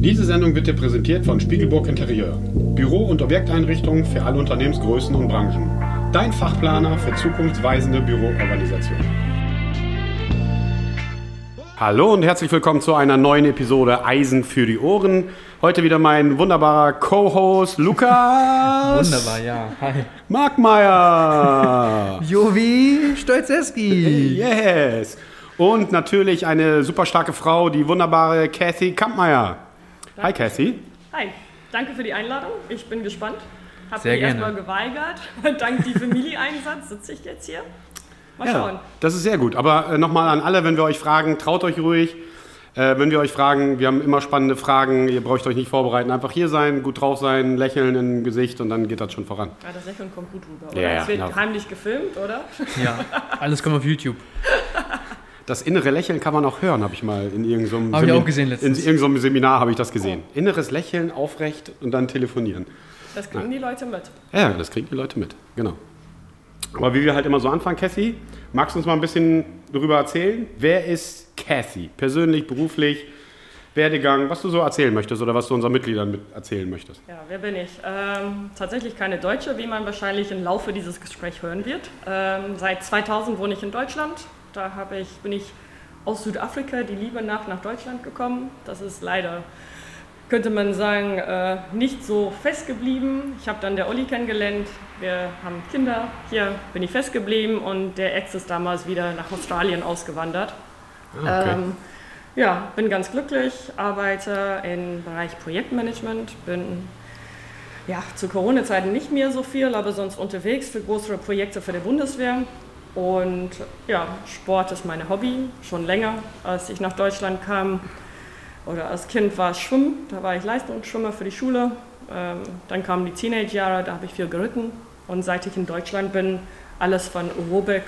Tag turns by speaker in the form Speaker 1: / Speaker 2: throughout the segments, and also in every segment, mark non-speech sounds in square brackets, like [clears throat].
Speaker 1: Diese Sendung wird dir präsentiert von Spiegelburg Interieur. Büro- und Objekteinrichtungen für alle Unternehmensgrößen und Branchen. Dein Fachplaner für zukunftsweisende Büroorganisation. Hallo und herzlich willkommen zu einer neuen Episode Eisen für die Ohren. Heute wieder mein wunderbarer Co-Host Lukas.
Speaker 2: Wunderbar, ja. Hi.
Speaker 1: Mark Meyer.
Speaker 2: Jovi Stolzeski.
Speaker 1: yes. Und natürlich eine super starke Frau, die wunderbare Kathy Kampmeier. Hi Kathy.
Speaker 3: Hi, danke für die Einladung. Ich bin gespannt. Hab
Speaker 2: Sehr
Speaker 3: mich
Speaker 2: gerne.
Speaker 3: erstmal geweigert. [laughs] Dank die Familie-Einsatz sitze ich jetzt hier. Mal schauen.
Speaker 1: Ja, das ist sehr gut. Aber äh, nochmal an alle, wenn wir euch fragen, traut euch ruhig. Äh, wenn wir euch fragen, wir haben immer spannende Fragen, ihr braucht euch nicht vorbereiten. Einfach hier sein, gut drauf sein, lächeln im Gesicht und dann geht das schon voran.
Speaker 3: Ja, das Lächeln kommt gut rüber. Oder?
Speaker 1: Ja, ja,
Speaker 3: es wird
Speaker 1: genau.
Speaker 3: heimlich gefilmt, oder?
Speaker 2: Ja, alles kommt auf YouTube. [laughs]
Speaker 1: Das innere Lächeln kann man auch hören, habe ich mal in irgendeinem
Speaker 2: Hab ich auch gesehen letztens.
Speaker 1: In irgendeinem Seminar habe ich das gesehen. Inneres Lächeln, aufrecht und dann telefonieren.
Speaker 3: Das kriegen die Leute mit.
Speaker 1: Ja, das kriegen die Leute mit, genau. Aber wie wir halt immer so anfangen, Kathy, magst du uns mal ein bisschen darüber erzählen? Wer ist Kathy? Persönlich, beruflich, Werdegang, was du so erzählen möchtest oder was du unseren Mitgliedern mit erzählen möchtest.
Speaker 3: Ja, wer bin ich? Ähm, tatsächlich keine Deutsche, wie man wahrscheinlich im Laufe dieses Gesprächs hören wird. Ähm, seit 2000 wohne ich in Deutschland. Da habe ich, bin ich aus Südafrika die Liebe nach nach Deutschland gekommen. Das ist leider, könnte man sagen, äh, nicht so fest geblieben. Ich habe dann der Olli kennengelernt. Wir haben Kinder. Hier bin ich festgeblieben und der Ex ist damals wieder nach Australien ausgewandert.
Speaker 1: Ah, okay.
Speaker 3: Ähm, ja, bin ganz glücklich, arbeite im Bereich Projektmanagement, bin ja, zu Corona-Zeiten nicht mehr so viel, aber sonst unterwegs für größere Projekte für die Bundeswehr. Und ja, Sport ist mein Hobby, schon länger, als ich nach Deutschland kam. Oder als Kind war es Schwimmen, da war ich Leistungsschwimmer für die Schule. Ähm, dann kamen die Teenage-Jahre, da habe ich viel geritten. Und seit ich in Deutschland bin, alles von Aerobic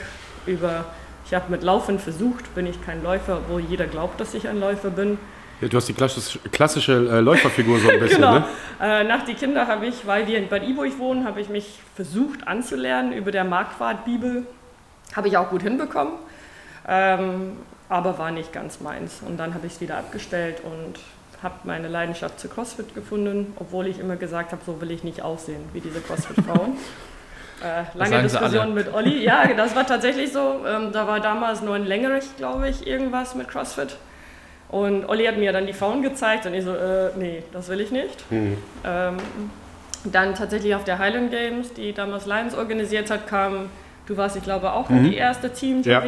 Speaker 3: über, ich habe mit Laufen versucht, bin ich kein Läufer, obwohl jeder glaubt, dass ich ein Läufer bin.
Speaker 1: Ja, du hast die klassische, klassische äh, Läuferfigur so ein [laughs] bisschen,
Speaker 3: genau.
Speaker 1: ne?
Speaker 3: Äh, nach die Kinder habe ich, weil wir in Bad Iburg wohnen, habe ich mich versucht anzulernen über der Marquardt-Bibel. Habe ich auch gut hinbekommen, ähm, aber war nicht ganz meins. Und dann habe ich es wieder abgestellt und habe meine Leidenschaft zu CrossFit gefunden, obwohl ich immer gesagt habe, so will ich nicht aussehen wie diese CrossFit-Frauen. [laughs] Äh, lange Diskussion mit Olli. Ja, das war tatsächlich so. Ähm, da war damals nur ein längeres, glaube ich, irgendwas mit CrossFit. Und Olli hat mir dann die Frauen gezeigt und ich so, äh, nee, das will ich nicht.
Speaker 1: Mhm.
Speaker 3: Ähm, dann tatsächlich auf der Highland Games, die damals Lions organisiert hat, kam, du warst, ich glaube, auch in die erste Team,
Speaker 1: Ja.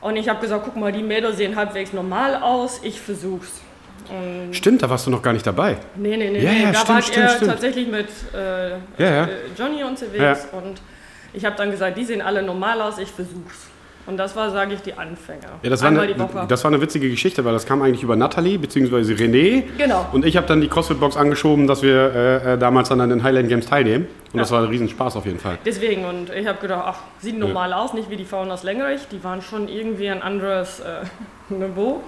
Speaker 3: Und ich habe gesagt, guck mal, die Mädels sehen halbwegs normal aus, ich versuch's. Und
Speaker 1: Stimmt, da warst du noch gar nicht dabei.
Speaker 3: nee, nee, nee,
Speaker 1: Ja,
Speaker 3: nee.
Speaker 1: ja,
Speaker 3: da
Speaker 1: stimmt,
Speaker 3: war
Speaker 1: stimmt,
Speaker 3: er
Speaker 1: stimmt.
Speaker 3: tatsächlich mit äh,
Speaker 1: Ja, ja.
Speaker 3: äh, Johnny unterwegs und ich habe dann gesagt, die sehen alle normal aus, ich versuch's. Und das war, sage ich, die Anfänger.
Speaker 1: Ja, das war, eine, das war eine witzige Geschichte, weil das kam eigentlich über Natalie bzw. René.
Speaker 3: Genau.
Speaker 1: Und ich habe dann die CrossFit-Box angeschoben, dass wir äh, äh, damals dann an den Highland Games teilnehmen. Und das war ein Riesenspaß auf jeden Fall.
Speaker 3: Deswegen, und ich habe gedacht, ach, sieht normal aus, nicht wie die Frauen aus Längerich. Die waren schon irgendwie ein anderes äh, [laughs] Niveau.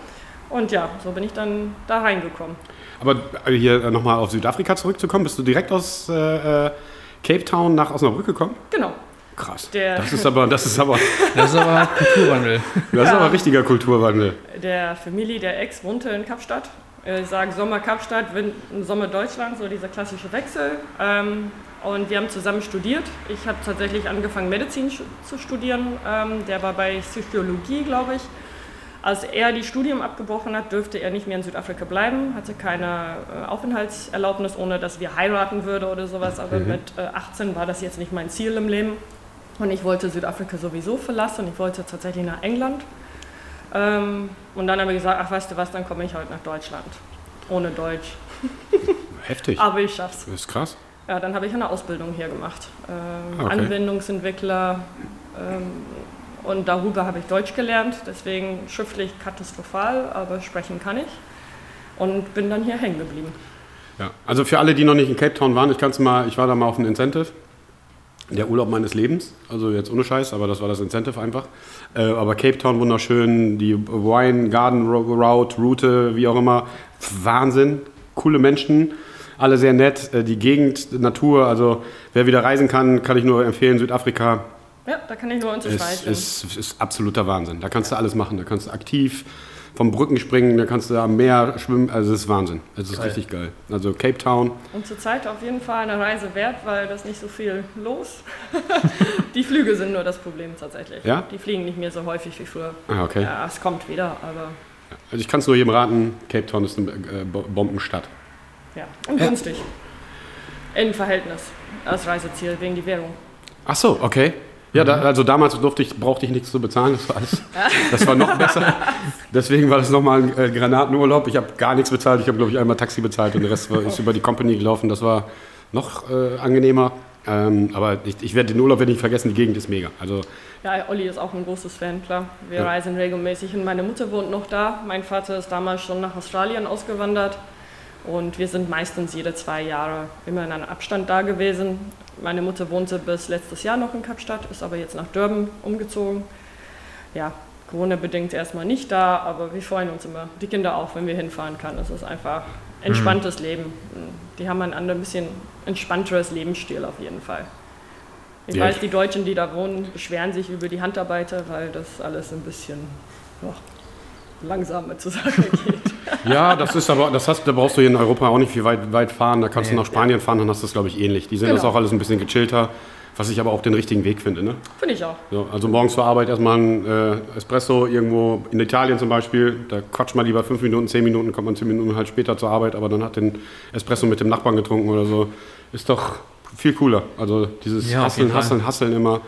Speaker 3: Und ja, so bin ich dann da reingekommen.
Speaker 1: Aber äh, hier äh, nochmal auf Südafrika zurückzukommen, bist du direkt aus äh, Cape Town nach Osnabrück gekommen?
Speaker 3: Genau.
Speaker 1: Krass.
Speaker 3: Der-
Speaker 1: das ist aber, das ist aber, [laughs]
Speaker 2: Das ist aber Kulturwandel.
Speaker 1: das ist aber richtiger Kulturwandel.
Speaker 3: Der Familie, der Ex, wohnte in Kapstadt. Ich sage Sommer Kapstadt, Sommer Deutschland, so dieser klassische Wechsel. Ähm, und wir haben zusammen studiert. Ich habe tatsächlich angefangen, Medizin zu studieren. Ähm, der war bei Psychologie, glaube ich. Als er die Studium abgebrochen hat, dürfte er nicht mehr in Südafrika bleiben, hatte keine äh, Aufenthaltserlaubnis, ohne dass wir heiraten würden oder sowas. Aber mit äh, 18 war das jetzt nicht mein Ziel im Leben. Und ich wollte Südafrika sowieso verlassen. Ich wollte tatsächlich nach England. Ähm, und dann habe ich gesagt, ach weißt du was, dann komme ich halt nach Deutschland. Ohne Deutsch. [laughs]
Speaker 1: Heftig.
Speaker 3: Aber ich schaff's.
Speaker 1: Das ist krass.
Speaker 3: Ja, dann habe ich eine Ausbildung hier gemacht. Ähm,
Speaker 1: Ah, okay.
Speaker 3: Anwendungsentwickler. Ähm, und darüber habe ich Deutsch gelernt. Deswegen schriftlich katastrophal, aber sprechen kann ich. Und bin dann hier hängen geblieben.
Speaker 1: Ja. Also für alle, die noch nicht in Cape Town waren, ich kann's mal, ich war da mal auf einem Incentive. Der Urlaub meines Lebens, also jetzt ohne Scheiß, aber das war das Incentive einfach. Äh, aber Cape Town wunderschön, die Wine Garden Route, Route, wie auch immer, Wahnsinn, coole Menschen, alle sehr nett, äh, die Gegend, Natur, also wer wieder reisen kann, kann ich nur empfehlen, Südafrika
Speaker 3: Ja, da kann ich nur
Speaker 1: ist,
Speaker 3: unterstreichen.
Speaker 1: ist, ist absoluter Wahnsinn. Da kannst du alles machen, da kannst du aktiv vom Brücken springen, da kannst du am Meer schwimmen, also es ist Wahnsinn, es ist
Speaker 2: Geil.
Speaker 1: richtig geil. Also Cape Town,
Speaker 3: Und zurzeit auf jeden Fall eine Reise wert, weil das nicht so viel los. [laughs] die Flüge sind nur das Problem tatsächlich.
Speaker 1: Ja?
Speaker 3: Die fliegen nicht mehr so häufig wie früher.
Speaker 1: ah, okay.
Speaker 3: Ja, es kommt wieder, aber
Speaker 1: Also ich kann es nur jedem raten, Cape Town ist eine äh, Bo- Bombenstadt.
Speaker 3: ja. Und günstig. In Verhältnis als Reiseziel wegen die Währung.
Speaker 1: Ach so, okay. Ja, da, also damals durfte ich, brauchte ich nichts zu bezahlen, das war, alles, das war noch besser. Deswegen war das nochmal ein äh, Granatenurlaub. Ich habe gar nichts bezahlt, ich habe, glaube ich, einmal Taxi bezahlt und der Rest war, ist über die Company gelaufen. Das war noch äh, angenehmer. Ähm, aber ich, ich werde den Urlaub werde nicht vergessen, die Gegend ist mega. Also
Speaker 3: Ja, Olli ist auch ein großes Fan, klar. Wir
Speaker 1: Ja.
Speaker 3: reisen regelmäßig und meine Mutter wohnt noch da. Mein Vater ist damals schon nach Australien ausgewandert und wir sind meistens jede zwei Jahre immer in einem Abstand da gewesen. Meine Mutter wohnte bis letztes Jahr noch in Kapstadt, ist aber jetzt nach Durban umgezogen. Ja, Corona-bedingt erstmal nicht da, aber wir freuen uns immer. Die Kinder auch, wenn wir hinfahren können. Es ist einfach entspanntes Leben. Die haben ein anderes, bisschen entspannteres Lebensstil auf jeden Fall. Ich
Speaker 1: Ja,
Speaker 3: weiß, die Deutschen, die da wohnen, beschweren sich über die Handarbeiter, weil das alles ein bisschen ja, langsamer zur Sache geht. [laughs]
Speaker 1: Ja, das ist aber, das hast, da brauchst du hier in Europa auch nicht viel weit, weit fahren. Da kannst
Speaker 2: Nee.
Speaker 1: du nach Spanien fahren, dann hast du das, glaube ich, ähnlich. Die sehen
Speaker 3: Genau.
Speaker 1: das auch alles ein bisschen gechillter, was ich aber auch den richtigen Weg finde. Ne?
Speaker 3: Finde ich auch.
Speaker 1: So, also morgens zur Arbeit erstmal ein äh, Espresso irgendwo in Italien zum Beispiel. Da quatscht man lieber fünf Minuten, zehn Minuten, kommt man zehn Minuten halt später zur Arbeit, aber dann hat den Espresso mit dem Nachbarn getrunken oder so. Ist doch viel cooler. Also dieses
Speaker 2: Ja,
Speaker 1: Hasseln. Hasseln, Hasseln immer.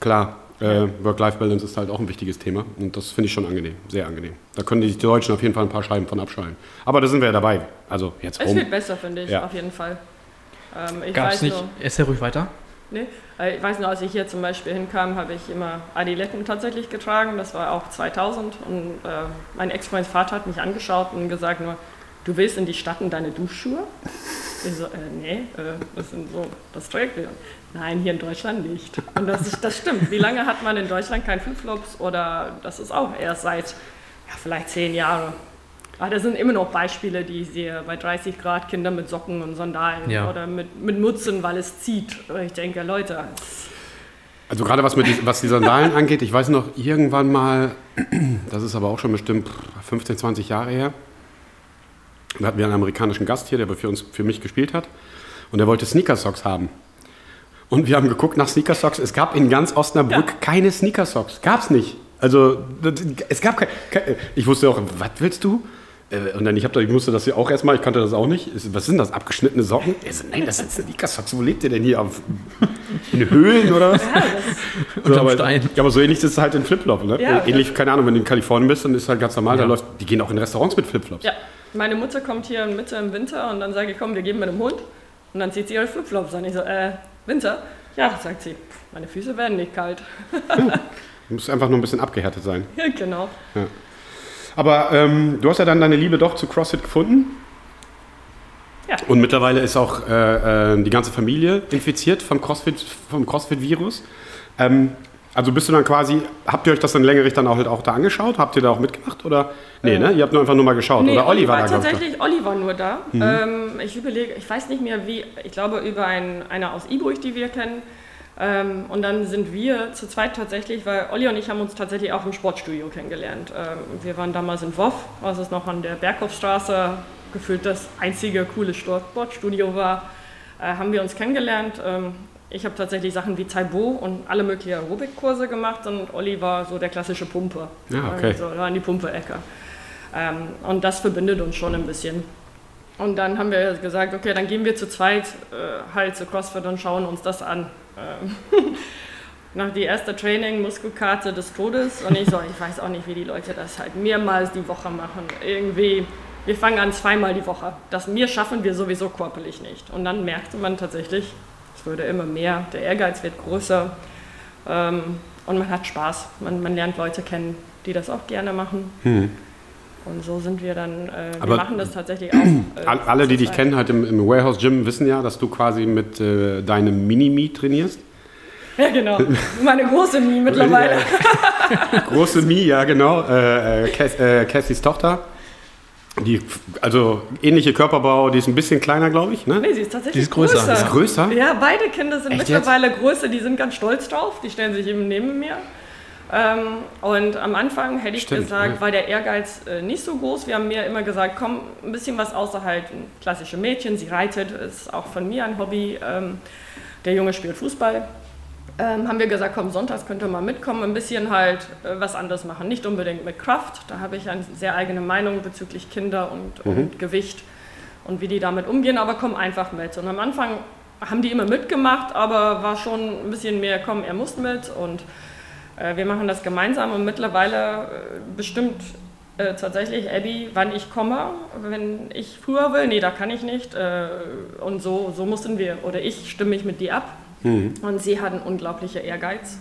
Speaker 1: Klar, äh, Work-Life-Balance ist halt auch ein wichtiges Thema und das finde ich schon angenehm, sehr angenehm. Da können die Deutschen auf jeden Fall ein paar Scheiben von abschalten. Aber da sind wir ja dabei. Also jetzt
Speaker 3: Es
Speaker 1: rum.
Speaker 3: wird besser, finde ich,
Speaker 1: Ja.
Speaker 3: auf jeden Fall. Ähm, ich
Speaker 2: Gab
Speaker 3: weiß
Speaker 2: es nicht.
Speaker 3: Nur,
Speaker 2: ja ruhig weiter.
Speaker 3: nee, äh, ich weiß nur, als ich hier zum Beispiel hinkam, habe ich immer Adiletten tatsächlich getragen. Das war auch 2000 und äh, mein Ex-Freunds Vater hat mich angeschaut und gesagt nur, du willst in die Stadt in deine Duschschuhe? Ich so, äh, nee, äh, das sind so, das trägt ihr. Nein, hier in Deutschland nicht. Und das, ist, das stimmt. Wie lange hat man in Deutschland kein Flipflops? Oder das ist auch erst seit ja, vielleicht zehn Jahren. Aber da sind immer noch Beispiele, die ich sehe, bei 30 Grad Kinder mit Socken und Sandalen
Speaker 2: Ja.
Speaker 3: oder mit, mit Mutzen, weil es zieht. Ich denke, Leute,
Speaker 1: Also gerade was, mit die, was die Sandalen [laughs] angeht, ich weiß noch irgendwann mal, das ist aber auch schon bestimmt 15, 20 Jahre her, da hatten wir einen amerikanischen Gast hier, der für, uns, für mich gespielt hat und der wollte Sneakersocks haben. Und wir haben geguckt nach Sneakersocks. Es gab in ganz Osnabrück
Speaker 3: Ja.
Speaker 1: keine Sneakersocks. Gab's nicht. Also es gab kein, kein, ich wusste auch, was willst du? Äh, Und dann ich, hab, da- ich musste das ja auch erstmal, ich kannte das auch nicht. Was sind das, abgeschnittene Socken? So, nein, das sind Sneakersocks. Wo lebt ihr denn hier? Auf, in Höhlen oder was?
Speaker 3: ja, das, [laughs]
Speaker 1: So, aber,
Speaker 2: Stein.
Speaker 1: Ja, aber so ähnlich ist es halt in Flipflop. Ne?
Speaker 3: Ja.
Speaker 1: ähnlich, keine Ahnung, wenn du in Kalifornien bist, dann ist halt ganz normal, da
Speaker 2: Ja.
Speaker 1: läuft, die gehen auch in Restaurants mit Flipflops.
Speaker 3: ja. Meine Mutter kommt hier Mitte im Winter und dann sage ich, komm, wir gehen mit dem Hund. Und dann zieht sie ihre Flipflops an. Ich so, äh, Winter? Ja, sagt sie, meine Füße werden nicht kalt. [laughs]
Speaker 1: Muss einfach nur ein bisschen abgehärtet sein.
Speaker 3: Ja, genau.
Speaker 1: Aber ähm, du hast ja dann deine Liebe doch zu CrossFit gefunden.
Speaker 3: Ja.
Speaker 1: Und mittlerweile ist auch äh, äh, die ganze Familie infiziert vom CrossFit, vom CrossFit-Virus. Ähm, also bist du dann quasi, habt ihr euch das dann längerig dann auch, halt auch da angeschaut? Habt ihr da auch mitgemacht? Oder? Nee, ne? Ihr habt nur einfach nur mal geschaut. oder Olli war da. Mhm.
Speaker 3: tatsächlich, Olli war nur da. Ähm, ich überlege, ich weiß nicht mehr wie, ich glaube über ein, eine aus Iburg, die wir kennen. Ähm, und dann sind wir zu zweit tatsächlich, weil Olli und ich haben uns tatsächlich auch im Sportstudio kennengelernt. Ähm, wir waren damals in Woff, was es noch an der Berghoffstraße gefühlt das einzige coole Sportstudio war, äh, haben wir uns kennengelernt. Ich habe tatsächlich Sachen wie Taibo und alle möglichen Aerobic-Kurse gemacht und Olli war so der klassische Pumper.
Speaker 1: Ja, okay.
Speaker 3: Also, war an die Pumpe-Ecke. Ähm, und das verbindet uns schon ein bisschen. Und dann haben wir gesagt, okay, dann gehen wir zu zweit äh, halt zu CrossFit und schauen uns das an. Ähm, [laughs] nach die erste Training, Muskelkarte des Todes. Und ich so, ich weiß auch nicht, wie die Leute das halt mehrmals die Woche machen. Irgendwie, wir fangen an zweimal die Woche. Das mir schaffen wir sowieso körperlich nicht. Und dann merkte man tatsächlich, es wurde immer mehr, der Ehrgeiz wird größer. Ähm, und man hat Spaß. Man, man lernt Leute kennen, die das auch gerne machen. Und so sind wir dann, äh, wir machen das tatsächlich auch. Äh,
Speaker 1: All- Alle, die dich kennen, halt im, im Warehouse Gym, wissen ja, dass du quasi mit äh, deinem Mini-Me trainierst. [laughs]
Speaker 3: Ja, genau. Meine große Mie mittlerweile. [laughs]
Speaker 1: Große Mi, ja genau. Äh, äh, Cass, äh, Cassys Tochter. Die, also ähnliche Körperbau, die ist ein bisschen kleiner, glaube ich. Ne?
Speaker 3: Nee, sie ist tatsächlich
Speaker 2: Die ist größer.
Speaker 3: größer.
Speaker 1: Ist größer?
Speaker 3: Ja, beide Kinder sind
Speaker 1: Echt
Speaker 3: mittlerweile größer, die sind ganz stolz drauf, die stellen sich eben neben mir. Ähm, und am Anfang hätte ich
Speaker 1: Stimmt,
Speaker 3: gesagt,
Speaker 1: ja.
Speaker 3: war der Ehrgeiz äh, nicht so groß. Wir haben mir immer gesagt, komm, ein bisschen was außerhalb. Ein klassische Mädchen, sie reitet, ist auch von mir ein Hobby. Ähm, der Junge spielt Fußball. Ähm, haben wir gesagt, komm, sonntags könnt ihr mal mitkommen, ein bisschen halt äh, was anderes machen. Nicht unbedingt mit Kraft, da habe ich eine sehr eigene Meinung bezüglich Kinder und, und Gewicht und wie die damit umgehen, aber komm einfach mit. Und am Anfang haben die immer mitgemacht, aber war schon ein bisschen mehr, komm, er muss mit und äh, wir machen das gemeinsam und mittlerweile äh, bestimmt äh, tatsächlich Abby, wann ich komme. Wenn ich früher will, nee, da kann ich nicht. Äh, und so, so mussten wir, oder ich stimme mich mit dir ab. Und sie hat einen unglaublichen Ehrgeiz.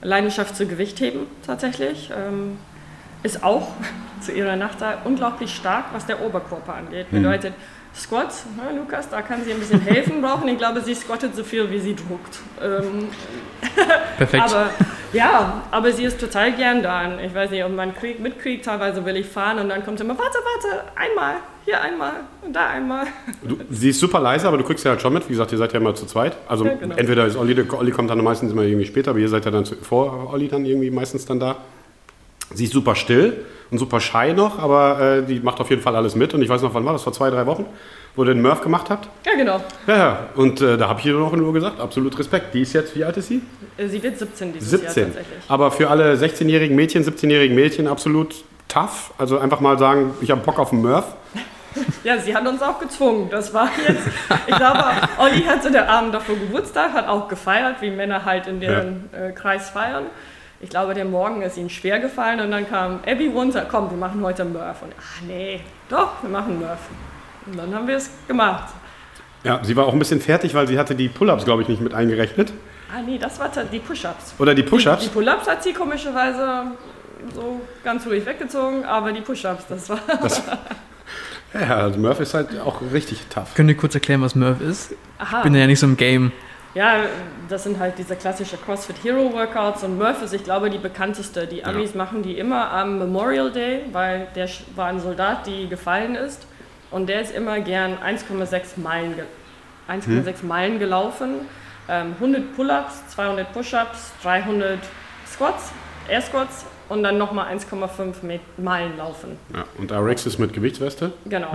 Speaker 3: Leidenschaft zu Gewichtheben tatsächlich. Ähm, ist auch [laughs] zu ihrer Nachteil unglaublich stark, was der Oberkörper angeht. Bedeutet, Squats, ne, Lukas, da kann sie ein bisschen helfen brauchen. Ich glaube, sie squattet so viel, wie sie druckt. Ähm, [laughs]
Speaker 2: Perfekt.
Speaker 3: aber ja, aber sie ist total gern da. Ich weiß nicht, ob man krieg, mitkriegt, teilweise will ich fahren und dann kommt sie immer, warte, warte, einmal, hier einmal und da einmal.
Speaker 1: Du, sie ist super leise, aber du kriegst ja halt schon mit. Wie gesagt, ihr seid ja immer zu zweit. Also
Speaker 3: Ja, genau.
Speaker 1: entweder ist Olli, Olli kommt dann meistens immer irgendwie später, aber ihr seid ja dann zu, vor Olli dann irgendwie meistens dann da. Sie ist super still und super shy noch, aber äh, die macht auf jeden Fall alles mit. Und ich weiß noch, wann war das? Vor zwei, drei Wochen, wo ihr den Murph gemacht habt.
Speaker 3: Ja, genau.
Speaker 1: Ja, ja. Und äh, da habe ich ihr noch nur gesagt, absolut Respekt. Die ist jetzt, wie alt ist sie?
Speaker 3: Äh, Sie wird 17 dieses Jahr
Speaker 1: 17.
Speaker 3: tatsächlich.
Speaker 1: Aber für alle 16-jährigen Mädchen, 17-jährigen Mädchen absolut tough. Also einfach mal sagen, ich habe Bock auf einen Murph. [laughs]
Speaker 3: Ja, sie hat uns auch gezwungen. Das war jetzt, ich glaube, Olli hatte der Abend davor Geburtstag, hat auch gefeiert, wie Männer halt in deren äh, Kreis feiern. Ich glaube, der Morgen ist ihnen schwer gefallen und dann kam Abby runter, komm, wir machen heute Murph. Und ach nee, doch, wir machen Murph. Und dann haben wir es gemacht.
Speaker 1: Ja, sie war auch ein bisschen fertig, weil sie hatte die Pull-Ups, glaube ich, nicht mit eingerechnet.
Speaker 3: Ah nee, das war die Push-Ups.
Speaker 1: Oder die
Speaker 3: Die
Speaker 1: Push-Ups.
Speaker 3: Pull-Ups hat sie komischerweise so ganz ruhig weggezogen, aber die Push-Ups, das war... [laughs]
Speaker 1: Ja, also Murph ist halt auch richtig tough.
Speaker 2: Könnt ihr kurz erklären, was Murph ist?
Speaker 3: Aha.
Speaker 2: Ich bin ja nicht so im Game.
Speaker 3: Ja, das sind halt diese klassische CrossFit Hero Workouts und Murph ist, ich glaube, die bekannteste. Die Amis machen die immer am Memorial Day, weil der war ein Soldat, die gefallen ist und der ist immer gern 1,6 Meilen, ge 1,6 Meilen gelaufen. Ähm, 100 Pull-ups, 200 Push-ups, 300 Squats, Air Squats und dann nochmal 1,5 Me- Meilen laufen.
Speaker 1: Ja, und RX ist mit Gewichtsweste.
Speaker 3: Genau.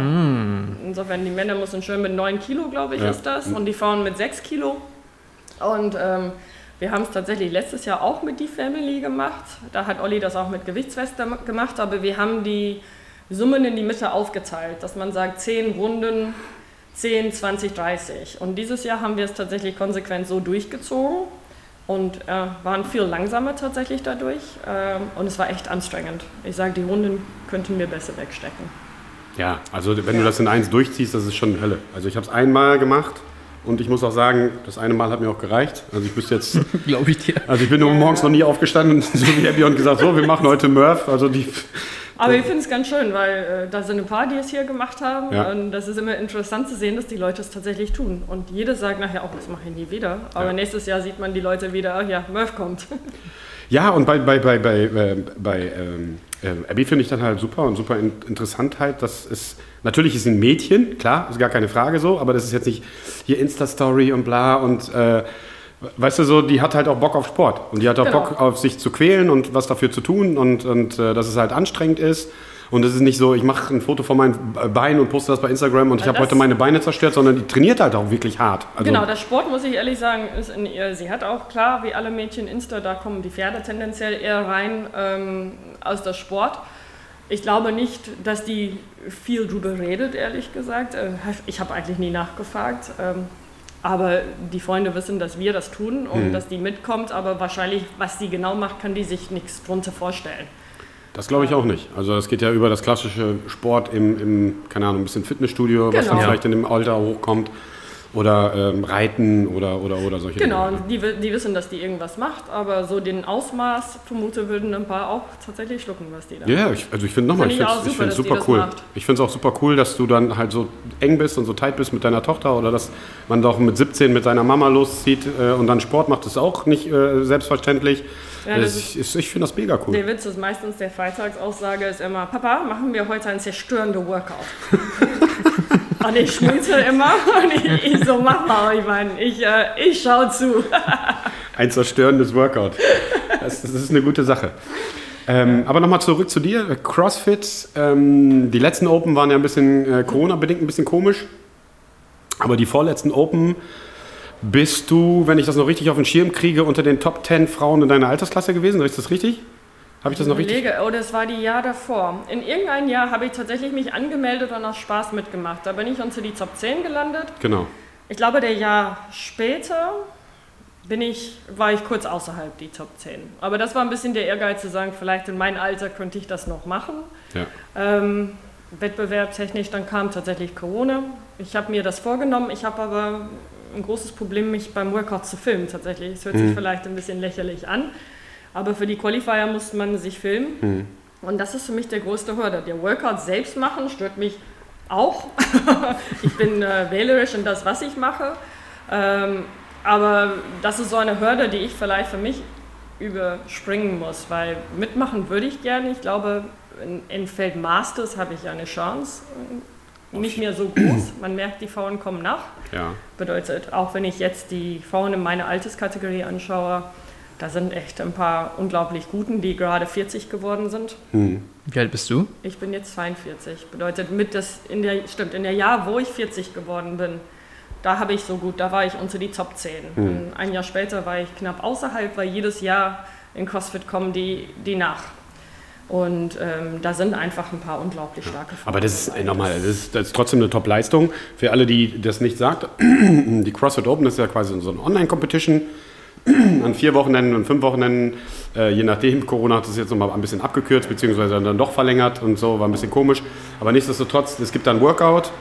Speaker 3: Insofern, die Männer müssen schön mit 9 Kilo, glaube ich,
Speaker 1: Ja.
Speaker 3: ist das. Und die Frauen mit 6 Kilo. Und ähm, wir haben es tatsächlich letztes Jahr auch mit die Family gemacht. Da hat Olli das auch mit Gewichtsweste gemacht. Aber wir haben die Summen in die Mitte aufgeteilt, dass man sagt, 10 Runden, 10, 20, 30. Und dieses Jahr haben wir es tatsächlich konsequent so durchgezogen. Und äh, waren viel langsamer tatsächlich dadurch. Ähm, und es war echt anstrengend. Ich sage, die Runden könnten wir besser wegstecken.
Speaker 1: Ja, also wenn du das in eins durchziehst, das ist schon Hölle. Also ich habe es einmal gemacht und ich muss auch sagen, das eine Mal hat mir auch gereicht. Also ich müsste jetzt, [laughs]
Speaker 2: Glaube ich dir.
Speaker 1: also ich bin morgens noch nie aufgestanden, [laughs] so wie Abby und gesagt, so, wir machen heute Murph. Also die,
Speaker 3: Aber ich finde es ganz schön, weil äh, da sind ein paar, die es hier gemacht haben.
Speaker 1: Ja.
Speaker 3: Und das ist immer interessant zu sehen, dass die Leute es tatsächlich tun. Und jeder sagt nachher auch, das mache ich nie wieder. Aber
Speaker 1: Ja.
Speaker 3: nächstes Jahr sieht man die Leute wieder, ach ja, Murph kommt. [laughs]
Speaker 1: Ja, und bei, bei, bei, bei, äh, bei ähm, äh, Abby finde ich dann halt super und super in, interessant halt, dass es, natürlich ist sie ein Mädchen, klar, ist gar keine Frage so, aber das ist jetzt nicht hier Insta-Story und bla und äh, weißt du so, die hat halt auch Bock auf Sport und die hat auch
Speaker 3: Genau.
Speaker 1: Bock auf sich zu quälen und was dafür zu tun und, und äh, dass es halt anstrengend ist. Und es ist nicht so, ich mache ein Foto von meinen Beinen und poste das bei Instagram und ich habe heute meine Beine zerstört, sondern die trainiert halt auch wirklich hart. Also,
Speaker 3: genau, der Sport, muss ich ehrlich sagen, ist in ihr. Sie hat auch klar, wie alle Mädchen Insta, da kommen die Pferde tendenziell eher rein ähm, aus der Sport. Ich glaube nicht, dass die viel drüber redet, ehrlich gesagt. Äh, Ich habe eigentlich nie nachgefragt. Ähm, aber die Freunde wissen, dass wir das tun und dass die mitkommt. Aber wahrscheinlich, was sie genau macht, kann die sich nichts drunter vorstellen.
Speaker 1: Das glaube ich auch nicht. Also das geht ja über das klassische Sport im, im keine Ahnung, ein bisschen Fitnessstudio, was dann
Speaker 3: Genau.
Speaker 1: vielleicht in dem Alter hochkommt. Oder ähm, Reiten oder, oder, oder solche
Speaker 3: Genau,
Speaker 1: Dinge.
Speaker 3: die, wi- die wissen, dass die irgendwas macht, aber so den Ausmaß, vermute, würden ein paar auch tatsächlich schlucken, was die da
Speaker 1: Ja, ich, also ich finde nochmal, ich
Speaker 3: Finde
Speaker 1: es
Speaker 3: super, die
Speaker 1: super
Speaker 3: das
Speaker 1: cool. Ich finde es auch super cool, dass du dann halt so eng bist und so tight bist mit deiner Tochter oder dass man doch mit 17 mit seiner Mama loszieht äh, und dann Sport macht, ist auch nicht äh, selbstverständlich.
Speaker 3: Ja, das
Speaker 1: Das ist, ich finde das mega cool.
Speaker 3: Der Witz ist meistens, der Freitagsaussage ist immer, Papa, machen wir heute ein zerstörende Workout. [laughs] und ich schmunzel immer und ich, ich so, mach mal, ich meine, ich, äh, ich schau zu. [laughs]
Speaker 1: Ein zerstörendes Workout. Das, das ist eine gute Sache. Ähm, aber nochmal zurück zu dir. CrossFit, ähm, die letzten Open waren ja ein bisschen äh, Corona-bedingt ein bisschen komisch. Aber die vorletzten Open bist du, wenn ich das noch richtig auf den Schirm kriege, unter den Top 10 Frauen in deiner Altersklasse gewesen. Ist das richtig? Habe ich das noch richtig?
Speaker 3: Oh, das war die Jahr davor. In irgendeinem Jahr habe ich tatsächlich mich angemeldet und aus Spaß mitgemacht. Da bin ich unter die Top 10 gelandet.
Speaker 1: Genau.
Speaker 3: Ich glaube, der Jahr später bin ich, war ich kurz außerhalb die Top 10. Aber das war ein bisschen der Ehrgeiz zu sagen, vielleicht in meinem Alter könnte ich das noch machen.
Speaker 1: Ja.
Speaker 3: Ähm, wettbewerbstechnisch, dann kam tatsächlich Corona. Ich habe mir das vorgenommen, ich habe aber ein großes Problem, mich beim Workout zu filmen tatsächlich. Es hört sich vielleicht ein bisschen lächerlich an, aber für die Qualifier muss man sich filmen. Und das ist für mich der größte Hürde. Der Workout selbst machen stört mich auch. [laughs] ich bin äh, wählerisch in das, was ich mache. Ähm, aber das ist so eine Hürde, die ich vielleicht für mich überspringen muss, weil mitmachen würde ich gerne. Ich glaube, in, in Feld Masters habe ich eine Chance. Nicht mehr so groß. Man merkt, die Frauen kommen nach.
Speaker 1: Ja.
Speaker 3: Bedeutet, auch wenn ich jetzt die Frauen in meiner Alterskategorie anschaue, da sind echt ein paar unglaublich Guten, die gerade 40 geworden sind.
Speaker 2: Wie alt bist du?
Speaker 3: Ich bin jetzt 42. Bedeutet, mit das in der, stimmt, in der Jahr, wo ich 40 geworden bin, da habe ich so gut, da war ich unter die Top 10. Und ein Jahr später war ich knapp außerhalb, weil jedes Jahr in CrossFit kommen die, die nach. Und ähm, da sind einfach ein paar unglaublich starke Frauen.
Speaker 1: Aber das ist nochmal, das ist, das ist trotzdem eine Top-Leistung. Für alle, die das nicht sagt, [clears throat] die CrossFit Open ist ja quasi so eine Online-Competition [clears throat] an vier Wochenenden und fünf Wochenenden, äh, je nachdem. Corona hat es jetzt nochmal ein bisschen abgekürzt, beziehungsweise dann doch verlängert und so, war ein bisschen komisch. Aber nichtsdestotrotz, es gibt dann Workout.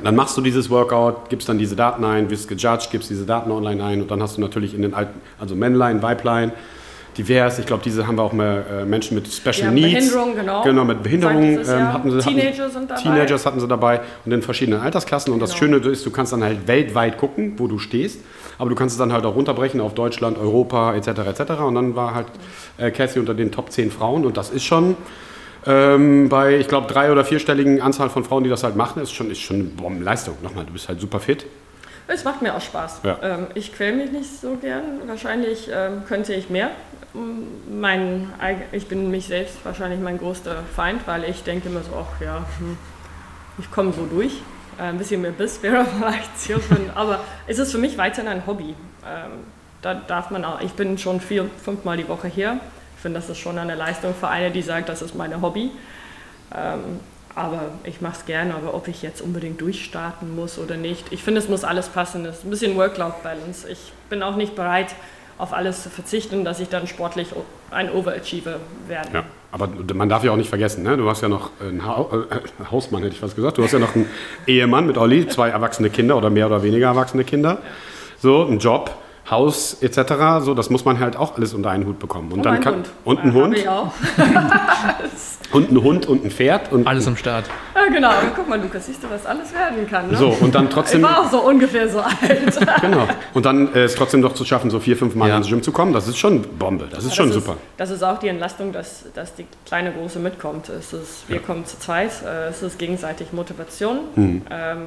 Speaker 1: Dann machst du dieses Workout, gibst dann diese Daten ein, wirst gejudged, gibst diese Daten online ein und dann hast du natürlich in den alten, also Männlein, Weiblein, divers. Ich glaube, diese haben wir auch mehr äh, Menschen mit Special
Speaker 3: Ja,
Speaker 1: Needs.
Speaker 3: Behinderung, genau.
Speaker 1: Genau, mit Behinderung
Speaker 3: Seit dieses
Speaker 1: ähm, hatten sie.
Speaker 3: Teenager
Speaker 1: hatten,
Speaker 3: sind dabei.
Speaker 1: Teenagers hatten sie dabei und in verschiedenen Altersklassen. Und das
Speaker 3: Genau.
Speaker 1: Schöne ist, du kannst dann halt weltweit gucken, wo du stehst. Aber du kannst es dann halt auch runterbrechen auf Deutschland, Europa etc. etc. Und dann war halt äh, Cassie unter den Top 10 Frauen und das ist schon ähm, bei, ich glaube, drei- oder vierstelligen Anzahl von Frauen, die das halt machen, ist schon, ist schon eine Bombenleistung. Nochmal, du bist halt super fit.
Speaker 3: Es macht mir auch Spaß.
Speaker 1: Ja.
Speaker 3: Ähm, ich quäle mich nicht so gern. Wahrscheinlich ähm, könnte ich mehr. Mm, Mein, ich bin mich selbst wahrscheinlich mein größter Feind, weil ich denke immer so, ach ja, hm, ich komme so durch. Äh, ein bisschen mehr Biss wäre [laughs] vielleicht zielführend, aber es ist für mich weiterhin ein Hobby. Ähm, da darf man auch, ich bin schon vier, fünfmal die Woche hier. Ich finde, das ist schon eine Leistung für eine, die sagt, das ist meine Hobby. Ähm, aber ich mache es gerne, aber ob ich jetzt unbedingt durchstarten muss oder nicht, ich finde, es muss alles passen. Es ist ein bisschen Work-Life-Balance. Ich bin auch nicht bereit, auf alles zu verzichten, dass ich dann sportlich ein Overachiever werde.
Speaker 1: Ja. Aber man darf ja auch nicht vergessen, ne? du hast ja noch einen ha äh, Hausmann, hätte ich fast gesagt. Du hast ja noch einen [laughs] Ehemann mit Olli, zwei erwachsene Kinder oder mehr oder weniger erwachsene Kinder. So, einen Job, Haus etc. So, das muss man halt auch alles unter einen Hut bekommen. Und,
Speaker 3: Und
Speaker 1: dann
Speaker 3: ein
Speaker 1: kann
Speaker 3: Hund.
Speaker 1: und ein
Speaker 3: Äh,
Speaker 1: Hund
Speaker 3: Ich auch. [laughs] [laughs]
Speaker 1: und ein Hund und ein Pferd und
Speaker 2: Alles am Start.
Speaker 3: Ja, genau. Guck mal, Lukas, siehst du, was alles werden kann. Ne?
Speaker 1: so und dann
Speaker 3: Ich
Speaker 1: trotzdem
Speaker 3: war auch so ungefähr so alt. [laughs]
Speaker 1: genau und dann äh, es trotzdem doch zu schaffen, so vier fünf Mal
Speaker 2: Ja.
Speaker 1: ins Gym zu kommen. Das ist schon Bombe. Das ist schon
Speaker 3: das
Speaker 1: super.
Speaker 3: Ist, das ist auch die Entlastung, dass, dass die kleine Große mitkommt. Es ist, wir kommen zu zweit, äh, es ist gegenseitig Motivation.
Speaker 1: Mhm.
Speaker 3: Ähm,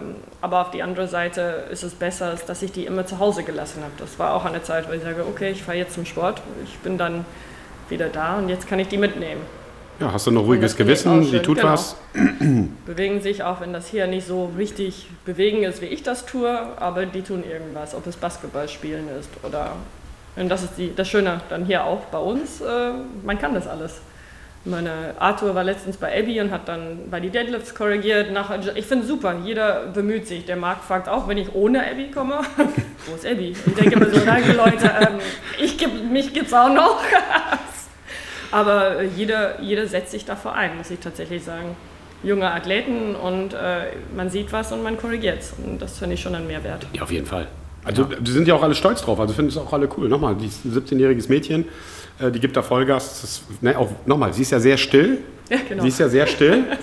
Speaker 3: aber auf die andere Seite ist es besser, dass ich die immer zu Hause gelassen habe. Das war auch eine Zeit, wo ich sage, okay, ich fahre jetzt zum Sport, ich bin dann wieder da und jetzt kann ich die mitnehmen.
Speaker 1: Ja, hast du noch ruhiges Gewissen? Die tut
Speaker 3: genau.
Speaker 1: was. [clears throat]
Speaker 3: Bewegen sich, auch wenn das hier nicht so richtig bewegen ist, wie ich das tue, aber die tun irgendwas, ob es Basketball spielen ist oder. Und das ist die, das Schöne dann hier auch bei uns, äh, man kann das alles. Meine Arthur war letztens bei Abby und hat dann bei die Deadlifts korrigiert. Nach, ich finde super, jeder bemüht sich. Der Marc fragt auch, wenn ich ohne Abby komme, [laughs] wo ist Abby? Ich denke mir so, danke Leute, ähm, ich geb, mich gibt's auch noch. [laughs] Aber äh, jeder, jeder setzt sich dafür ein, muss ich tatsächlich sagen. junge Athleten und äh, man sieht was und man korrigiert es. Und das finde ich schon ein Mehrwert.
Speaker 1: Ja, auf jeden Fall. Also die sind ja auch alle stolz drauf, also finden es auch alle cool. Nochmal, die 17-jähriges Mädchen, äh, die gibt da Vollgas. Das, ne, auch, nochmal, sie ist ja sehr still.
Speaker 3: Ja, genau.
Speaker 1: Sie ist ja sehr still. [laughs]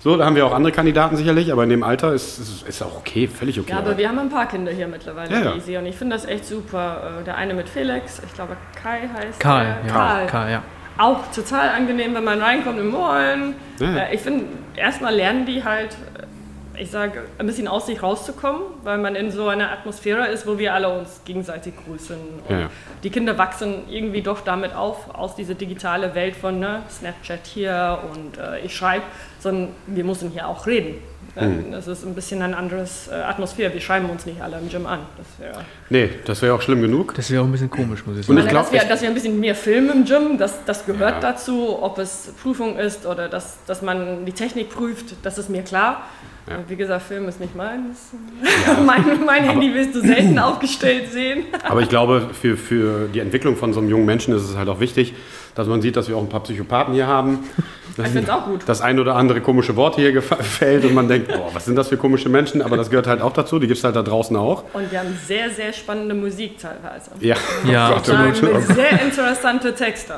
Speaker 1: So, da haben wir auch andere Kandidaten sicherlich, aber in dem Alter ist es ist auch okay, völlig okay.
Speaker 3: Ja, aber wir haben ein paar Kinder hier mittlerweile,
Speaker 1: Ja, ja.
Speaker 3: die ich sehe. Und ich finde das echt super. Äh, Der eine mit Felix, ich glaube Kai heißt
Speaker 2: Karl,
Speaker 3: er.
Speaker 2: ja.
Speaker 3: Karl.
Speaker 2: Karl, ja.
Speaker 3: Auch total angenehm, wenn man reinkommt im Moin.
Speaker 1: Ja.
Speaker 3: Äh, Ich finde, erstmal lernen die halt, ich sage, ein bisschen aus sich rauszukommen, weil man in so einer Atmosphäre ist, wo wir alle uns gegenseitig grüßen. Und
Speaker 1: Ja,
Speaker 3: die Kinder wachsen irgendwie doch damit auf, aus dieser digitale Welt von ne, Snapchat hier und äh, ich schreibe, sondern wir müssen hier auch reden.
Speaker 1: Mhm.
Speaker 3: Das ist ein bisschen ein anderes äh, Atmosphäre. Wir schreiben uns nicht alle im Gym an. Das
Speaker 1: Nee, das wäre auch schlimm genug.
Speaker 2: Das wäre auch ein bisschen komisch, muss ich
Speaker 1: Und
Speaker 2: sagen.
Speaker 1: ich glaub,
Speaker 3: dass, wir, dass wir ein bisschen mehr filmen im Gym, das, das gehört
Speaker 1: Ja.
Speaker 3: dazu, ob es Prüfung ist oder dass, dass man die Technik prüft, das ist mir klar.
Speaker 1: Ja.
Speaker 3: Wie gesagt, Film ist nicht meins. [laughs] mein mein Handy wirst du selten aufgestellt sehen. [laughs]
Speaker 1: Aber ich glaube, für, für die Entwicklung von so einem jungen Menschen ist es halt auch wichtig, dass man sieht, dass wir auch ein paar Psychopathen hier haben.
Speaker 3: Ich finde es auch gut.
Speaker 1: Das ein oder andere komische Wort hier gefa- [laughs] fällt und man denkt, boah, was sind das für komische Menschen? Aber das gehört halt auch dazu, die gibt es halt da draußen auch.
Speaker 3: Und wir haben sehr, sehr spannende Musik teilweise.
Speaker 1: Ja,
Speaker 2: Ja,
Speaker 1: Oh oh Gott.
Speaker 3: sehr interessante Texte.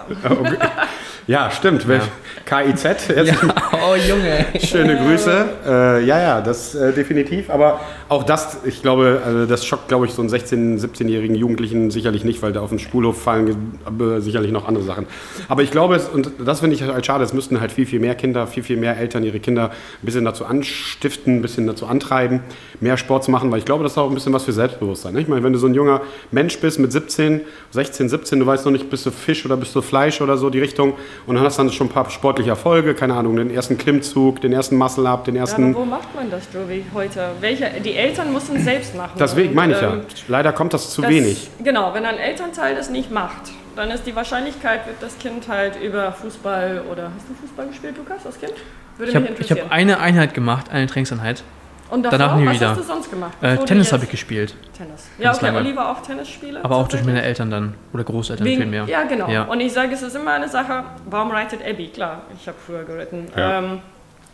Speaker 1: ja stimmt. Wer- KIZ, [laughs] jetzt
Speaker 2: Oh, Junge.
Speaker 1: schöne Grüße. Äh, ja, ja, das äh, definitiv. Aber auch das, ich glaube, also das schockt, glaube ich, so einen 16-, 17-jährigen Jugendlichen sicherlich nicht, weil da auf den Spulhof fallen äh, sicherlich noch andere Sachen. Aber ich glaube, es, und das finde ich halt schade, es müssten halt viel, viel mehr Kinder, viel, viel mehr Eltern ihre Kinder ein bisschen dazu anstiften, ein bisschen dazu antreiben, mehr Sport zu machen, weil ich glaube, das ist auch ein bisschen was für Selbstbewusstsein. Ne? Ich meine, wenn du so ein junger Mensch bist mit 17, 16, 17, du weißt noch nicht, bist du Fisch oder bist du Fleisch oder so die Richtung und dann hast dann schon ein paar sportliche Erfolge, keine Ahnung, den ersten Klimmzug, den ersten Muscle-Up, den
Speaker 3: Ja,
Speaker 1: ersten...
Speaker 3: aber wo macht man das, Joey, heute? Welche, die Eltern müssen es selbst machen.
Speaker 1: Deswegen meine ich ja.
Speaker 3: ähm,
Speaker 1: Leider kommt das zu
Speaker 3: das-
Speaker 1: wenig.
Speaker 3: Genau, wenn ein Elternteil das nicht macht, dann ist die Wahrscheinlichkeit, wird das Kind halt über Fußball oder. Hast du Fußball gespielt, Lukas, als Kind? Würde
Speaker 2: Ich
Speaker 3: mich
Speaker 2: habe ich hab eine Einheit gemacht, eine Trainingseinheit.
Speaker 3: Und davor,
Speaker 2: danach nie
Speaker 3: was
Speaker 2: wieder.
Speaker 3: hast du sonst gemacht?
Speaker 2: Äh, Tennis habe ich gespielt.
Speaker 3: Tennis. Ja, okay,
Speaker 2: lange.
Speaker 3: Oliver auch Tennisspieler.
Speaker 2: Aber auch durch meine? Eltern dann. Oder Großeltern
Speaker 3: Wegen,
Speaker 2: vielmehr.
Speaker 3: Ja, genau.
Speaker 2: Ja.
Speaker 3: Und ich sage, es ist immer eine Sache, warum reitet Abby? Klar, ich habe früher geritten.
Speaker 1: Ja.
Speaker 3: Ähm,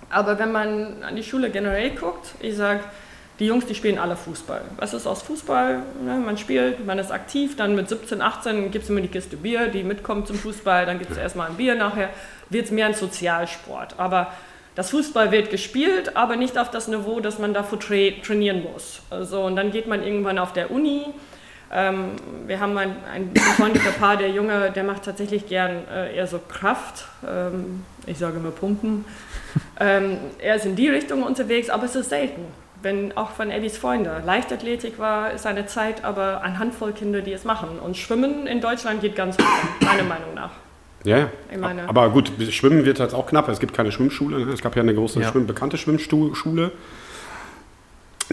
Speaker 3: aber wenn man an die Schule generell guckt, ich sage, die Jungs, die spielen alle Fußball. Was ist aus Fußball? Ne? Man spielt, man ist aktiv, dann mit 17, 18 gibt es immer die Kiste Bier, die mitkommt zum Fußball, dann gibt es erstmal ein Bier, nachher wird es mehr ein Sozialsport. Aber das Fußball wird gespielt, aber nicht auf das Niveau, dass man dafür tra trainieren muss. Also, und dann geht man irgendwann auf der Uni. Ähm, wir haben ein, ein befreundeter Paar, der Junge, der macht tatsächlich gern äh, eher so Kraft. Ähm, ich sage immer Pumpen. ähm, er ist in die Richtung unterwegs, aber es ist selten. Wenn auch von Abbys Freunde. Leichtathletik war, ist eine Zeit, aber eine Handvoll Kinder, die es machen. Und Schwimmen in Deutschland geht ganz gut, meiner Meinung nach.
Speaker 1: Ja, ja. Aber gut, Schwimmen wird halt auch knapp. Es gibt keine Schwimmschule. Es gab ja eine große
Speaker 2: Ja.
Speaker 1: Schwimm bekannte Schwimmschule.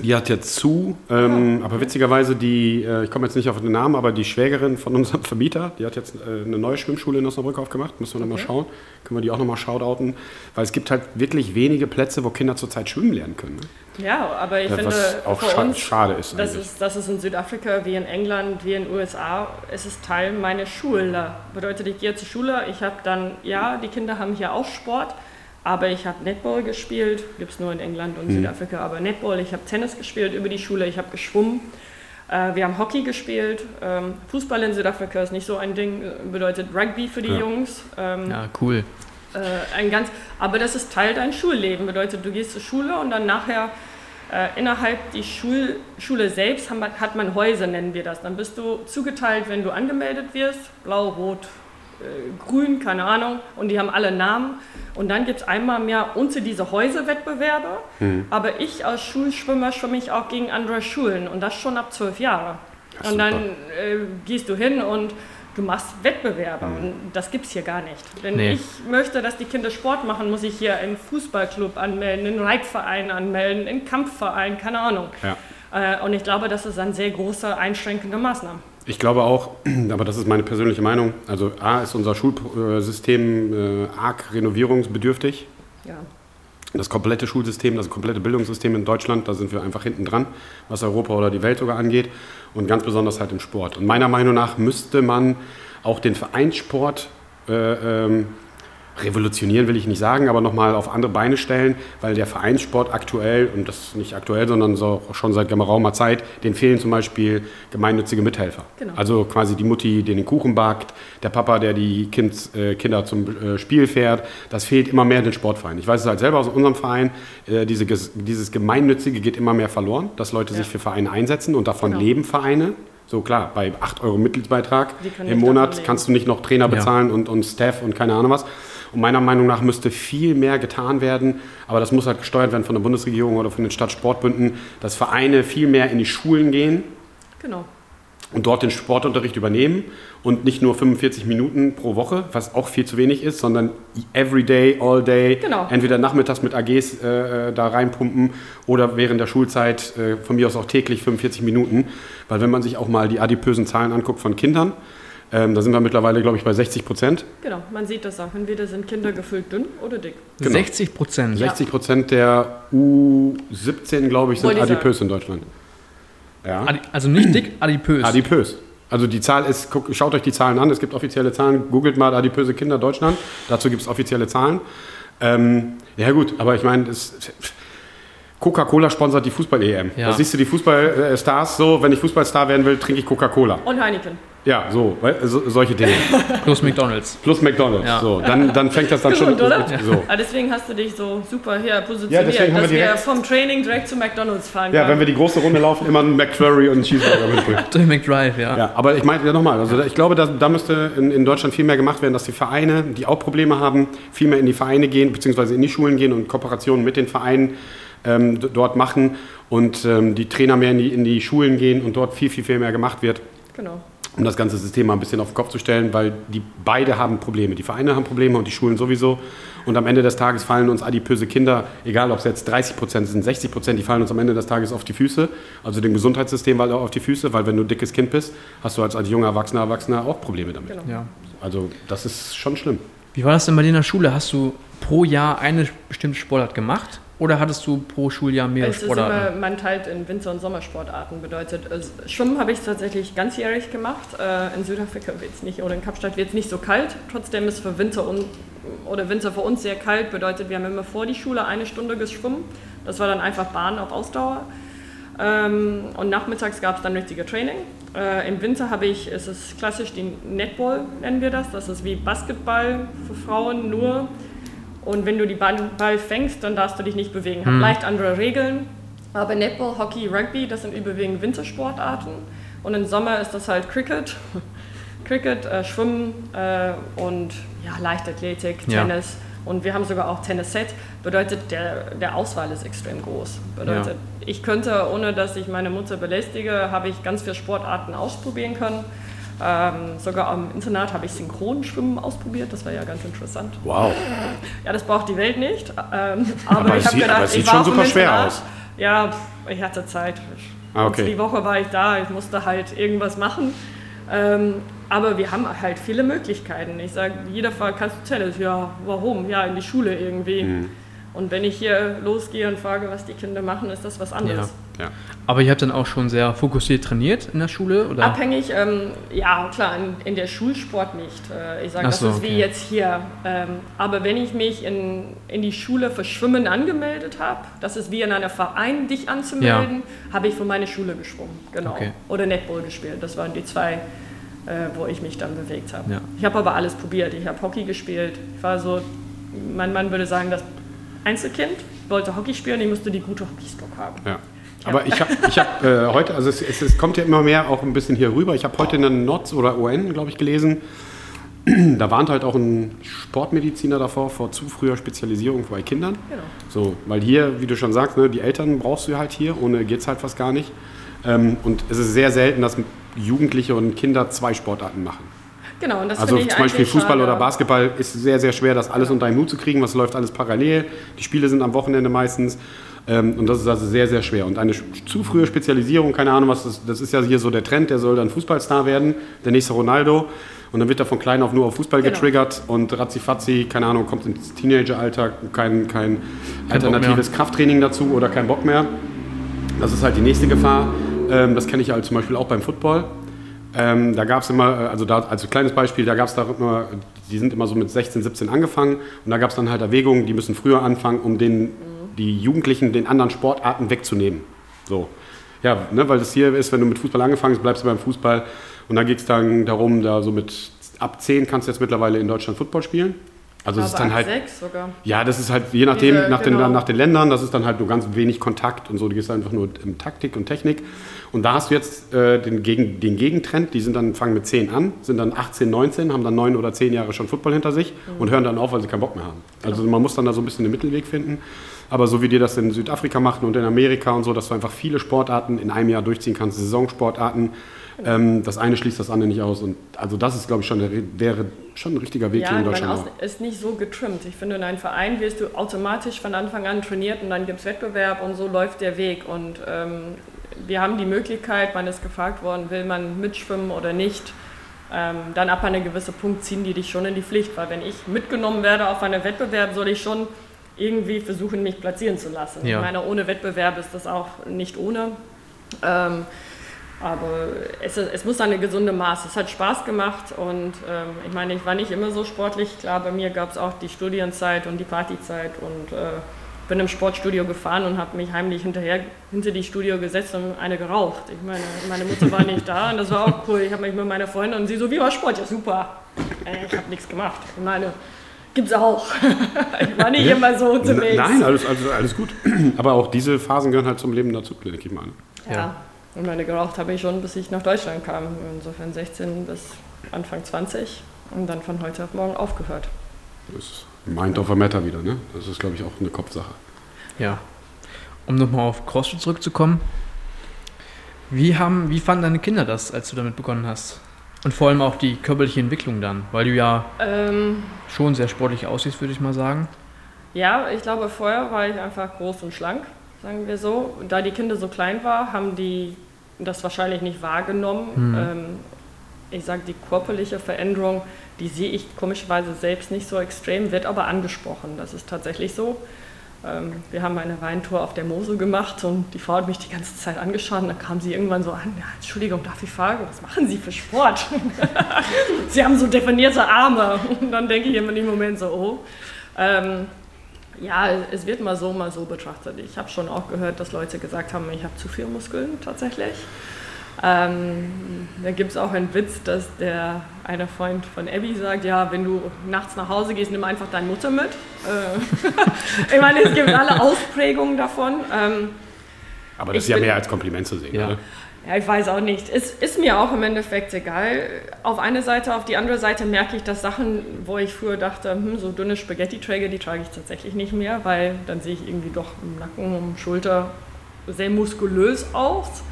Speaker 1: Die hat jetzt zu, ähm, aber witzigerweise die, äh, ich komme jetzt nicht auf den Namen, aber die Schwägerin von unserem Vermieter, die hat jetzt äh, eine neue Schwimmschule in Osnabrück aufgemacht, müssen wir nochmal schauen, können wir die auch nochmal shoutouten, weil es gibt halt wirklich wenige Plätze, wo Kinder zurzeit schwimmen lernen können. Ne?
Speaker 3: Ja, aber ich
Speaker 1: Ja,
Speaker 3: finde,
Speaker 1: was auch scha
Speaker 3: uns,
Speaker 1: schade ist
Speaker 3: das ist, das ist in Südafrika wie in England, wie in den USA, es ist Teil meiner Schule. Bedeutet, ich gehe zur Schule, ich habe dann, ja, die Kinder haben hier auch Sport, aber ich habe Netball gespielt, gibt es nur in England und
Speaker 1: Mhm.
Speaker 3: Südafrika, aber Netball, ich habe Tennis gespielt über die Schule, ich habe geschwommen. Äh, wir haben Hockey gespielt. Ähm, Fußball in Südafrika ist nicht so ein Ding, äh, bedeutet Rugby für die
Speaker 1: Ja.
Speaker 3: Jungs. Ähm,
Speaker 2: Ja, cool.
Speaker 3: äh, ein ganz, aber das ist Teil dein Schulleben. Bedeutet, du gehst zur Schule und dann nachher äh, innerhalb die Schul Schule selbst haben, hat man Häuser, nennen wir das. Dann bist du zugeteilt, wenn du angemeldet wirst, blau, rot, grün, keine Ahnung. Und die haben alle Namen. Und dann gibt es einmal mehr unter diese Häuserwettbewerbe. Aber ich als Schulschwimmer schwimme ich auch gegen andere Schulen und das schon ab zwölf Jahre.
Speaker 1: Ja,
Speaker 3: und dann äh, gehst du hin und du machst Wettbewerbe. Und das gibt es hier gar nicht. Wenn
Speaker 2: Nee.
Speaker 3: ich möchte, dass die Kinder Sport machen, muss ich hier einen Fußballclub anmelden, einen Reitverein anmelden, einen Kampfverein, keine Ahnung.
Speaker 1: Ja.
Speaker 3: Äh, und ich glaube, das ist eine sehr große einschränkende Maßnahme.
Speaker 1: Ich glaube auch, [clears throat] aber das ist meine persönliche Meinung, also A ist unser Schulsystem äh, arg renovierungsbedürftig.
Speaker 3: Ja.
Speaker 1: Das komplette Schulsystem, das komplette Bildungssystem in Deutschland, da sind wir einfach hinten dran, was Europa oder die Welt sogar angeht. Und ganz besonders halt im Sport. Und meiner Meinung nach müsste man auch den Vereinssport äh, ähm, revolutionieren will ich nicht sagen, aber nochmal auf andere Beine stellen, weil der Vereinssport aktuell, und das nicht aktuell, sondern so schon seit geraumer Zeit, den fehlen zum Beispiel gemeinnützige Mithelfer.
Speaker 3: Genau.
Speaker 1: Also quasi die Mutti, die den Kuchen backt, der Papa, der die kind, äh, Kinder zum äh, Spiel fährt. Das fehlt immer mehr den Sportvereinen. Ich weiß es halt selber aus unserem Verein, äh, diese, dieses Gemeinnützige geht immer mehr verloren, dass Leute sich für Vereine einsetzen und davon
Speaker 3: Genau.
Speaker 1: leben Vereine. So klar, bei 8 Euro Mitgliedsbeitrag im Monat kannst du nicht noch Trainer
Speaker 2: Ja.
Speaker 1: bezahlen und, und Staff und keine Ahnung was. Und meiner Meinung nach müsste viel mehr getan werden, aber das muss halt gesteuert werden von der Bundesregierung oder von den Stadtsportbünden, dass Vereine viel mehr in die Schulen gehen
Speaker 3: Genau.
Speaker 1: und dort den Sportunterricht übernehmen und nicht nur 45 Minuten pro Woche, was auch viel zu wenig ist, sondern every day, all day,
Speaker 3: Genau.
Speaker 1: entweder nachmittags mit AGs äh, da reinpumpen oder während der Schulzeit äh, von mir aus auch täglich 45 Minuten, weil wenn man sich auch mal die adipösen Zahlen anguckt von Kindern, ähm, da sind wir mittlerweile, glaube ich, bei 60 Prozent.
Speaker 3: Genau, man sieht das auch. Entweder sind Kinder gefüllt dünn oder dick.
Speaker 1: Genau.
Speaker 2: 60 Prozent.
Speaker 1: 60 Prozent der U17, glaube ich, sind
Speaker 3: Wollte ich
Speaker 1: adipös in Deutschland. Ja.
Speaker 2: Adi- Also nicht dick, adipös.
Speaker 1: Adipös. Also die Zahl ist, guck, schaut euch die Zahlen an, es gibt offizielle Zahlen, googelt mal adipöse Kinder Deutschland, dazu gibt es offizielle Zahlen. Ähm, ja gut, aber ich meine, es- Coca-Cola sponsert die Fußball-EM.
Speaker 2: Ja.
Speaker 1: Da siehst du die Fußballstars so, wenn ich Fußballstar werden will, trinke ich Coca-Cola.
Speaker 3: Und Heineken.
Speaker 1: Ja, so, weil- so, solche Dinge. [laughs]
Speaker 2: Plus McDonalds.
Speaker 1: Plus McDonalds.
Speaker 2: Ja.
Speaker 1: So, dann, dann fängt das dann schon
Speaker 3: oder?
Speaker 1: so.
Speaker 3: Ah, deswegen hast du dich so super hier positioniert,
Speaker 1: Ja, deswegen haben wir
Speaker 3: dass wir
Speaker 1: direkt-
Speaker 3: vom Training direkt zu McDonalds fahren
Speaker 1: Ja,
Speaker 3: können.
Speaker 1: wenn wir die große Runde laufen, immer einen McFlurry und einen Cheeseburger mitbringen. [laughs]
Speaker 2: Durch McDrive, ja.
Speaker 1: Ja, aber ich meine ja nochmal, also ich glaube, da, da müsste in, in Deutschland viel mehr gemacht werden, dass die Vereine, die auch Probleme haben, viel mehr in die Vereine gehen, beziehungsweise in die Schulen gehen und Kooperationen mit den Vereinen ähm, dort machen und ähm, die Trainer mehr in die, in die Schulen gehen und dort viel, viel, viel mehr gemacht wird,
Speaker 3: Genau.
Speaker 1: Um das ganze System mal ein bisschen auf den Kopf zu stellen, weil die beide haben Probleme. Die Vereine haben Probleme und die Schulen sowieso. Und am Ende des Tages fallen uns adipöse Kinder, egal ob es jetzt 30 Prozent sind, 60 Prozent, die fallen uns am Ende des Tages auf die Füße. Also dem Gesundheitssystem weil auch auf die Füße, weil wenn du ein dickes Kind bist, hast du als, als junger Erwachsener, Erwachsener auch Probleme damit.
Speaker 3: Genau.
Speaker 2: ja.
Speaker 1: Also das ist schon schlimm.
Speaker 2: Wie war das denn bei dir in der Schule? Hast du pro Jahr eine bestimmte Sportart gemacht? Oder hattest du pro Schuljahr mehrere
Speaker 3: Es ist immer,
Speaker 2: Sportarten?
Speaker 3: man teilt in Winter- und Sommersportarten. Bedeutet, also Schwimmen habe ich tatsächlich ganzjährig gemacht. Äh, in Südafrika wird es nicht, oder in Kapstadt wird es nicht so kalt. Trotzdem ist für Winter und, oder Winter für uns sehr kalt. Bedeutet, wir haben immer vor die Schule eine Stunde geschwommen. Das war dann einfach Bahn auf Ausdauer. Ähm, und nachmittags gab es dann richtige Training. Äh, Im Winter habe ich, es ist klassisch die Netball, nennen wir das. Das ist wie Basketball für Frauen nur. Und wenn du die Ball, Ball fängst, dann darfst du dich nicht bewegen. Hat leicht andere Regeln. Aber Netball, Hockey, Rugby, das sind überwiegend Wintersportarten. Und im Sommer ist das halt Cricket. [laughs] Cricket, äh, Schwimmen äh, und ja, Leichtathletik,
Speaker 2: Ja.
Speaker 3: Tennis. Und wir haben sogar auch Tennis-Set. Bedeutet, der, der Auswahl ist extrem groß. Bedeutet, ich könnte, ohne dass ich meine Mutter belästige, habe ich ganz viele Sportarten ausprobieren können. Ähm, sogar am Internat habe ich Synchronschwimmen ausprobiert. Das war ja ganz interessant.
Speaker 1: Wow. [laughs]
Speaker 3: Ja, das braucht die Welt nicht. Ähm, aber,
Speaker 1: Aber
Speaker 3: ich habe gedacht,
Speaker 1: aber es
Speaker 3: ich
Speaker 1: sieht
Speaker 3: war
Speaker 1: schon
Speaker 3: auf dem
Speaker 1: super schwer
Speaker 3: Internat.
Speaker 1: aus.
Speaker 3: Ja, ich hatte Zeit.
Speaker 1: Ah, okay.
Speaker 3: Die Woche war ich da, ich musste halt irgendwas machen. Ähm, aber wir haben halt viele Möglichkeiten. Ich sage, jeder fragt, kannst du Tennis? Ja, warum? Ja, in die Schule irgendwie.
Speaker 1: Mhm.
Speaker 3: Und wenn ich hier losgehe und frage, was die Kinder machen, ist das was anderes.
Speaker 1: Ja.
Speaker 2: Aber ihr habt dann auch schon sehr fokussiert trainiert in der Schule? Oder?
Speaker 3: Abhängig, ähm, ja klar, in, in der Schulsport nicht. Äh, ich sage, das
Speaker 2: so,
Speaker 3: ist
Speaker 2: okay.
Speaker 3: wie jetzt hier. Ähm, aber wenn ich mich in, in die Schule für Schwimmen angemeldet habe, das ist wie in einem Verein, dich anzumelden, habe ich für meine Schule geschwommen. Genau.
Speaker 2: Okay.
Speaker 3: Oder Netball gespielt. Das waren die zwei, äh, wo ich mich dann bewegt habe.
Speaker 2: Ja.
Speaker 3: Ich habe aber alles probiert. Ich habe Hockey gespielt. Ich war so, mein Mann würde sagen, das Einzelkind, wollte Hockey spielen, ich musste die gute Hockeystock haben.
Speaker 1: Ja. Aber ich habe ich hab, äh, heute, also es, es, es kommt ja immer mehr auch ein bisschen hier rüber. Ich habe heute in der NOTS oder UN, glaube ich, gelesen. Da warnt halt auch ein Sportmediziner davor, vor zu früher Spezialisierung bei Kindern.
Speaker 3: Genau.
Speaker 1: So, weil hier, wie du schon sagst, ne, die Eltern brauchst du halt hier, ohne geht es halt fast gar nicht. Ähm, und es ist sehr selten, dass Jugendliche und Kinder zwei Sportarten machen.
Speaker 3: Genau, und das
Speaker 1: Also zum Beispiel Fußball
Speaker 3: schade.
Speaker 1: oder Basketball ist sehr, sehr schwer, das alles unter einen Hut zu kriegen. Was läuft alles parallel? Die Spiele sind am Wochenende meistens. Ähm, und das ist also sehr, sehr schwer. Und eine zu frühe Spezialisierung, keine Ahnung, was das, das ist ja hier so der Trend, der soll dann Fußballstar werden, der nächste Ronaldo. Und dann wird er von klein auf nur auf Fußball
Speaker 3: Genau.
Speaker 1: getriggert und ratzifatzi, keine Ahnung, kommt ins Teenageralter, kein, kein
Speaker 2: Bock
Speaker 1: alternatives. Krafttraining dazu oder kein Bock mehr. Das ist halt die nächste Gefahr. Ähm, das kenne ich halt zum Beispiel auch beim Football. Ähm, da gab es immer, äh, also da, als kleines Beispiel, da gab es da immer, die sind immer so mit 16, 17 angefangen und da gab es dann halt Erwägungen, die müssen früher anfangen, um den, die Jugendlichen den anderen Sportarten wegzunehmen. So. Ja, ne, weil das hier ist, wenn du mit Fußball angefangen hast, bleibst du beim Fußball und dann geht es dann darum, da so mit ab 10 kannst du jetzt mittlerweile in Deutschland Football spielen. Also es ist dann halt.
Speaker 3: sechs sogar.
Speaker 1: Ja, das ist halt je nachdem,
Speaker 3: Diese,
Speaker 1: nach, den,
Speaker 3: genau.
Speaker 1: nach den Ländern, das ist dann halt nur ganz wenig Kontakt und so. Du gehst einfach nur in Taktik und Technik. Und da hast du jetzt äh, den, Gegen, den Gegentrend, die sind dann, fangen mit 10 an, sind dann 18, 19, haben dann 9 oder 10 Jahre schon Football hinter sich
Speaker 3: Mhm.
Speaker 1: und hören dann auf, weil sie keinen Bock mehr haben.
Speaker 3: Genau.
Speaker 1: Also man muss dann da so ein bisschen den Mittelweg finden. Aber so wie die das in Südafrika machen und in Amerika und so, dass du einfach viele Sportarten in einem Jahr durchziehen kannst, Saisonsportarten, ähm, das eine schließt das andere nicht aus. Und also das ist, glaube ich, schon der, wäre schon ein richtiger Weg
Speaker 3: Ja,
Speaker 1: hier in Deutschland
Speaker 3: aus,
Speaker 1: auch.
Speaker 3: ist nicht so getrimmt. Ich finde, in einem Verein wirst du automatisch von Anfang an trainiert und dann gibt es Wettbewerb und so läuft der Weg. Und ähm, wir haben die Möglichkeit, man ist gefragt worden, will man mitschwimmen oder nicht. Ähm, dann ab einem gewissen Punkt ziehen die dich schon in die Pflicht, weil wenn ich mitgenommen werde auf einen Wettbewerb, soll ich schon irgendwie versuchen, mich platzieren zu lassen.
Speaker 2: Ja.
Speaker 3: Ich meine, ohne Wettbewerb ist das auch nicht ohne. Ähm, aber es, ist- es muss eine gesunde Maß. Es hat Spaß gemacht und ähm, ich meine, ich war nicht immer so sportlich. Klar, bei mir gab es auch die Studienzeit und die Partyzeit und äh, bin im Sportstudio gefahren und habe mich heimlich hinterher hinter die Studio gesetzt und eine geraucht. Ich meine, meine Mutter war nicht da und das war auch cool. Ich habe mich mit meiner Freundin und sie so, wie war Sport? Ja, super. Äh, ich habe nichts gemacht. Ich meine, gibt's auch. [laughs] ich war nicht immer so unterwegs.
Speaker 1: Nein, alles, alles, alles gut. Aber auch diese Phasen gehören halt zum Leben dazu, denke ich mal. ne?
Speaker 3: Ja.
Speaker 2: Ja.
Speaker 3: Und meine geraucht habe ich schon, bis ich nach Deutschland kam. Insofern 16 bis Anfang 20 und dann von heute auf morgen aufgehört.
Speaker 1: Das ist Mind over Matter wieder, ne? Das ist, glaube ich, auch eine Kopfsache.
Speaker 2: Ja. Um nochmal auf CrossFit zurückzukommen. Wie, haben, wie fanden deine Kinder das, als du damit begonnen hast? Und vor allem auch die körperliche Entwicklung dann, weil du ja
Speaker 3: Ähm,
Speaker 2: schon sehr sportlich aussiehst, würde ich mal sagen.
Speaker 3: ja, ich glaube, vorher war ich einfach groß und schlank, sagen wir so. Da die Kinder so klein waren, haben die das wahrscheinlich nicht wahrgenommen. Ähm, ich sage, die körperliche Veränderung, die sehe ich komischerweise selbst nicht so extrem, wird aber angesprochen. Das ist tatsächlich so. Ähm, wir haben eine Weintour auf der Mosel gemacht und die Frau hat mich die ganze Zeit angeschaut und dann kam sie irgendwann so an, ja, Entschuldigung, darf ich fragen, was machen Sie für Sport? [laughs] sie haben so definierte Arme und dann denke ich immer in dem Moment so, oh. Ähm, ja, es wird mal so, mal so betrachtet. Ich habe schon auch gehört, dass Leute gesagt haben, ich habe zu viel Muskeln tatsächlich. Ähm, da gibt es auch einen Witz, dass der eine Freund von Abby sagt, ja, wenn du nachts nach Hause gehst, nimm einfach deine Mutter mit. Äh, [laughs] ich meine, es gibt alle Ausprägungen davon. Ähm,
Speaker 1: Aber das ist ja
Speaker 3: bin-
Speaker 1: mehr als Kompliment zu sehen,
Speaker 2: Ja.
Speaker 1: oder?
Speaker 3: Ja, ich weiß auch nicht. Es ist mir auch im Endeffekt egal. Auf eine Seite, auf die andere Seite merke ich, dass Sachen, wo ich früher dachte, hm, so dünne Spaghetti-Träger, die trage ich tatsächlich nicht mehr, weil dann sehe ich irgendwie doch im Nacken und Schulter sehr muskulös aus.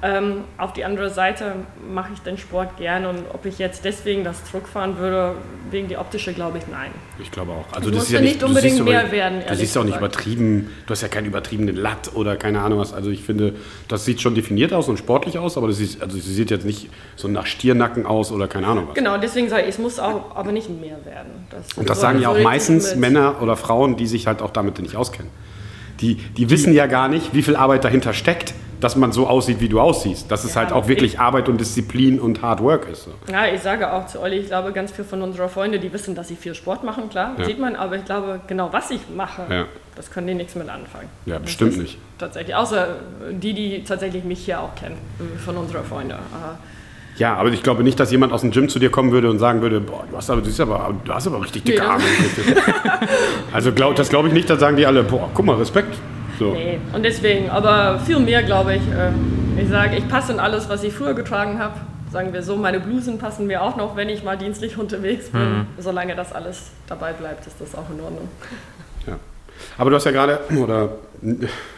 Speaker 3: Ähm, auf die andere Seite mache ich den Sport gern und ob ich jetzt deswegen das Druck fahren würde, wegen die optische, glaube ich, nein.
Speaker 1: Ich glaube auch. Also das ist ja
Speaker 3: nicht
Speaker 1: du
Speaker 3: unbedingt mehr werden,
Speaker 1: Du siehst auch nicht übertrieben, du hast ja keinen übertriebenen Latt oder keine Ahnung was. Also ich finde, das sieht schon definiert aus und sportlich aus, aber das sieht, also sie sieht jetzt nicht so nach Stiernacken aus oder keine Ahnung was.
Speaker 3: Genau, deswegen sage ich, es muss auch aber nicht mehr werden.
Speaker 1: Und das sagen ja auch meistens
Speaker 3: mit-
Speaker 1: Männer oder Frauen, die sich halt auch damit nicht auskennen. Die, die wissen ja gar nicht, wie viel Arbeit dahinter steckt, dass man so aussieht, wie du aussiehst. Dass es
Speaker 3: Ja,
Speaker 1: halt auch wirklich Arbeit und Disziplin und Hard Work ist. So.
Speaker 3: Ja, ich sage auch zu Olli, ich glaube, ganz viele von unserer Freunde, die wissen, dass sie viel Sport machen, klar,
Speaker 1: Ja.
Speaker 3: sieht man, aber ich glaube, genau was ich mache,
Speaker 1: Ja.
Speaker 3: das können die nichts mit anfangen.
Speaker 1: Ja,
Speaker 3: Das
Speaker 1: bestimmt nicht.
Speaker 3: Tatsächlich, außer die, die tatsächlich mich hier auch kennen, von unserer Freunde.
Speaker 1: Ja, aber ich glaube nicht, dass jemand aus dem Gym zu dir kommen würde und sagen würde, boah, du hast aber, du siehst aber, du hast aber richtig dicke
Speaker 3: Nee,
Speaker 1: Arme. [laughs] also glaub, das glaube ich nicht, da sagen die alle, boah, guck mal, Respekt. So.
Speaker 3: nee, und deswegen, aber viel mehr, glaube ich. Äh, ich sage, ich passe in alles, was ich früher getragen habe. Sagen wir so, meine Blusen passen mir auch noch, wenn ich mal dienstlich unterwegs bin.
Speaker 1: Mhm.
Speaker 3: Solange das alles dabei bleibt, ist das auch in Ordnung.
Speaker 1: Ja. Aber du hast ja gerade, oder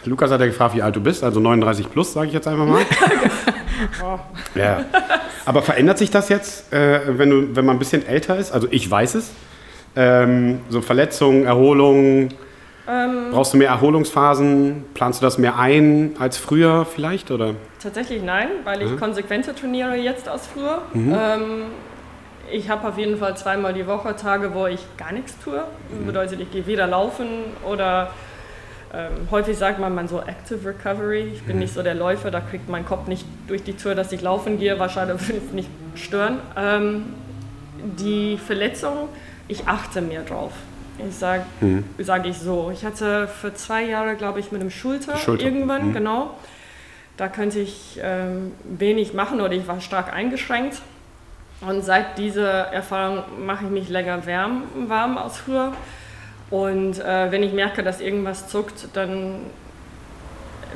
Speaker 1: Lukas hat ja gefragt, wie alt du bist, also 39 plus, sage ich jetzt einfach mal. [laughs] ja. Aber verändert sich das jetzt, äh, wenn, du, wenn man ein bisschen älter ist? Also ich weiß es. Ähm, so Verletzungen, Erholung.
Speaker 3: Ähm.
Speaker 1: Brauchst du mehr Erholungsphasen? Planst du das mehr ein als früher vielleicht? Oder?
Speaker 3: Tatsächlich nein, weil
Speaker 1: Mhm.
Speaker 3: ich konsequenter trainiere jetzt als früher. Ähm, ich habe auf jeden Fall zweimal die Woche Tage, wo ich gar nichts tue.
Speaker 1: Mhm.
Speaker 3: Bedeutet, ich gehe weder laufen oder ähm, häufig sagt man, man so Active Recovery. Ich bin
Speaker 1: Mhm.
Speaker 3: nicht so der Läufer, da kriegt mein Kopf nicht durch die Tür, dass ich laufen gehe. Wahrscheinlich [laughs] will ich nicht stören. Ähm, die Verletzung, ich achte mehr drauf. Ich sage
Speaker 1: Mhm.
Speaker 3: sag ich so. Ich hatte für zwei Jahre, glaube ich, mit dem Schulter,
Speaker 1: Schulter,
Speaker 3: irgendwann,
Speaker 1: mhm.
Speaker 3: genau. Da könnte ich ähm, wenig machen oder ich war stark eingeschränkt. Und seit dieser Erfahrung mache ich mich länger warm, warm als früher. Und äh, wenn ich merke, dass irgendwas zuckt, dann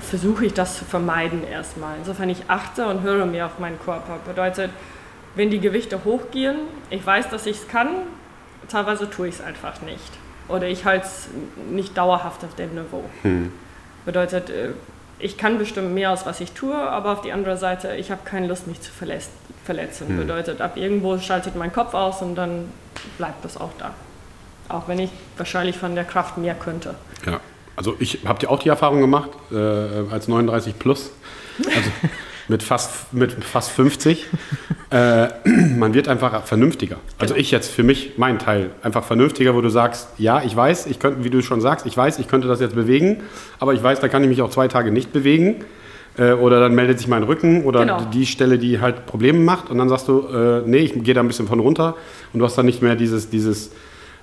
Speaker 3: versuche ich das zu vermeiden erstmal. Insofern ich achte und höre mehr auf meinen Körper. Bedeutet, wenn die Gewichte hochgehen, ich weiß, dass ich es kann, teilweise tue ich es einfach nicht. Oder ich halte es nicht dauerhaft auf dem Niveau. Bedeutet, äh, ich kann bestimmt mehr als was ich tue, aber auf die andere Seite, ich habe keine Lust, mich zu verletz- verletzen. Bedeutet, ab irgendwo schaltet mein Kopf aus und dann bleibt das auch da. Auch wenn ich wahrscheinlich von der Kraft mehr könnte.
Speaker 1: Ja, also ich habe ja auch die Erfahrung gemacht, äh, als 39 plus, also [laughs] mit fast, mit fast 50. [laughs] Äh, man wird einfach vernünftiger. Also
Speaker 3: Genau.
Speaker 1: ich jetzt für mich, mein Teil, einfach vernünftiger, wo du sagst, ja, ich weiß, ich könnte, wie du schon sagst, ich weiß, ich könnte das jetzt bewegen, aber ich weiß, da kann ich mich auch zwei Tage nicht bewegen. Äh, oder dann meldet sich mein Rücken oder
Speaker 3: Genau.
Speaker 1: die Stelle, die halt Probleme macht. Und dann sagst du, äh, nee, ich gehe da ein bisschen von runter. Und du hast dann nicht mehr dieses, dieses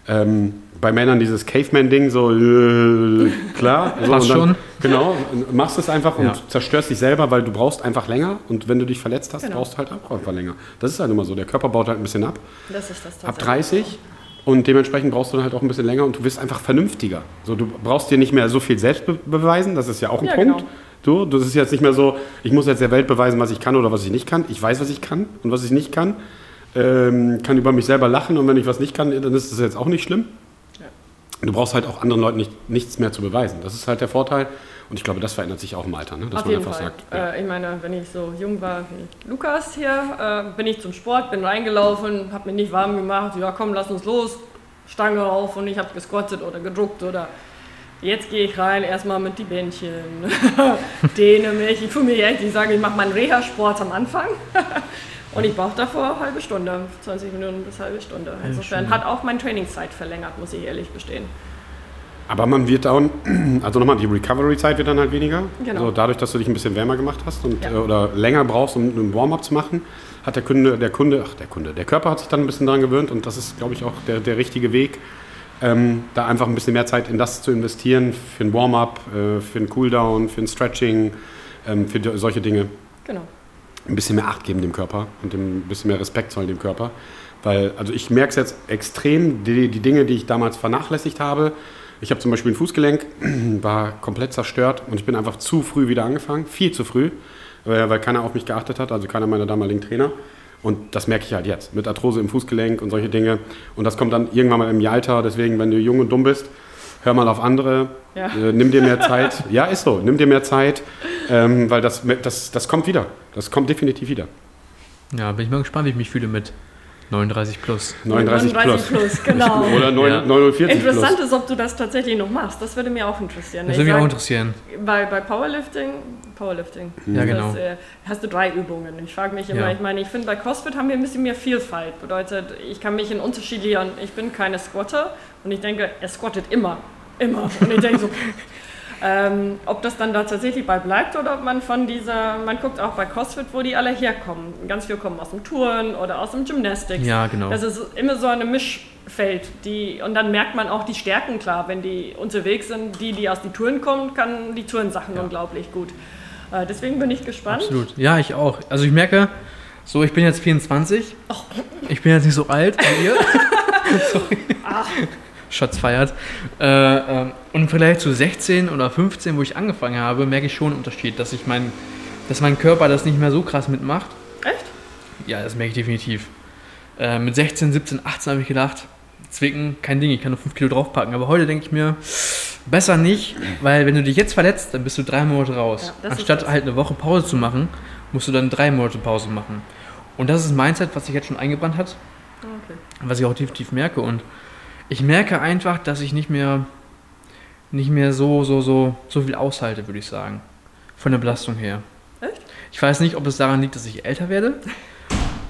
Speaker 1: ähm, bei Männern dieses Caveman-Ding, so äh, klar. [laughs] So,
Speaker 2: Passt
Speaker 1: und dann,
Speaker 2: schon.
Speaker 1: Genau, machst es einfach und
Speaker 2: Ja.
Speaker 1: zerstörst dich selber, weil du brauchst einfach länger. Und wenn du dich verletzt hast,
Speaker 3: Genau.
Speaker 1: brauchst du halt auch einfach länger. Das ist halt immer so. Der Körper baut halt ein bisschen ab.
Speaker 3: Das ist das
Speaker 1: Ab
Speaker 3: tatsächlich.
Speaker 1: 30. Und dementsprechend brauchst du dann halt auch ein bisschen länger und du wirst einfach vernünftiger. So, du brauchst dir nicht mehr so viel selbst be beweisen, das ist ja auch ein
Speaker 3: Ja,
Speaker 1: Punkt.
Speaker 3: genau.
Speaker 1: Du, das ist jetzt nicht mehr so, ich muss jetzt der Welt beweisen, was ich kann oder was ich nicht kann. Ich weiß, was ich kann und was ich nicht kann. Ähm, kann über mich selber lachen und wenn ich was nicht kann, dann ist das jetzt auch nicht schlimm.
Speaker 3: Ja.
Speaker 1: Du brauchst halt auch anderen Leuten nicht, nichts mehr zu beweisen. Das ist halt der Vorteil. Und ich glaube, das verändert sich auch im Alter, ne? dass
Speaker 3: Auf
Speaker 1: man einfach
Speaker 3: Fall.
Speaker 1: sagt. Ja.
Speaker 3: Äh, ich meine, wenn ich so jung war wie Lukas hier, äh, bin ich zum Sport, bin reingelaufen, habe mich nicht warm gemacht. Ja, komm, lass uns los. Stange auf und ich habe gesquattet oder gedruckt oder jetzt gehe ich rein, erstmal mit die Bändchen, [laughs] dehne mich. Ich fühle mich echt, ich sage, ich mache meinen Reha-Sport am Anfang. [laughs] Und ich brauche davor eine halbe Stunde, 20 Minuten bis halbe Stunde. Insofern hat auch meine Trainingszeit verlängert, muss ich ehrlich gestehen.
Speaker 1: Aber man wird dann, [clears throat] also nochmal, die Recovery-Zeit wird dann halt weniger.
Speaker 3: Genau.
Speaker 1: Also dadurch, dass du dich ein bisschen wärmer gemacht hast und,
Speaker 3: Ja.
Speaker 1: äh, oder länger brauchst, um einen Warm-up zu machen, hat der Kunde, der Kunde, ach der Kunde, der Körper hat sich dann ein bisschen daran gewöhnt und das ist, glaube ich, auch der, der richtige Weg, ähm, da einfach ein bisschen mehr Zeit in das zu investieren, für ein Warm-up, äh, für ein Cooldown, für ein Stretching, ähm, für solche Dinge.
Speaker 3: Genau.
Speaker 1: Ein bisschen mehr Acht geben dem Körper und ein bisschen mehr Respekt zollen dem Körper. Weil, also ich merke es jetzt extrem, die, die Dinge, die ich damals vernachlässigt habe. Ich habe zum Beispiel ein Fußgelenk, [clears throat] war komplett zerstört und ich bin einfach zu früh wieder angefangen, viel zu früh, weil, weil keiner auf mich geachtet hat, also keiner meiner damaligen Trainer. Und das merke ich halt jetzt, mit Arthrose im Fußgelenk und solche Dinge. Und das kommt dann irgendwann mal im Alter, deswegen, wenn du jung und dumm bist, hör mal auf andere,
Speaker 3: Ja.
Speaker 1: äh, nimm dir mehr [laughs] Zeit. ja, ist so, nimm dir mehr Zeit, ähm, weil das, das, das kommt wieder. Das kommt definitiv wieder.
Speaker 2: Ja, bin ich mal gespannt, wie ich mich fühle mit 39 plus.
Speaker 1: 39,
Speaker 3: 39
Speaker 1: plus.
Speaker 3: plus, genau. [laughs]
Speaker 1: Oder 9,
Speaker 2: Ja.
Speaker 1: 49
Speaker 3: Interessant
Speaker 1: plus.
Speaker 3: ist, ob du das tatsächlich noch machst. Das würde mir auch interessieren.
Speaker 2: Das würde mich auch interessieren.
Speaker 3: Bei, bei Powerlifting, Powerlifting
Speaker 2: Ja, genau.
Speaker 3: das, äh, hast du drei Übungen. Ich frage mich immer,
Speaker 2: Ja.
Speaker 3: ich meine, ich finde bei CrossFit haben wir ein bisschen mehr Vielfalt. Bedeutet, ich kann mich in unterschiedlichen, ich bin keine Squatter und ich denke, er squattet immer. Immer. Und ich denke so, [laughs] ähm, ob das dann da tatsächlich bei bleibt oder ob man von dieser, man guckt auch bei CrossFit, wo die alle herkommen. Ganz viele kommen aus dem Touren oder aus dem Gymnastics.
Speaker 2: Ja, genau.
Speaker 3: Das ist immer so eine Mischfeld. Die, und dann merkt man auch die Stärken klar, wenn die unterwegs sind. Die, die aus den Touren kommen, kann die Tourensachen unglaublich gut. Äh, deswegen bin ich gespannt.
Speaker 2: Absolut. Ja, ich auch. Also ich merke, so ich bin jetzt 24. Ich bin jetzt nicht so alt wie ihr. [laughs] [laughs] Sorry. Schatz feiert. Äh, ähm, und im Vergleich zu 16 oder 15, wo ich angefangen habe, merke ich schon einen Unterschied, dass ich mein, dass mein Körper das nicht mehr so krass mitmacht.
Speaker 3: Echt?
Speaker 2: Ja, das merke ich definitiv. Äh, mit 16, 17, 18 habe ich gedacht, Zwicken, kein Ding, ich kann nur 5 Kilo draufpacken. Aber heute denke ich mir, besser nicht, weil wenn du dich jetzt verletzt, dann bist du drei Monate raus.
Speaker 3: Ja,
Speaker 2: Anstatt halt eine Woche Pause zu machen, musst du dann drei Monate Pause machen. Und das ist ein Mindset, was sich jetzt schon eingebrannt hat,
Speaker 3: Okay.
Speaker 2: was ich auch definitiv merke. Und ich merke einfach, dass ich nicht mehr, nicht mehr so, so, so, so viel aushalte, würde ich sagen. Von der Belastung her.
Speaker 3: Echt?
Speaker 2: Ich weiß nicht, ob es daran liegt, dass ich älter werde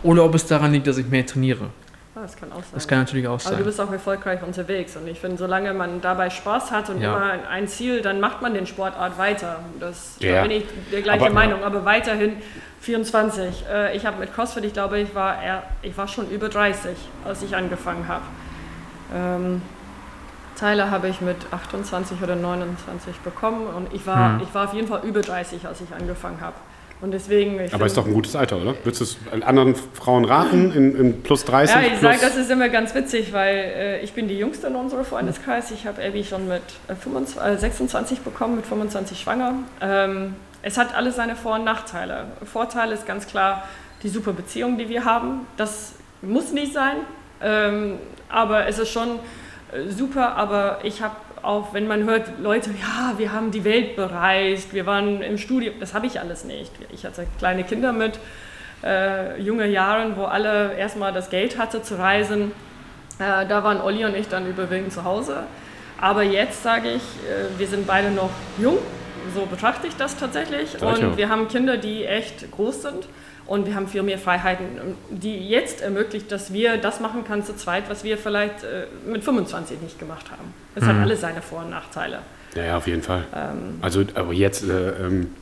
Speaker 2: oder ob es daran liegt, dass ich mehr trainiere.
Speaker 3: Ah, das kann auch sein.
Speaker 2: Das kann natürlich auch
Speaker 3: Aber
Speaker 2: sein.
Speaker 3: du bist auch erfolgreich unterwegs und ich finde, solange man dabei Spaß hat und
Speaker 2: Ja.
Speaker 3: immer ein Ziel, dann macht man den Sportart weiter. Das
Speaker 1: Ja.
Speaker 3: da bin ich der gleiche
Speaker 1: Aber-
Speaker 3: Meinung, aber weiterhin 24. Äh, ich habe mit CrossFit, ich glaube, ich war, eher, ich war schon über 30, als ich angefangen habe. Ähm, Teile habe ich mit 28 oder 29 bekommen und ich war,
Speaker 2: Hm.
Speaker 3: ich war auf jeden Fall über 30, als ich angefangen habe. Und deswegen,
Speaker 1: Aber ist
Speaker 3: find-
Speaker 1: doch ein gutes Alter, oder? Würdest du es anderen Frauen raten, in, in plus 30?
Speaker 3: Ja, ich sage, das ist immer ganz witzig, weil äh, ich bin die Jüngste in unserem Freundeskreis. Ich habe Abby schon mit äh, 25, äh, 26 bekommen, mit 25 schwanger. Ähm, es hat alles seine Vor- und Nachteile. Vorteil ist ganz klar die super Beziehung, die wir haben. Das muss nicht sein, ähm, aber es ist schon äh, super. Aber ich habe auch, wenn man hört, Leute, ja, wir haben die Welt bereist, wir waren im Studium, das habe ich alles nicht. Ich hatte kleine Kinder mit äh, junge Jahren, wo alle erstmal das Geld hatte zu reisen. Äh, da waren Olli und ich dann überwiegend zu Hause. Aber jetzt sage ich, äh, wir sind beide noch jung, so betrachte ich das tatsächlich. Und wir haben Kinder, die echt groß sind. Und wir haben viel mehr Freiheiten, die jetzt ermöglicht, dass wir das machen können zu zweit, was wir vielleicht äh, mit 25 nicht gemacht haben. Es hat alles seine Vor- und Nachteile.
Speaker 1: Ja, ja, auf jeden Fall.
Speaker 3: Ähm.
Speaker 1: also, aber jetzt äh, ähm,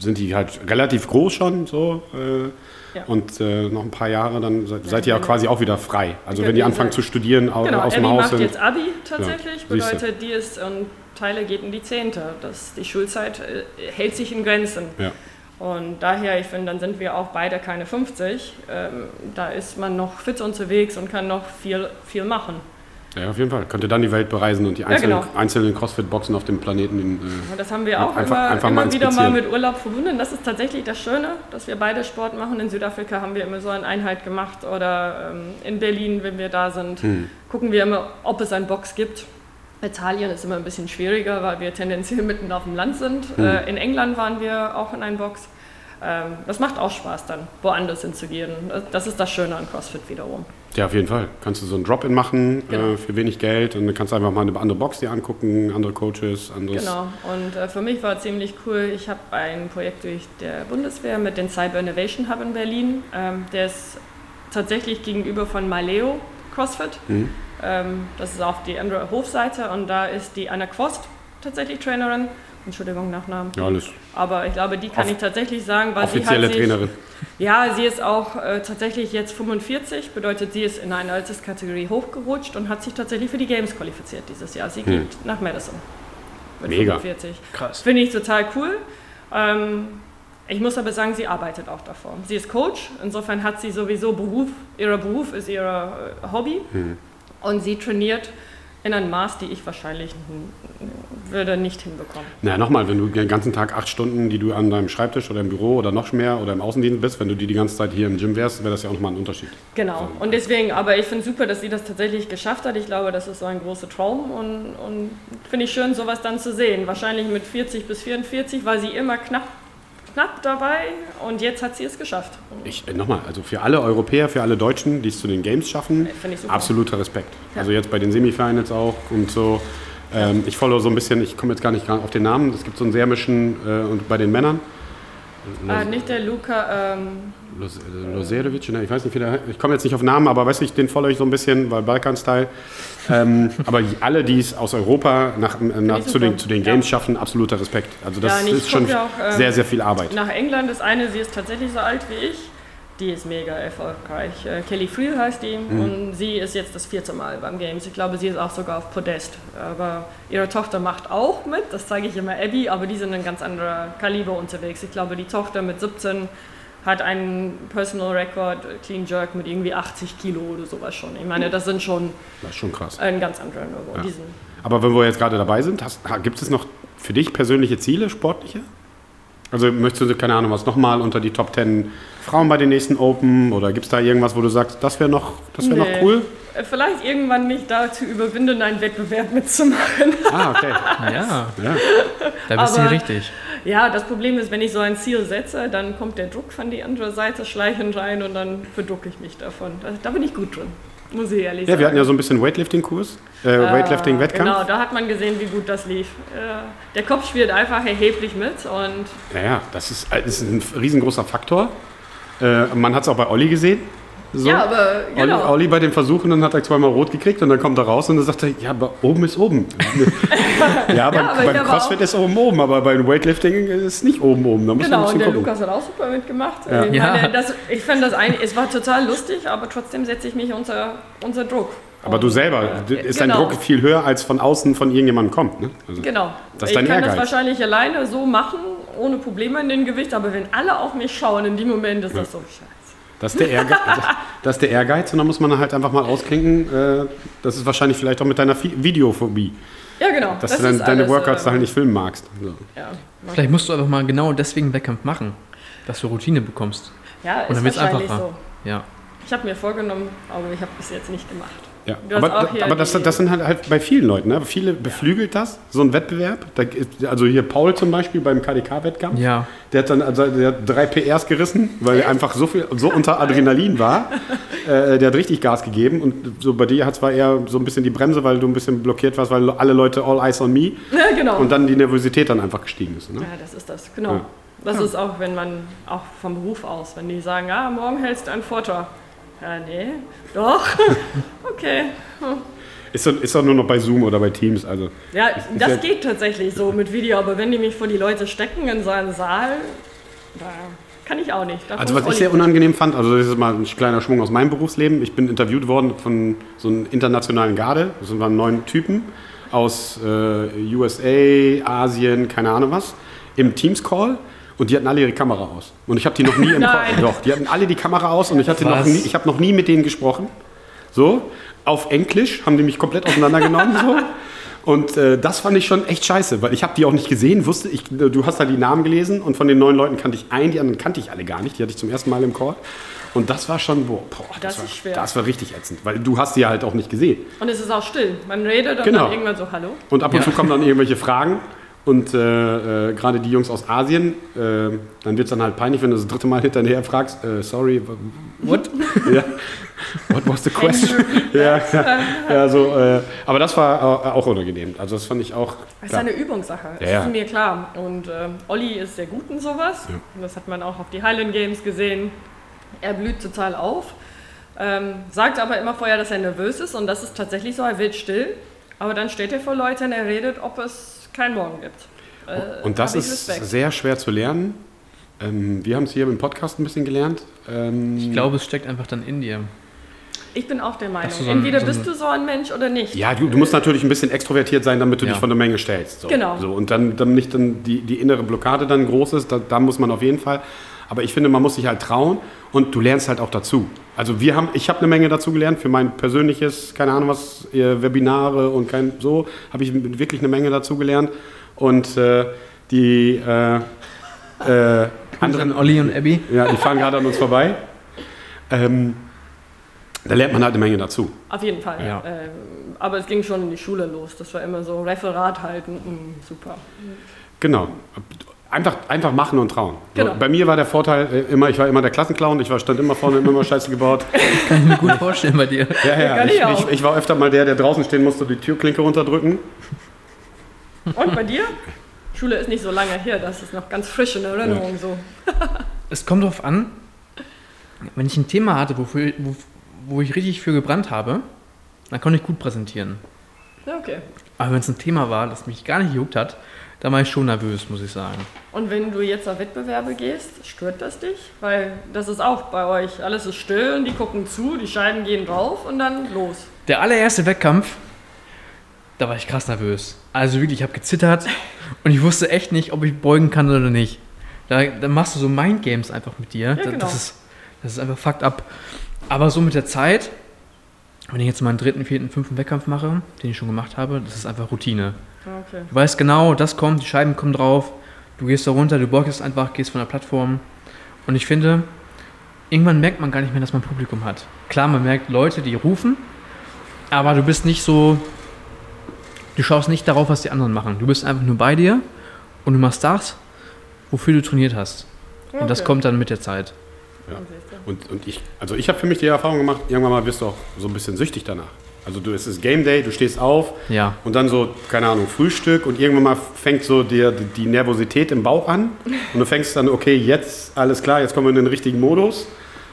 Speaker 1: sind die halt relativ groß schon, so. Äh,
Speaker 3: Ja.
Speaker 1: Und äh, noch ein paar Jahre, dann seid, seid ihr ja
Speaker 3: genau.
Speaker 1: quasi auch wieder frei. Also,
Speaker 3: Ja,
Speaker 1: wenn die anfangen zu studieren au
Speaker 3: Genau,
Speaker 1: aus
Speaker 3: Abby
Speaker 1: dem Haus
Speaker 3: macht jetzt Abi tatsächlich,
Speaker 1: siehste.
Speaker 3: bedeutet, die ist und Teile geht in die Zehnte. Das, die Schulzeit äh, hält sich in Grenzen.
Speaker 1: Ja.
Speaker 3: Und daher, ich finde, dann sind wir auch beide keine 50. Ähm, da ist man noch fit unterwegs und kann noch viel, viel machen.
Speaker 1: ja, auf jeden Fall. Könnt ihr dann die Welt bereisen und die einzelnen,
Speaker 3: genau.
Speaker 1: einzelnen Crossfit-Boxen auf dem Planeten. In,
Speaker 3: Und das haben wir
Speaker 1: Ja,
Speaker 3: auch
Speaker 1: einfach-
Speaker 3: immer,
Speaker 1: einfach mal
Speaker 3: immer wieder mal mit Urlaub verbunden. Das ist tatsächlich das Schöne, dass wir beide Sport machen. In Südafrika haben wir immer so eine Einheit gemacht oder ähm, in Berlin, wenn wir da sind,
Speaker 1: Hm.
Speaker 3: gucken wir immer, ob es eine Box gibt. Italien ist immer ein bisschen schwieriger, weil wir tendenziell mitten auf dem Land sind.
Speaker 1: Hm.
Speaker 3: Äh, in England waren wir auch in einer Box. Ähm, das macht auch Spaß dann, woanders hinzugehen. Das- Das ist das Schöne an CrossFit wiederum.
Speaker 1: Ja, auf jeden Fall. Kannst du so ein Drop-In machen
Speaker 3: Genau.
Speaker 1: äh, für wenig Geld und dann kannst du einfach mal eine andere Box dir angucken, andere Coaches, anderes.
Speaker 3: Genau, und äh, für mich war ziemlich cool, ich habe ein Projekt durch der Bundeswehr mit dem Cyber Innovation Hub in Berlin. Ähm, der ist tatsächlich gegenüber von Maleo CrossFit.
Speaker 1: Mhm.
Speaker 3: Ähm, das ist auf die andere Hofseite und da ist die Anna Quost tatsächlich Trainerin. Entschuldigung, Nachnamen.
Speaker 1: Ja, alles.
Speaker 3: Aber ich glaube, die kann
Speaker 1: Off-
Speaker 3: ich tatsächlich sagen, weil
Speaker 1: Offizielle
Speaker 3: sie hat sich,
Speaker 1: Trainerin.
Speaker 3: Ja, sie ist auch äh, tatsächlich jetzt 45, bedeutet, sie ist in eine Alterskategorie hochgerutscht und hat sich tatsächlich für die Games qualifiziert dieses Jahr. Sie
Speaker 1: Hm.
Speaker 3: geht nach Madison. Mit
Speaker 1: Mega.
Speaker 3: 45.
Speaker 2: Krass.
Speaker 3: Finde ich total cool. Ähm, ich muss aber sagen, sie arbeitet auch davor. Sie ist Coach, insofern hat sie sowieso Beruf, ihr Beruf ist ihr äh, Hobby
Speaker 1: Hm.
Speaker 3: Und sie trainiert in einem Maß, die ich wahrscheinlich würde nicht hinbekommen.
Speaker 1: Na, nochmal, wenn du den ganzen Tag acht Stunden, die du an deinem Schreibtisch oder im Büro oder noch mehr oder im Außendienst bist, wenn du die die ganze Zeit hier im Gym wärst, wäre das ja auch nochmal ein Unterschied.
Speaker 3: Genau. Und deswegen, aber ich finde super, dass sie das tatsächlich geschafft hat. Ich glaube, das ist so ein großer Traum und, und finde ich schön, sowas dann zu sehen. Wahrscheinlich mit 40 bis 44 war sie immer knapp, knapp dabei und jetzt hat sie es geschafft.
Speaker 1: Ich, äh, nochmal, also für alle Europäer, für alle Deutschen, die es zu den Games schaffen,
Speaker 3: super.
Speaker 1: absoluter Respekt.
Speaker 3: Ja.
Speaker 1: Also jetzt bei den Semifinals auch und so. Ähm, ich folge so ein bisschen, ich komme jetzt gar nicht auf den Namen, es gibt so einen sermischen äh, und bei den Männern.
Speaker 3: Äh, nicht der Luca, ähm,
Speaker 1: Los- äh, Loserevic, ne? ich weiß nicht, wie der, ich komme jetzt nicht auf Namen, aber weiß ich, den folge ich so ein bisschen, weil Balkan-Style. Ähm, aber alle, die es aus Europa nach, äh, nach, zu, den, zu den
Speaker 3: Ja.
Speaker 1: Games schaffen, absoluter Respekt. Also das
Speaker 3: Ja,
Speaker 1: ist schon
Speaker 3: ja auch, ähm,
Speaker 1: sehr, sehr viel Arbeit.
Speaker 3: nach England ist eine, sie ist tatsächlich so alt wie ich. Die ist mega erfolgreich. Äh, Kelly Friel heißt die
Speaker 1: Mhm.
Speaker 3: und sie ist jetzt das vierte Mal beim Games. Ich glaube, sie ist auch sogar auf Podest. Aber ihre Tochter macht auch mit, das zeige ich immer Abby, aber die sind ein ganz anderer Kaliber unterwegs. Ich glaube, die Tochter mit 17 hat einen Personal Record Clean Jerk mit irgendwie 80 Kilo oder sowas schon. Ich meine, das sind schon
Speaker 1: Das ist schon krass.
Speaker 3: ein ganz anderer Niveau.
Speaker 1: Ja. Aber wenn wir jetzt gerade dabei sind, hast, ha- gibt es noch für dich persönliche Ziele, sportliche? Also möchtest du, keine Ahnung, was nochmal unter die Top 10 Frauen bei den nächsten Open oder gibt es da irgendwas, wo du sagst, das wäre noch, das wär
Speaker 3: Nee.
Speaker 1: noch cool?
Speaker 3: Vielleicht irgendwann mich dazu überwinden, einen Wettbewerb mitzumachen.
Speaker 1: Ah, okay.
Speaker 2: Ja,
Speaker 1: Ja.
Speaker 2: da bist du richtig.
Speaker 3: Ja, das Problem ist, wenn ich so ein Ziel setze, dann kommt der Druck von die andere Seite schleichend rein und dann verdrucke ich mich davon. Da, da bin ich gut drin, muss ich ehrlich
Speaker 1: ja,
Speaker 3: sagen.
Speaker 1: wir hatten ja so ein bisschen Weightlifting-Kurs, äh, Weightlifting-Wettkampf.
Speaker 3: Genau, da hat man gesehen, wie gut das lief. Äh, Der Kopf spielt einfach erheblich mit und
Speaker 1: Ja, ja, das ist, das ist ein riesengroßer Faktor. Äh, man hat es auch bei Olli gesehen. So.
Speaker 3: Ja, aber genau.
Speaker 1: Olli, Olli bei den Versuchen, dann hat er zweimal rot gekriegt und dann kommt er raus und dann sagt er, ja, aber oben ist oben. [laughs] ja, beim,
Speaker 3: aber
Speaker 1: beim
Speaker 3: ich habe
Speaker 1: CrossFit ist oben oben, aber beim Weightlifting ist es nicht oben oben. Da muss man
Speaker 3: Genau,
Speaker 1: ein
Speaker 3: und der
Speaker 1: gucken.
Speaker 3: Lukas hat auch super mitgemacht.
Speaker 1: Ja.
Speaker 3: Ich,
Speaker 2: Ja.
Speaker 3: meine, das, ich fand das ein, es war total lustig, aber trotzdem setze ich mich unter, unter Druck.
Speaker 1: Aber du selber, ist
Speaker 3: genau.
Speaker 1: dein Druck viel höher, als von außen von irgendjemandem kommt. Ne? Also,
Speaker 3: Genau.
Speaker 1: Das ist
Speaker 3: ich
Speaker 1: dein
Speaker 3: kann
Speaker 1: Ehrgeiz.
Speaker 3: das wahrscheinlich alleine so machen, ohne Probleme in dem Gewicht, aber wenn alle auf mich schauen, in dem Moment ist das so scheiße.
Speaker 1: Das ist, der Ehrgeiz, [laughs] das ist der Ehrgeiz und dann muss man halt einfach mal ausklinken. Äh, das ist wahrscheinlich vielleicht auch mit deiner Videophobie,
Speaker 3: Ja, genau.
Speaker 1: dass
Speaker 3: das
Speaker 1: du dann,
Speaker 3: ist
Speaker 1: deine
Speaker 3: alles,
Speaker 1: Workouts
Speaker 3: äh,
Speaker 1: da halt nicht filmen magst. So.
Speaker 3: Ja,
Speaker 2: Vielleicht musst du einfach mal genau deswegen Wettkampf machen, dass du Routine bekommst.
Speaker 3: ja
Speaker 2: Und
Speaker 3: ist
Speaker 2: dann wird's
Speaker 3: wahrscheinlich
Speaker 2: einfacher.
Speaker 3: so.
Speaker 2: Ja.
Speaker 3: Ich habe mir vorgenommen, aber ich habe bis jetzt nicht gemacht.
Speaker 1: Ja.
Speaker 3: Du hast
Speaker 1: Aber,
Speaker 3: auch hier
Speaker 1: aber das, das sind halt, halt bei vielen Leuten. Ne? Viele beflügelt das, so ein Wettbewerb. Da, ist- also hier Paul zum Beispiel beim KDK-Wettkampf.
Speaker 2: Ja.
Speaker 1: Der hat dann also der hat drei PRs gerissen, weil er einfach so viel so unter Adrenalin war. [laughs] äh, der hat richtig Gas gegeben und so bei dir hat zwar eher so ein bisschen die Bremse, weil du ein bisschen blockiert warst, weil alle Leute all eyes on me [laughs]
Speaker 3: Ja, genau.
Speaker 1: und dann die Nervosität dann einfach gestiegen ist. Ne?
Speaker 3: ja, das ist das, genau.
Speaker 1: Ja.
Speaker 3: Das ist auch, wenn man, auch vom Beruf aus, wenn die sagen, ah, morgen hältst du einen Vortrag. Ja, nee, doch. [laughs] okay.
Speaker 1: Ist, doch, ist doch nur noch bei Zoom oder bei Teams. Also
Speaker 3: Ja, das
Speaker 1: ja-
Speaker 3: geht tatsächlich so mit Video, aber wenn die mich vor die Leute stecken in so einen Saal, da kann ich auch nicht. Da
Speaker 1: Also was ich sehr unangenehm fand, also das ist mal ein kleiner Schwung aus meinem Berufsleben. Ich bin interviewt worden von so einem internationalen Garde. Das waren neun Typen aus äh, USA, Asien, keine Ahnung was, im Teams-Call. Und die hatten alle ihre Kamera aus. Und ich habe die noch nie [laughs] im
Speaker 3: Nein.
Speaker 1: Call. Doch, die hatten alle die Kamera aus und ich hatte noch nie, ich habe noch nie mit denen gesprochen. So, auf Englisch haben die mich komplett auseinandergenommen. so. Und äh, das fand ich schon echt scheiße, weil ich habe die auch nicht gesehen, wusste ich, du hast da die Namen gelesen und von den neun Leuten kannte ich einen, die anderen kannte ich alle gar nicht, die hatte ich zum ersten Mal im Call. Und das war schon, boah, boah
Speaker 3: Das
Speaker 1: war,
Speaker 3: ist schwer.
Speaker 1: das war richtig ätzend, weil du hast die ja halt auch nicht gesehen.
Speaker 3: Und es ist auch still. Man redet und
Speaker 1: Genau.
Speaker 3: dann irgendwann so, hallo.
Speaker 1: Und ab und
Speaker 2: Ja.
Speaker 1: zu kommen dann irgendwelche Fragen und äh, äh, gerade die Jungs aus Asien, äh, dann wird es dann halt peinlich, wenn du das dritte Mal hinterher fragst, äh, sorry, what? [laughs] ja. What was the question? [laughs] ja, ja, ja, so, äh, aber das war au- auch unangenehm. Also das fand ich auch.
Speaker 3: Das ist eine Übungssache,
Speaker 1: Ja, ja.
Speaker 3: ist mir klar. Und ähm, Olli ist sehr gut in sowas.
Speaker 1: Ja.
Speaker 3: Und das hat man auch auf die Highland Games gesehen. Er blüht total auf. Ähm, sagt aber immer vorher, dass er nervös ist. Und das ist tatsächlich so, er wird still. Aber dann steht er vor Leuten, er redet, ob es keinen Morgen gibt. Äh,
Speaker 1: Und das ist
Speaker 3: Respekt.
Speaker 1: sehr schwer zu lernen. Ähm, wir haben es hier im Podcast ein bisschen gelernt. Ähm,
Speaker 2: Ich glaube, es steckt einfach dann in dir.
Speaker 3: Ich bin auch der Meinung.
Speaker 2: So ein-
Speaker 3: Entweder
Speaker 2: so
Speaker 3: bist du so ein Mensch oder nicht.
Speaker 1: Ja, du, du musst natürlich ein bisschen extrovertiert sein, damit du
Speaker 2: Ja.
Speaker 1: dich von der Menge stellst. So.
Speaker 3: Genau.
Speaker 1: So, und dann, dann nicht dann die, die innere Blockade dann groß ist, da, da muss man auf jeden Fall. Aber ich finde, man muss sich halt trauen und du lernst halt auch dazu. Also wir haben, ich habe eine Menge dazu gelernt für mein persönliches, keine Ahnung was, äh, Webinare und kein so, habe ich wirklich eine Menge dazu gelernt. Und äh, die äh, äh,
Speaker 2: Anderen Olli und Abby.
Speaker 1: ja, die fahren gerade an uns vorbei. Ähm, da lernt man halt eine Menge dazu.
Speaker 3: Auf jeden Fall.
Speaker 2: Ja.
Speaker 3: Ähm, aber es ging schon in die Schule los. Das war immer so Referat halten. Mm, super.
Speaker 1: Genau. Einfach, einfach machen und trauen.
Speaker 3: Genau.
Speaker 1: Bei mir war der Vorteil äh, immer, ich war immer der Klassenclown, ich war, stand immer vorne, immer Scheiße gebaut. [laughs]
Speaker 2: Kann ich mir gut vorstellen bei dir.
Speaker 1: Ja, ja,
Speaker 3: Kann
Speaker 1: ich,
Speaker 3: ich
Speaker 1: ich, ich war öfter mal der, der draußen stehen musste, die Türklinke runterdrücken.
Speaker 3: Und bei dir? Schule ist nicht so lange her, das ist noch ganz frisch in Erinnerung so. [laughs]
Speaker 2: Es kommt darauf an, wenn ich ein Thema hatte, wofür, wo, wo ich richtig für gebrannt habe, dann konnte ich gut präsentieren.
Speaker 3: Ja, okay.
Speaker 2: Aber wenn es ein Thema war, das mich gar nicht gejuckt hat, da war ich schon nervös, muss ich sagen.
Speaker 3: Und wenn du jetzt auf Wettbewerbe gehst, stört das dich? Weil das ist auch bei euch. Alles ist still und die gucken zu, die Scheiben gehen drauf und dann los.
Speaker 2: Der allererste Wettkampf, da war ich krass nervös. Also wirklich, ich habe gezittert und ich wusste echt nicht, ob ich beugen kann oder nicht. Da, da machst du so Mindgames einfach mit dir. Da-
Speaker 3: genau.
Speaker 2: das, ist, das ist einfach fucked up. Aber so mit der Zeit, wenn ich jetzt meinen dritten, vierten, fünften Wettkampf mache, den ich schon gemacht habe, das ist einfach Routine.
Speaker 3: Okay.
Speaker 2: Du weißt genau, das kommt, die Scheiben kommen drauf, du gehst da runter, du beugst einfach, gehst von der Plattform. Und ich finde, irgendwann merkt man gar nicht mehr, dass man Publikum hat. Klar, man merkt Leute, die rufen, aber du bist nicht so, du schaust nicht darauf, was die anderen machen. Du bist einfach nur bei dir und du machst das, wofür du trainiert hast. Und das
Speaker 3: Okay.
Speaker 2: kommt dann mit der Zeit.
Speaker 1: Ja. Und, und ich, also ich habe für mich die Erfahrung gemacht, irgendwann mal wirst du auch so ein bisschen süchtig danach. Also du, es ist Game Day, du stehst auf
Speaker 2: Ja.
Speaker 1: und dann so, keine Ahnung, Frühstück und irgendwann mal fängt so dir die, die Nervosität im Bauch an und du fängst dann, okay, jetzt alles klar, jetzt kommen wir in den richtigen Modus.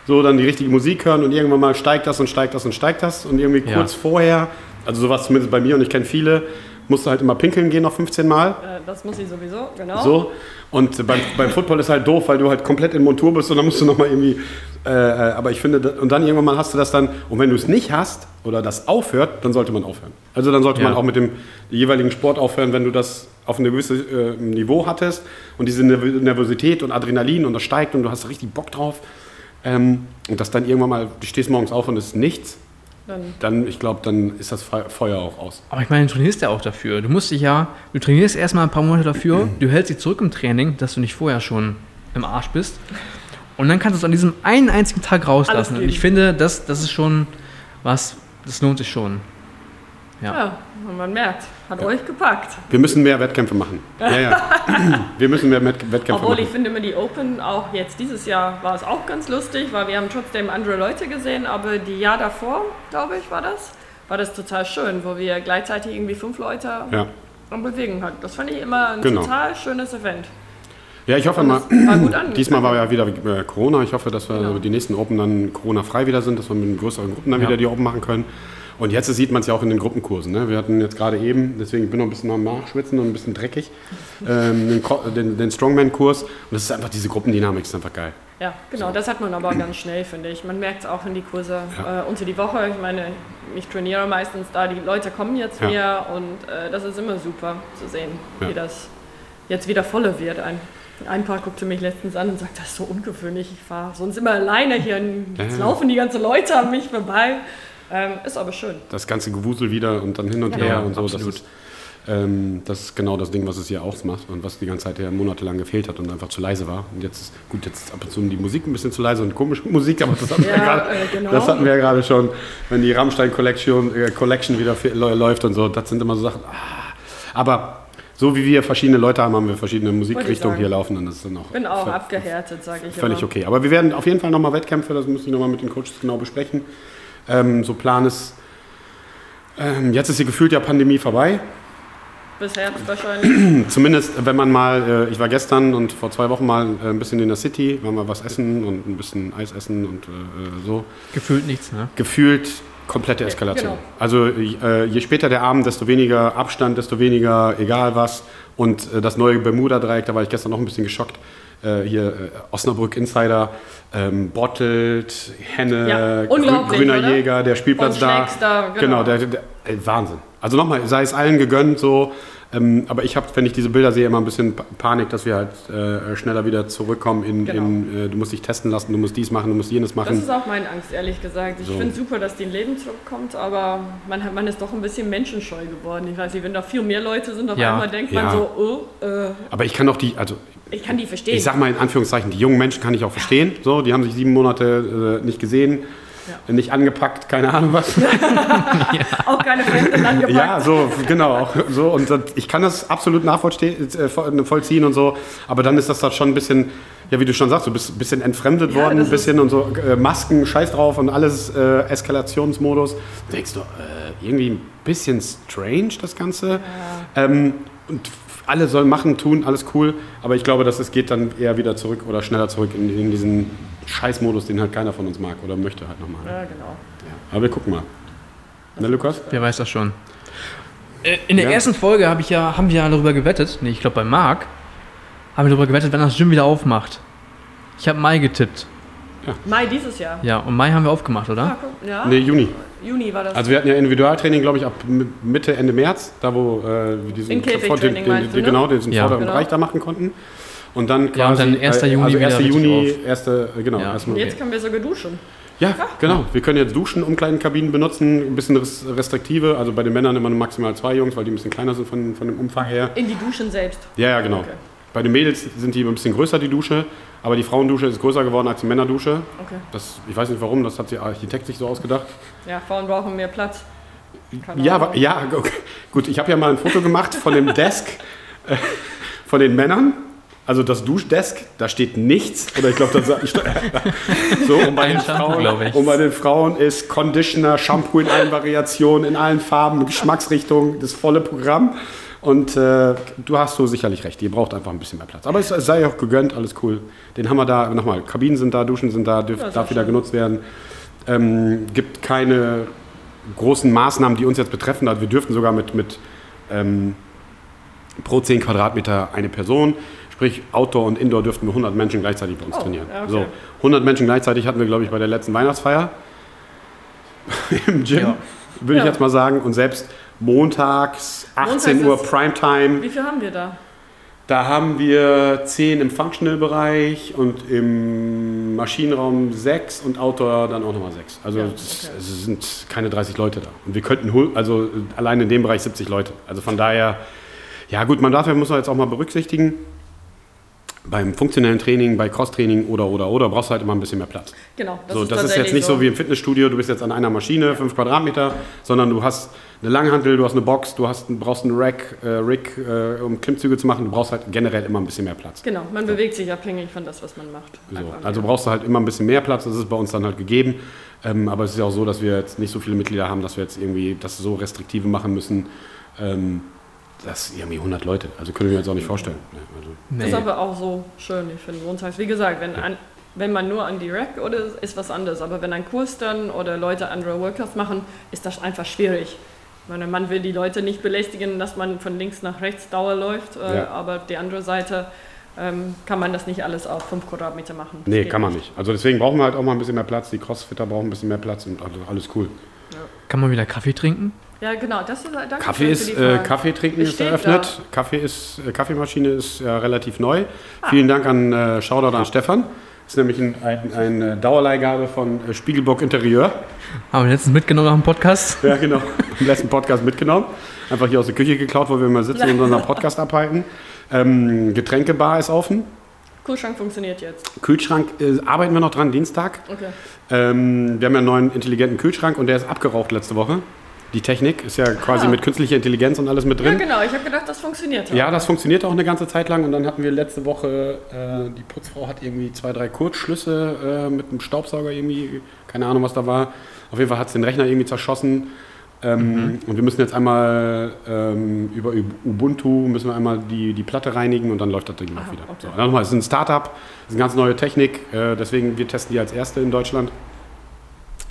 Speaker 1: so dann die richtige Musik hören und irgendwann mal steigt das und steigt das und steigt das und irgendwie
Speaker 2: Ja.
Speaker 1: kurz vorher, also sowas zumindest bei mir und ich kenne viele, musst du halt immer pinkeln gehen noch 15 Mal.
Speaker 3: Äh, das muss ich sowieso, genau.
Speaker 1: So. Und beim, beim Football ist halt doof, weil du halt komplett in Montur bist und dann musst du nochmal irgendwie. Äh, äh, aber ich finde, und dann irgendwann mal hast du das dann, und wenn du es nicht hast oder das aufhört, dann sollte man aufhören. Also dann sollte man
Speaker 2: Ja.
Speaker 1: auch mit dem jeweiligen Sport aufhören, wenn du das auf ein gewisses äh, Niveau hattest und diese Nerv- Nervosität und Adrenalin und das steigt und du hast richtig Bock drauf. Ähm, und das dann irgendwann mal, du stehst morgens auf und es ist nichts,
Speaker 3: Dann,
Speaker 1: dann, ich glaube, dann ist das Fe- Feuer auch aus.
Speaker 2: Aber ich meine, du trainierst ja auch dafür. Du musst dich ja, du trainierst erstmal ein paar Monate dafür, du hältst dich zurück im Training, dass du nicht vorher schon im Arsch bist. Und dann kannst du es an diesem einen einzigen Tag rauslassen. Und ich finde, das, das ist schon was, das lohnt sich schon. Ja.
Speaker 3: ja, und man merkt, hat euch gepackt.
Speaker 1: Wir müssen mehr Wettkämpfe machen. Ja, ja. [laughs] Wir müssen mehr Wettkämpfe
Speaker 3: Obwohl
Speaker 1: machen.
Speaker 3: ich finde immer die Open, auch jetzt dieses Jahr war es auch ganz lustig, weil wir haben trotzdem andere Leute gesehen, aber die Jahr davor, glaube ich, war das, war das total schön, wo wir gleichzeitig irgendwie fünf Leute
Speaker 1: Ja.
Speaker 3: am Bewegen hatten. Das fand ich immer ein
Speaker 1: Genau.
Speaker 3: total schönes Event.
Speaker 1: Ja, ich hoffe mal, [clears throat] diesmal war ja wieder äh, Corona. Ich hoffe, dass wir
Speaker 3: Genau.
Speaker 1: die nächsten Open dann Corona-frei wieder sind, dass wir mit größeren Gruppen dann
Speaker 2: Ja.
Speaker 1: wieder die Open machen können. Und jetzt sieht man es ja auch in den Gruppenkursen. Ne? Wir hatten jetzt gerade eben, deswegen bin ich noch ein bisschen am Nachschwitzen und ein bisschen dreckig, ähm, den, den, den Strongman-Kurs. Und das ist einfach diese Gruppendynamik, ist einfach geil.
Speaker 3: Ja, genau, das hat man aber ganz schnell, finde ich. Man merkt es auch in die Kurse
Speaker 1: Ja.
Speaker 3: äh, unter die Woche. Ich meine, ich trainiere meistens da, die Leute kommen jetzt
Speaker 1: Ja.
Speaker 3: mehr und äh, das ist immer super zu sehen,
Speaker 1: Ja.
Speaker 3: wie das jetzt wieder voller wird. Ein, ein Paar guckte mich letztens an und sagte, das ist so ungewöhnlich, ich fahre sonst immer alleine hier jetzt laufen die ganzen Leute an mich vorbei. Ähm, ist aber schön.
Speaker 1: Das ganze Gewusel wieder und dann hin und
Speaker 3: Ja,
Speaker 1: her
Speaker 2: ja,
Speaker 1: und so. Das
Speaker 2: absolut.
Speaker 1: ist, ähm, das ist genau das Ding, was es hier auch macht und was die ganze Zeit ja monatelang gefehlt hat und einfach zu leise war. Und jetzt ist, gut, jetzt ist ab und zu die Musik ein bisschen zu leise und komische [laughs] Musik, aber das hatten wir
Speaker 3: Ja,
Speaker 1: gerade.
Speaker 3: äh, genau.
Speaker 1: Das hatten wir ja gerade schon, wenn die Rammstein Collection, äh, Collection wieder läuft und so. Das sind immer so Sachen. Ah. Aber so wie wir verschiedene Leute haben, haben wir verschiedene Musikrichtungen hier laufen und das ist dann auch
Speaker 3: bin auch abgehärtet, sage ich
Speaker 1: völlig
Speaker 3: immer.
Speaker 1: okay. Aber wir werden auf jeden Fall nochmal Wettkämpfe, das müssen wir nochmal mit den Coaches genau besprechen. Ähm, so Plan ist, ähm, jetzt ist hier gefühlt ja Pandemie vorbei.
Speaker 3: Bis Herbst wahrscheinlich. [clears throat]
Speaker 1: Zumindest, wenn man mal, äh, ich war gestern und vor zwei Wochen mal äh, ein bisschen in der City, waren wir was essen und ein bisschen Eis essen und äh, äh, so.
Speaker 2: Gefühlt nichts, ne?
Speaker 1: Gefühlt komplette Eskalation.
Speaker 3: genau.
Speaker 1: Also äh, je später der Abend, desto weniger Abstand, desto weniger egal was. Und äh, das neue Bermuda-Dreieck, da war ich gestern noch ein bisschen geschockt. Äh, hier äh, Osnabrück Insider, ähm, Bottled, Henne,
Speaker 3: Ja,
Speaker 1: Grüner
Speaker 3: oder?
Speaker 1: Jäger, der Spielplatz
Speaker 3: Und
Speaker 1: da.
Speaker 3: Da, genau.
Speaker 1: Genau, der, der, äh, Wahnsinn. Also nochmal, sei es allen gegönnt so. Ähm, aber ich habe, wenn ich diese Bilder sehe, immer ein bisschen Pa- Panik, dass wir halt äh, schneller wieder zurückkommen in,
Speaker 3: Genau.
Speaker 1: in äh, du musst dich testen lassen, du musst dies machen, du musst jenes
Speaker 3: Das
Speaker 1: machen.
Speaker 3: ist auch meine Angst, ehrlich gesagt. Ich
Speaker 1: So.
Speaker 3: finde super, dass die in Leben zurückkommt, aber man, hat, man ist doch ein bisschen menschenscheu geworden. Ich weiß nicht, wenn da viel mehr Leute sind, auf
Speaker 2: Ja.
Speaker 3: einmal denkt
Speaker 1: Ja.
Speaker 3: man so, oh, äh,
Speaker 1: Aber ich kann doch die, also
Speaker 3: ich kann die verstehen.
Speaker 1: ich sag mal in Anführungszeichen, die jungen Menschen kann ich auch verstehen. So, die haben sich sieben Monate äh, nicht gesehen, äh, nicht angepackt, keine Ahnung was. [laughs]
Speaker 3: auch keine Fremden angepackt.
Speaker 1: ja, so, genau. So, und ich kann das absolut nachvollziehen äh, und so. Aber dann ist das da schon ein bisschen, ja, wie du schon sagst, du bist ein bisschen entfremdet
Speaker 3: Ja,
Speaker 1: worden, ein bisschen und so äh, Masken, Scheiß drauf und alles äh, Eskalationsmodus. Da denkst du, äh, irgendwie ein bisschen strange, das Ganze. Ähm, und alle sollen machen, tun, alles cool. Aber ich glaube, dass es geht dann eher wieder zurück oder schneller zurück in, in diesen Scheißmodus, den halt keiner von uns mag oder möchte halt nochmal.
Speaker 3: Ja, genau.
Speaker 1: Aber wir gucken mal. Ne, Lukas?
Speaker 2: Wer weiß das schon. Äh, In der
Speaker 1: Ja.
Speaker 2: ersten Folge hab ich ja, haben wir ja darüber gewettet, nee, ich glaube bei Marc, haben wir darüber gewettet, wenn das Gym wieder aufmacht. Ich habe Mai getippt.
Speaker 3: Mai dieses Jahr.
Speaker 2: Ja, und Mai haben wir aufgemacht,
Speaker 3: Ah,
Speaker 2: oder?
Speaker 3: guck, ja.
Speaker 1: Nee, Juni.
Speaker 3: Juni war das.
Speaker 1: Also wir hatten ja Individualtraining, glaube ich, ab Mitte, Ende März, da wo äh, wir diesen,
Speaker 3: In Käfigtraining
Speaker 1: den,
Speaker 3: meinst du,
Speaker 1: den,
Speaker 3: ne?
Speaker 1: genau, diesen
Speaker 2: Ja.
Speaker 1: vorderen
Speaker 3: Genau.
Speaker 1: Bereich da machen konnten. Und dann quasi,
Speaker 2: Ja, und dann 1. Juni
Speaker 1: also
Speaker 2: wieder
Speaker 1: 1.
Speaker 2: richtig
Speaker 1: Juni,
Speaker 2: auf.
Speaker 1: 1. äh, genau,
Speaker 2: Ja.
Speaker 1: erstmal.
Speaker 3: Jetzt können wir sogar duschen.
Speaker 1: Ja, genau. Wir können jetzt Duschen, Umkleidenkabinen benutzen, ein bisschen res- restriktive. Also bei den Männern immer nur maximal zwei Jungs, weil die ein bisschen kleiner sind von, von dem Umfang her.
Speaker 3: In die Duschen selbst.
Speaker 1: Ja, ja, genau.
Speaker 3: Okay.
Speaker 1: Bei den Mädels sind die ein bisschen größer, die Dusche. Aber die Frauendusche ist größer geworden als die Männerdusche.
Speaker 3: Okay.
Speaker 1: Das, ich weiß nicht warum, das hat der Architekt sich so ausgedacht.
Speaker 3: Ja, Frauen brauchen mehr Platz.
Speaker 1: Ja, ja, okay. gut. Ich habe ja mal ein Foto gemacht von dem Desk äh, von den Männern. Also das Duschdesk, da steht nichts. Oder ich glaube, das [laughs] so und bei, den Frauen,
Speaker 2: ich.
Speaker 1: und bei den Frauen ist Conditioner, Shampoo in allen Variationen, in allen Farben, Geschmacksrichtungen, das volle Programm. Und äh, du hast so sicherlich recht, ihr braucht einfach ein bisschen mehr Platz. Aber es sei auch gegönnt, alles cool. Den haben wir da, nochmal, Kabinen sind da, Duschen sind da, dürf, darf wieder
Speaker 3: schön.
Speaker 1: genutzt werden. Ähm, gibt keine großen Maßnahmen, die uns jetzt betreffen. Also wir dürften sogar mit, mit ähm, pro 10 Quadratmeter eine Person. Sprich, Outdoor und Indoor dürften wir 100 Menschen gleichzeitig bei uns
Speaker 3: Oh,
Speaker 1: trainieren.
Speaker 3: okay.
Speaker 1: So, 100 Menschen gleichzeitig hatten wir, glaube ich, bei der letzten Weihnachtsfeier [laughs] im Gym,
Speaker 2: Ja.
Speaker 1: würde ich
Speaker 3: Ja.
Speaker 1: jetzt mal sagen. Und selbst montags, 18
Speaker 3: Montags
Speaker 1: Uhr Primetime,
Speaker 3: Wie viel haben wir da?
Speaker 1: da haben wir 10 im Functional-Bereich und im Maschinenraum 6 und Outdoor dann auch nochmal 6. Also
Speaker 3: Ja,
Speaker 1: es,
Speaker 3: okay.
Speaker 1: es sind keine 30 Leute da. Und wir könnten, also allein in dem Bereich 70 Leute. Also von daher, ja gut, man darf, muss man jetzt auch mal berücksichtigen, beim funktionellen Training, bei Cross-Training oder, oder, oder, brauchst du halt immer ein bisschen mehr Platz.
Speaker 3: Genau,
Speaker 1: Das, so, das ist jetzt nicht so. wie im Fitnessstudio, du bist jetzt an einer Maschine, 5 Quadratmeter, sondern du hast eine Langhantel, du hast eine Box, du hast, brauchst einen Rack, äh, Rig, äh, um Klimmzüge zu machen. Du brauchst halt generell immer ein bisschen mehr Platz.
Speaker 3: Genau, man bewegt sich abhängig von das, was man macht.
Speaker 1: So, also brauchst du halt immer ein bisschen mehr Platz, das ist bei uns dann halt gegeben. Ähm, aber es ist ja auch so, dass wir jetzt nicht so viele Mitglieder haben, dass wir jetzt irgendwie das so restriktive machen müssen. Ähm, das irgendwie 100 Leute, also können wir uns auch nicht vorstellen. Ja, also,
Speaker 3: Das ist aber auch so schön, ich finde montags. Wie gesagt, wenn, an, wenn man nur an die Rack oder ist was anderes, aber wenn ein Kurs dann oder Leute andere Workouts machen, ist das einfach schwierig. Ich meine, man will die Leute nicht belästigen, dass man von links nach rechts Dauer läuft, äh,
Speaker 1: Ja.
Speaker 3: aber die andere Seite ähm, kann man das nicht alles auf 5 Quadratmeter machen. Das
Speaker 1: nee, kann man nicht. Also deswegen brauchen wir halt auch mal ein bisschen mehr Platz. Die Crossfitter brauchen ein bisschen mehr Platz und also alles cool.
Speaker 2: Kann man wieder Kaffee trinken?
Speaker 3: Ja, genau, das ist danke
Speaker 1: Kaffee ist, äh. Kaffee trinken ist eröffnet. Kaffee ist, äh, Kaffeemaschine ist ja relativ neu. Vielen Dank an äh, Shoutout an Stefan. Das ist nämlich ein, ein, eine Dauerleihgabe von äh, Spiegelbock Interieur.
Speaker 2: Haben wir letztens mitgenommen nach dem Podcast? [laughs]
Speaker 1: Ja, genau. Im letzten Podcast mitgenommen. Einfach hier aus der Küche geklaut, wo wir immer sitzen und unseren Podcast [laughs] abhalten. Ähm, Getränkebar ist offen.
Speaker 3: Kühlschrank funktioniert jetzt.
Speaker 1: Kühlschrank äh, arbeiten wir noch dran, Dienstag.
Speaker 3: Okay.
Speaker 1: Ähm, wir haben ja einen neuen intelligenten Kühlschrank und der ist abgeraucht letzte Woche. Die Technik ist ja quasi
Speaker 3: Ah.
Speaker 1: mit künstlicher Intelligenz und alles mit
Speaker 3: Ja,
Speaker 1: drin.
Speaker 3: genau, ich habe gedacht, das funktioniert.
Speaker 1: Ja, das funktioniert auch eine ganze Zeit lang und dann hatten wir letzte Woche, äh, die Putzfrau hat irgendwie zwei, drei Kurzschlüsse äh, mit einem Staubsauger irgendwie, keine Ahnung was da war. Auf jeden Fall hat es den Rechner irgendwie zerschossen. Ähm, Und wir müssen jetzt einmal ähm, über Ubuntu müssen wir einmal die, die Platte reinigen und dann läuft das Ding auch
Speaker 3: Aha,
Speaker 1: wieder.
Speaker 3: okay.
Speaker 1: So, dann nochmal, es ist ein Startup, es ist eine ganz neue Technik, äh, deswegen wir testen die als erste in Deutschland.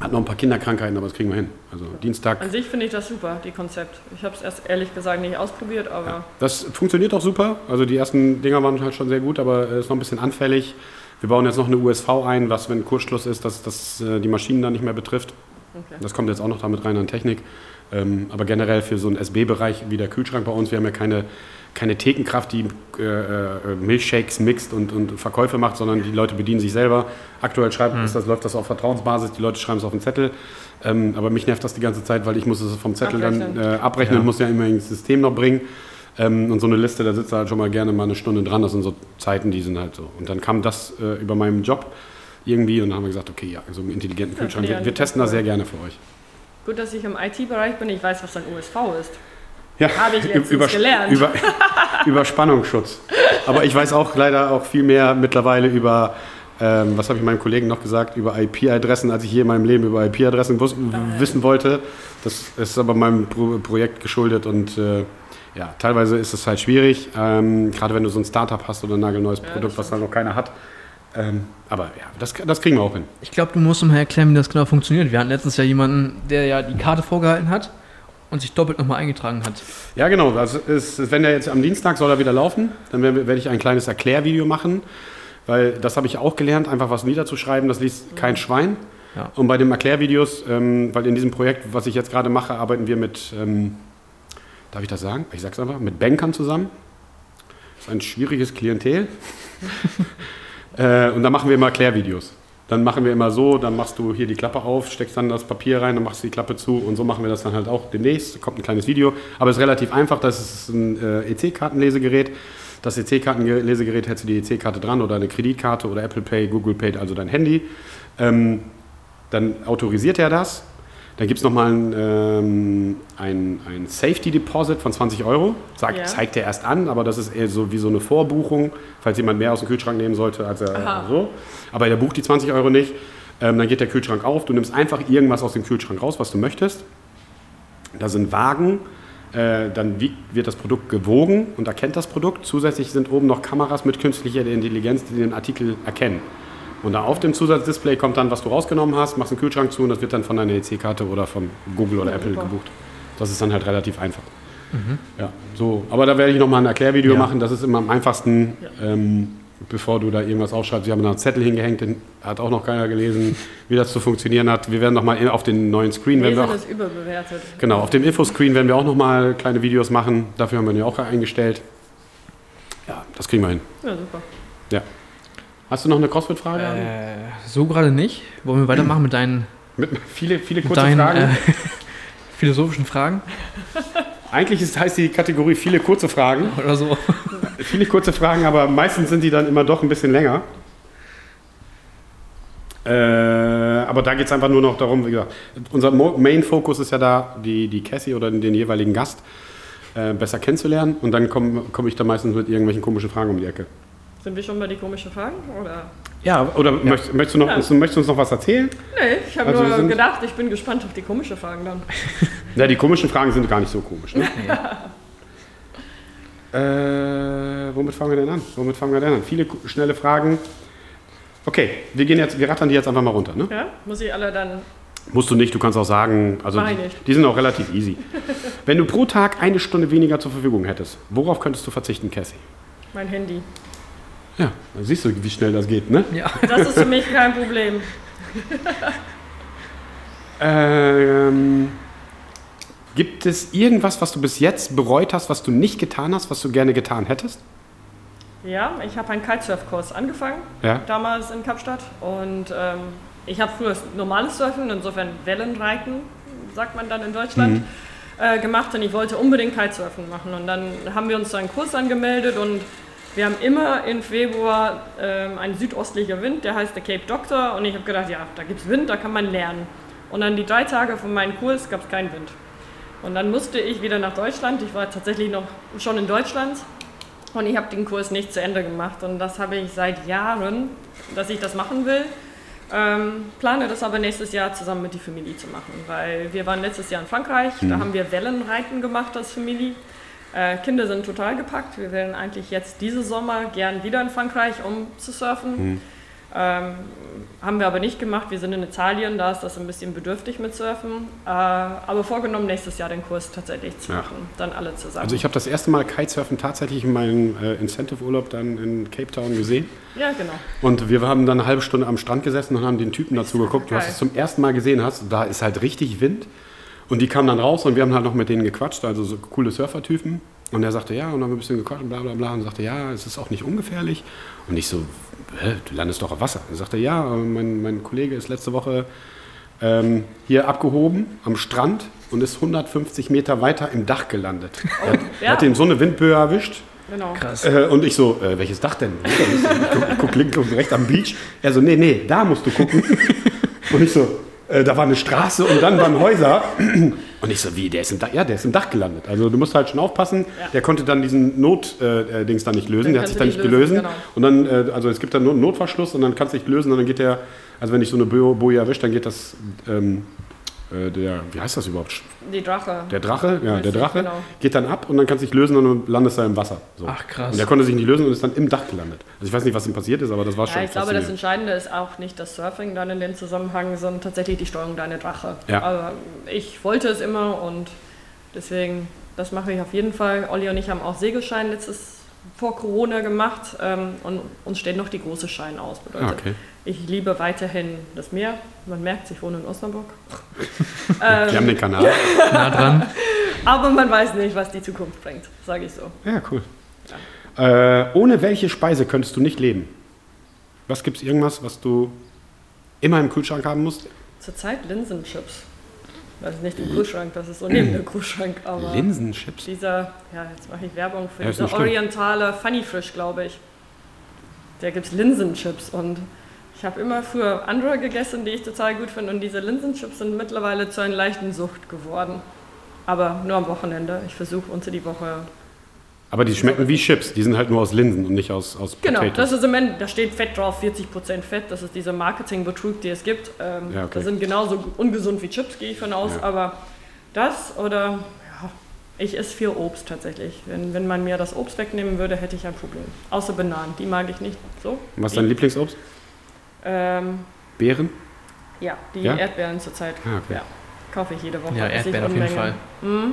Speaker 1: Hat noch ein paar Kinderkrankheiten, aber das kriegen wir hin. Also Dienstag
Speaker 3: An sich finde ich das super, die Konzept. Ich habe es erst ehrlich gesagt nicht ausprobiert, aber
Speaker 1: Das funktioniert auch super. Also die ersten Dinger waren halt schon sehr gut, aber es ist noch ein bisschen anfällig. Wir bauen jetzt noch eine USV ein, was, wenn Kurzschluss ist, dass das äh, die Maschinen dann nicht mehr betrifft.
Speaker 3: okay.
Speaker 1: Das kommt jetzt auch noch damit rein an Technik. Ähm, aber generell für so einen SB-Bereich wie der Kühlschrank bei uns, wir haben ja keine, keine Thekenkraft, die äh, äh, Milchshakes mixt und, und Verkäufe macht, sondern die Leute bedienen sich selber. Aktuell schreibt, ist das, läuft das auf Vertrauensbasis, die Leute schreiben es auf den Zettel. Ähm, aber mich nervt das die ganze Zeit, weil ich muss es vom Zettel dann
Speaker 3: Abrechnen.
Speaker 1: äh, abrechnen
Speaker 2: Ja.
Speaker 1: und muss ja immer ins System noch bringen. Ähm, und so eine Liste, da sitzt er halt schon mal gerne mal eine Stunde dran. Das sind so Zeiten, die sind halt so. Und dann kam das äh, über meinem Job irgendwie und dann haben wir gesagt, okay, ja, so einen intelligenten Kühlschrank. Wir, wir testen das sehr gerne für euch.
Speaker 3: Gut, dass ich im IT-Bereich bin, ich weiß, was ein USV ist.
Speaker 1: Ja,
Speaker 3: Habe ich letztens
Speaker 1: über,
Speaker 3: gelernt.
Speaker 1: Über, [laughs] über Spannungsschutz. Aber ich weiß auch leider auch viel mehr mittlerweile über, ähm, was habe ich meinem Kollegen noch gesagt, über IP-Adressen, als ich je in meinem Leben über IP-Adressen wus- wissen wollte. Das ist aber meinem Pro Projekt geschuldet und äh, ja, teilweise ist es halt schwierig, ähm, gerade wenn du so ein Startup hast oder ein nagelneues
Speaker 3: Ja,
Speaker 1: Produkt, was dann noch keiner hat. Ähm, aber ja, das, das kriegen wir auch hin.
Speaker 2: Ich glaube, du musst mal erklären, wie das genau funktioniert. Wir hatten letztens ja jemanden, der ja die Karte vorgehalten hat und sich doppelt nochmal eingetragen hat.
Speaker 1: Ja, genau. Das ist, wenn der jetzt am Dienstag soll er wieder laufen, dann werde ich ein kleines Erklärvideo machen, weil das habe ich auch gelernt, einfach was niederzuschreiben, das liest kein Schwein.
Speaker 2: Ja.
Speaker 1: Und bei den Erklärvideos, ähm, weil in diesem Projekt, was ich jetzt gerade mache, arbeiten wir mit, ähm, darf ich das sagen? Ich sag's einfach, mit Bankern zusammen. Das ist ein schwieriges Klientel. [laughs] äh, und da machen wir immer Erklärvideos. Dann machen wir immer so, dann machst du hier die Klappe auf, steckst dann das Papier rein, dann machst du die Klappe zu und so machen wir das dann halt auch demnächst. Da kommt ein kleines Video, aber es ist relativ einfach. Das ist ein äh, EC-Kartenlesegerät. Das EC-Kartenlesegerät hältst du die EC-Karte dran oder eine Kreditkarte oder Apple Pay, Google Pay, also dein Handy. Ähm, dann autorisiert er das. Dann gibt es nochmal ein, ähm, ein, ein Safety Deposit von 20 Euro. Sagt,
Speaker 3: Ja.
Speaker 1: Zeigt er erst an, aber das ist eher so wie so eine Vorbuchung, falls jemand mehr aus dem Kühlschrank nehmen sollte als er
Speaker 3: Aha.
Speaker 1: so. Aber er bucht die 20 Euro nicht. Ähm, dann geht der Kühlschrank auf. Du nimmst einfach irgendwas aus dem Kühlschrank raus, was du möchtest. Da sind Wagen, Äh, dann wiegt, wird das Produkt gewogen und erkennt das Produkt. Zusätzlich sind oben noch Kameras mit künstlicher Intelligenz, die den Artikel erkennen. Und da auf dem Zusatzdisplay kommt dann, was du rausgenommen hast, machst einen Kühlschrank zu und das wird dann von deiner EC-Karte oder von Google oder
Speaker 3: Ja,
Speaker 1: Apple
Speaker 3: super.
Speaker 1: gebucht. Das ist dann halt relativ einfach. Ja, so. Aber da werde ich nochmal ein Erklärvideo
Speaker 2: Ja.
Speaker 1: machen. Das ist immer am einfachsten,
Speaker 3: Ja.
Speaker 1: ähm, bevor du da irgendwas aufschreibst. Wir haben da einen Zettel hingehängt, den hat auch noch keiner gelesen, wie das zu funktionieren hat. Wir werden nochmal auf den neuen Screen, werden wir
Speaker 3: Lesen
Speaker 1: auch,
Speaker 3: ist überbewertet.
Speaker 1: genau, auf dem Infoscreen werden wir auch nochmal kleine Videos machen. Dafür haben wir ihn ja auch eingestellt. Ja, das kriegen wir hin.
Speaker 3: Ja, super.
Speaker 1: Ja. Hast du noch eine CrossFit-Frage?
Speaker 2: Äh, so gerade nicht. Wollen wir weitermachen mit deinen,
Speaker 1: Mit [laughs] viele, viele kurze
Speaker 2: deinen
Speaker 1: Fragen.
Speaker 2: äh, [laughs] philosophischen Fragen
Speaker 1: Eigentlich ist, heißt die Kategorie viele kurze Fragen. [laughs]
Speaker 2: oder so?
Speaker 1: Viele kurze Fragen, aber meistens sind die dann immer doch ein bisschen länger. Äh, aber da geht es einfach nur noch darum, wie gesagt, unser Main-Fokus ist ja da, die, die Cassie oder den jeweiligen Gast äh, besser kennenzulernen. Und dann komme komm ich da meistens mit irgendwelchen komischen Fragen um die Ecke.
Speaker 3: Sind wir schon bei den komischen Fragen? Oder?
Speaker 1: Ja, oder Möchtest, möchtest, du noch,
Speaker 3: Ja.
Speaker 1: möchtest du uns noch was erzählen?
Speaker 3: Nee, ich habe
Speaker 1: Also
Speaker 3: nur
Speaker 1: sind-
Speaker 3: gedacht, ich bin gespannt auf die komischen Fragen dann. [laughs]
Speaker 1: Ja, die komischen Fragen sind gar nicht so komisch. Ne? äh, womit fangen wir denn an? Womit fangen wir denn an? Viele schnelle Fragen. Okay, wir, gehen jetzt, wir rattern die jetzt einfach mal runter. Ne?
Speaker 3: Ja? Muss ich alle dann.
Speaker 1: Musst du nicht, du kannst auch sagen, also die, die sind auch relativ easy. [laughs] Wenn du pro Tag eine Stunde weniger zur Verfügung hättest, worauf könntest du verzichten, Cassie?
Speaker 3: Mein Handy.
Speaker 1: Ja, dann siehst du, wie schnell das geht, ne?
Speaker 2: Ja. [laughs]
Speaker 3: Das ist für mich kein Problem. [laughs]
Speaker 1: Ähm, gibt es irgendwas, was du bis jetzt bereut hast, was du nicht getan hast, was du gerne getan hättest?
Speaker 3: Ja, ich habe einen Kitesurf-Kurs angefangen,
Speaker 1: Ja.
Speaker 3: damals in Kapstadt. Und ähm, ich habe früher normales Surfen, insofern Wellenreiten, sagt man dann in Deutschland, äh, gemacht. Und ich wollte unbedingt Kitesurfen machen. Und dann haben wir uns zu einem Kurs angemeldet und wir haben immer im Februar ähm, einen südostlicher Wind, der heißt der Cape Doctor. Und ich habe gedacht, ja, da gibt es Wind, da kann man lernen. Und dann die drei Tage von meinem Kurs gab es keinen Wind. Und dann musste ich wieder nach Deutschland. Ich war tatsächlich noch schon in Deutschland und ich habe den Kurs nicht zu Ende gemacht. Und das habe ich seit Jahren, dass ich das machen will. Ähm, plane das aber nächstes Jahr zusammen mit der Familie zu machen, weil wir waren letztes Jahr in Frankreich, da haben wir Wellenreiten gemacht als Familie. Äh, Kinder sind total gepackt. Wir werden eigentlich jetzt diese Sommer gern wieder in Frankreich, um zu surfen. Ähm, haben wir aber nicht gemacht. Wir sind in Italien, da ist das ein bisschen bedürftig mit Surfen. Äh, aber vorgenommen, nächstes Jahr den Kurs tatsächlich zu
Speaker 1: Ja.
Speaker 3: machen. Dann alle zusammen.
Speaker 1: Also ich habe das erste Mal Kitesurfen tatsächlich in meinem äh, Incentive-Urlaub dann in Cape Town gesehen.
Speaker 3: ja, genau.
Speaker 1: Und wir haben dann eine halbe Stunde am Strand gesessen und haben den Typen dazu geguckt. Du hast es zum ersten Mal gesehen hast, da ist halt richtig Wind. Und die kamen dann raus und wir haben halt noch mit denen gequatscht, also so coole Surfertypen. Und er sagte, ja, und dann haben wir ein bisschen gequatscht und bla bla bla. Und sagte, ja, es ist auch nicht ungefährlich. Und ich so, Hä, du landest doch auf Wasser. Er sagte, ja, mein, mein Kollege ist letzte Woche ähm, hier abgehoben am Strand und ist 150 Meter weiter im Dach gelandet. er, hat,
Speaker 3: ja.
Speaker 1: hat ihm so eine Windböe erwischt.
Speaker 3: genau.
Speaker 2: Krass.
Speaker 1: Äh, und ich so, äh, welches Dach denn? Ich guck, ich guck links und rechts am Beach. Er so, nee, nee, da musst du gucken. [laughs] Und ich so, äh, da war eine Straße und dann waren Häuser. [clears throat] Und ich so, wie, der ist im Dach? Ja, der ist im Dach gelandet. Also du musst halt schon aufpassen.
Speaker 3: Ja.
Speaker 1: Der konnte dann diesen Not-Dings äh, Dings da nicht lösen.
Speaker 3: Den
Speaker 1: der hat sich
Speaker 3: kannst
Speaker 1: da
Speaker 3: du
Speaker 1: nicht gelöst.
Speaker 3: lösen,
Speaker 1: Und dann, äh, also es gibt dann nur einen Notverschluss und dann kannst du nicht lösen und dann geht der, also wenn dich so eine Bo- Boje erwischt, dann geht das, ähm, äh, der, wie heißt das überhaupt?
Speaker 3: Die Drache.
Speaker 1: Der Drache, ja,
Speaker 3: Weiß
Speaker 1: der Drache
Speaker 3: genau.
Speaker 1: geht dann ab und dann kannst du dich lösen und dann landest du im Wasser. So.
Speaker 2: Ach, krass.
Speaker 1: Und der konnte sich nicht lösen und ist dann im Dach gelandet. Also ich weiß nicht, was ihm passiert ist, aber das war schon
Speaker 3: Ja, ich glaube, das. Entscheidende ist auch nicht das Surfing dann in dem Zusammenhang, sondern tatsächlich die Steuerung deiner Drache.
Speaker 1: Ja.
Speaker 3: Aber ich wollte es immer und deswegen, das mache ich auf jeden Fall. Olli und ich haben auch Segelschein letztes vor Corona gemacht ähm, und uns steht noch die große Schein aus. Bedeutet,
Speaker 1: Ah, okay.
Speaker 3: Ich liebe weiterhin das Meer. Man merkt, ich wohne in Osnabrück. [laughs]
Speaker 1: Wir haben den Kanal. [laughs]
Speaker 2: Nah dran. [laughs]
Speaker 3: Aber man weiß nicht, was die Zukunft bringt, sage ich so.
Speaker 1: Ja, cool. Äh, ohne welche Speise könntest du nicht leben? Was gibt es irgendwas, was du immer im Kühlschrank haben musst?
Speaker 3: Zurzeit Linsenchips. Das ist nicht im Kühlschrank, das ist so neben dem Kühlschrank. Aber
Speaker 1: Linsenchips.
Speaker 3: Dieser, ja, jetzt mache ich Werbung für
Speaker 1: Ja,
Speaker 3: diese orientale Funny Fish, glaube ich. Da gibt es Linsenchips und ich habe immer früher andere gegessen, die ich total gut finde und diese Linsenchips sind mittlerweile zu einer leichten Sucht geworden. Aber nur am Wochenende. Ich versuche unter die Woche.
Speaker 1: Aber die schmecken wie Chips. Die sind halt nur aus Linsen und nicht aus, aus
Speaker 3: Genau,
Speaker 1: Potatoes.
Speaker 3: das ist im Ende, da steht Fett drauf, 40% Fett. Das ist dieser Marketingbetrug, den es gibt. Ähm,
Speaker 1: Ja, okay.
Speaker 3: Das sind genauso ungesund wie Chips, gehe ich von aus.
Speaker 1: Ja.
Speaker 3: Aber das oder ja, Ich esse viel Obst tatsächlich. Wenn, wenn man mir das Obst wegnehmen würde, hätte ich ein Problem. Außer Bananen, die mag ich nicht so.
Speaker 1: Was ist
Speaker 3: Die-
Speaker 1: dein Lieblingsobst?
Speaker 3: Ähm,
Speaker 1: Beeren?
Speaker 3: ja, die
Speaker 1: Ja?
Speaker 3: Erdbeeren zurzeit.
Speaker 1: Ah, okay.
Speaker 3: Ja, kaufe ich jede Woche.
Speaker 2: Ja, Erdbeeren auf jeden. Fall.
Speaker 3: Mhm.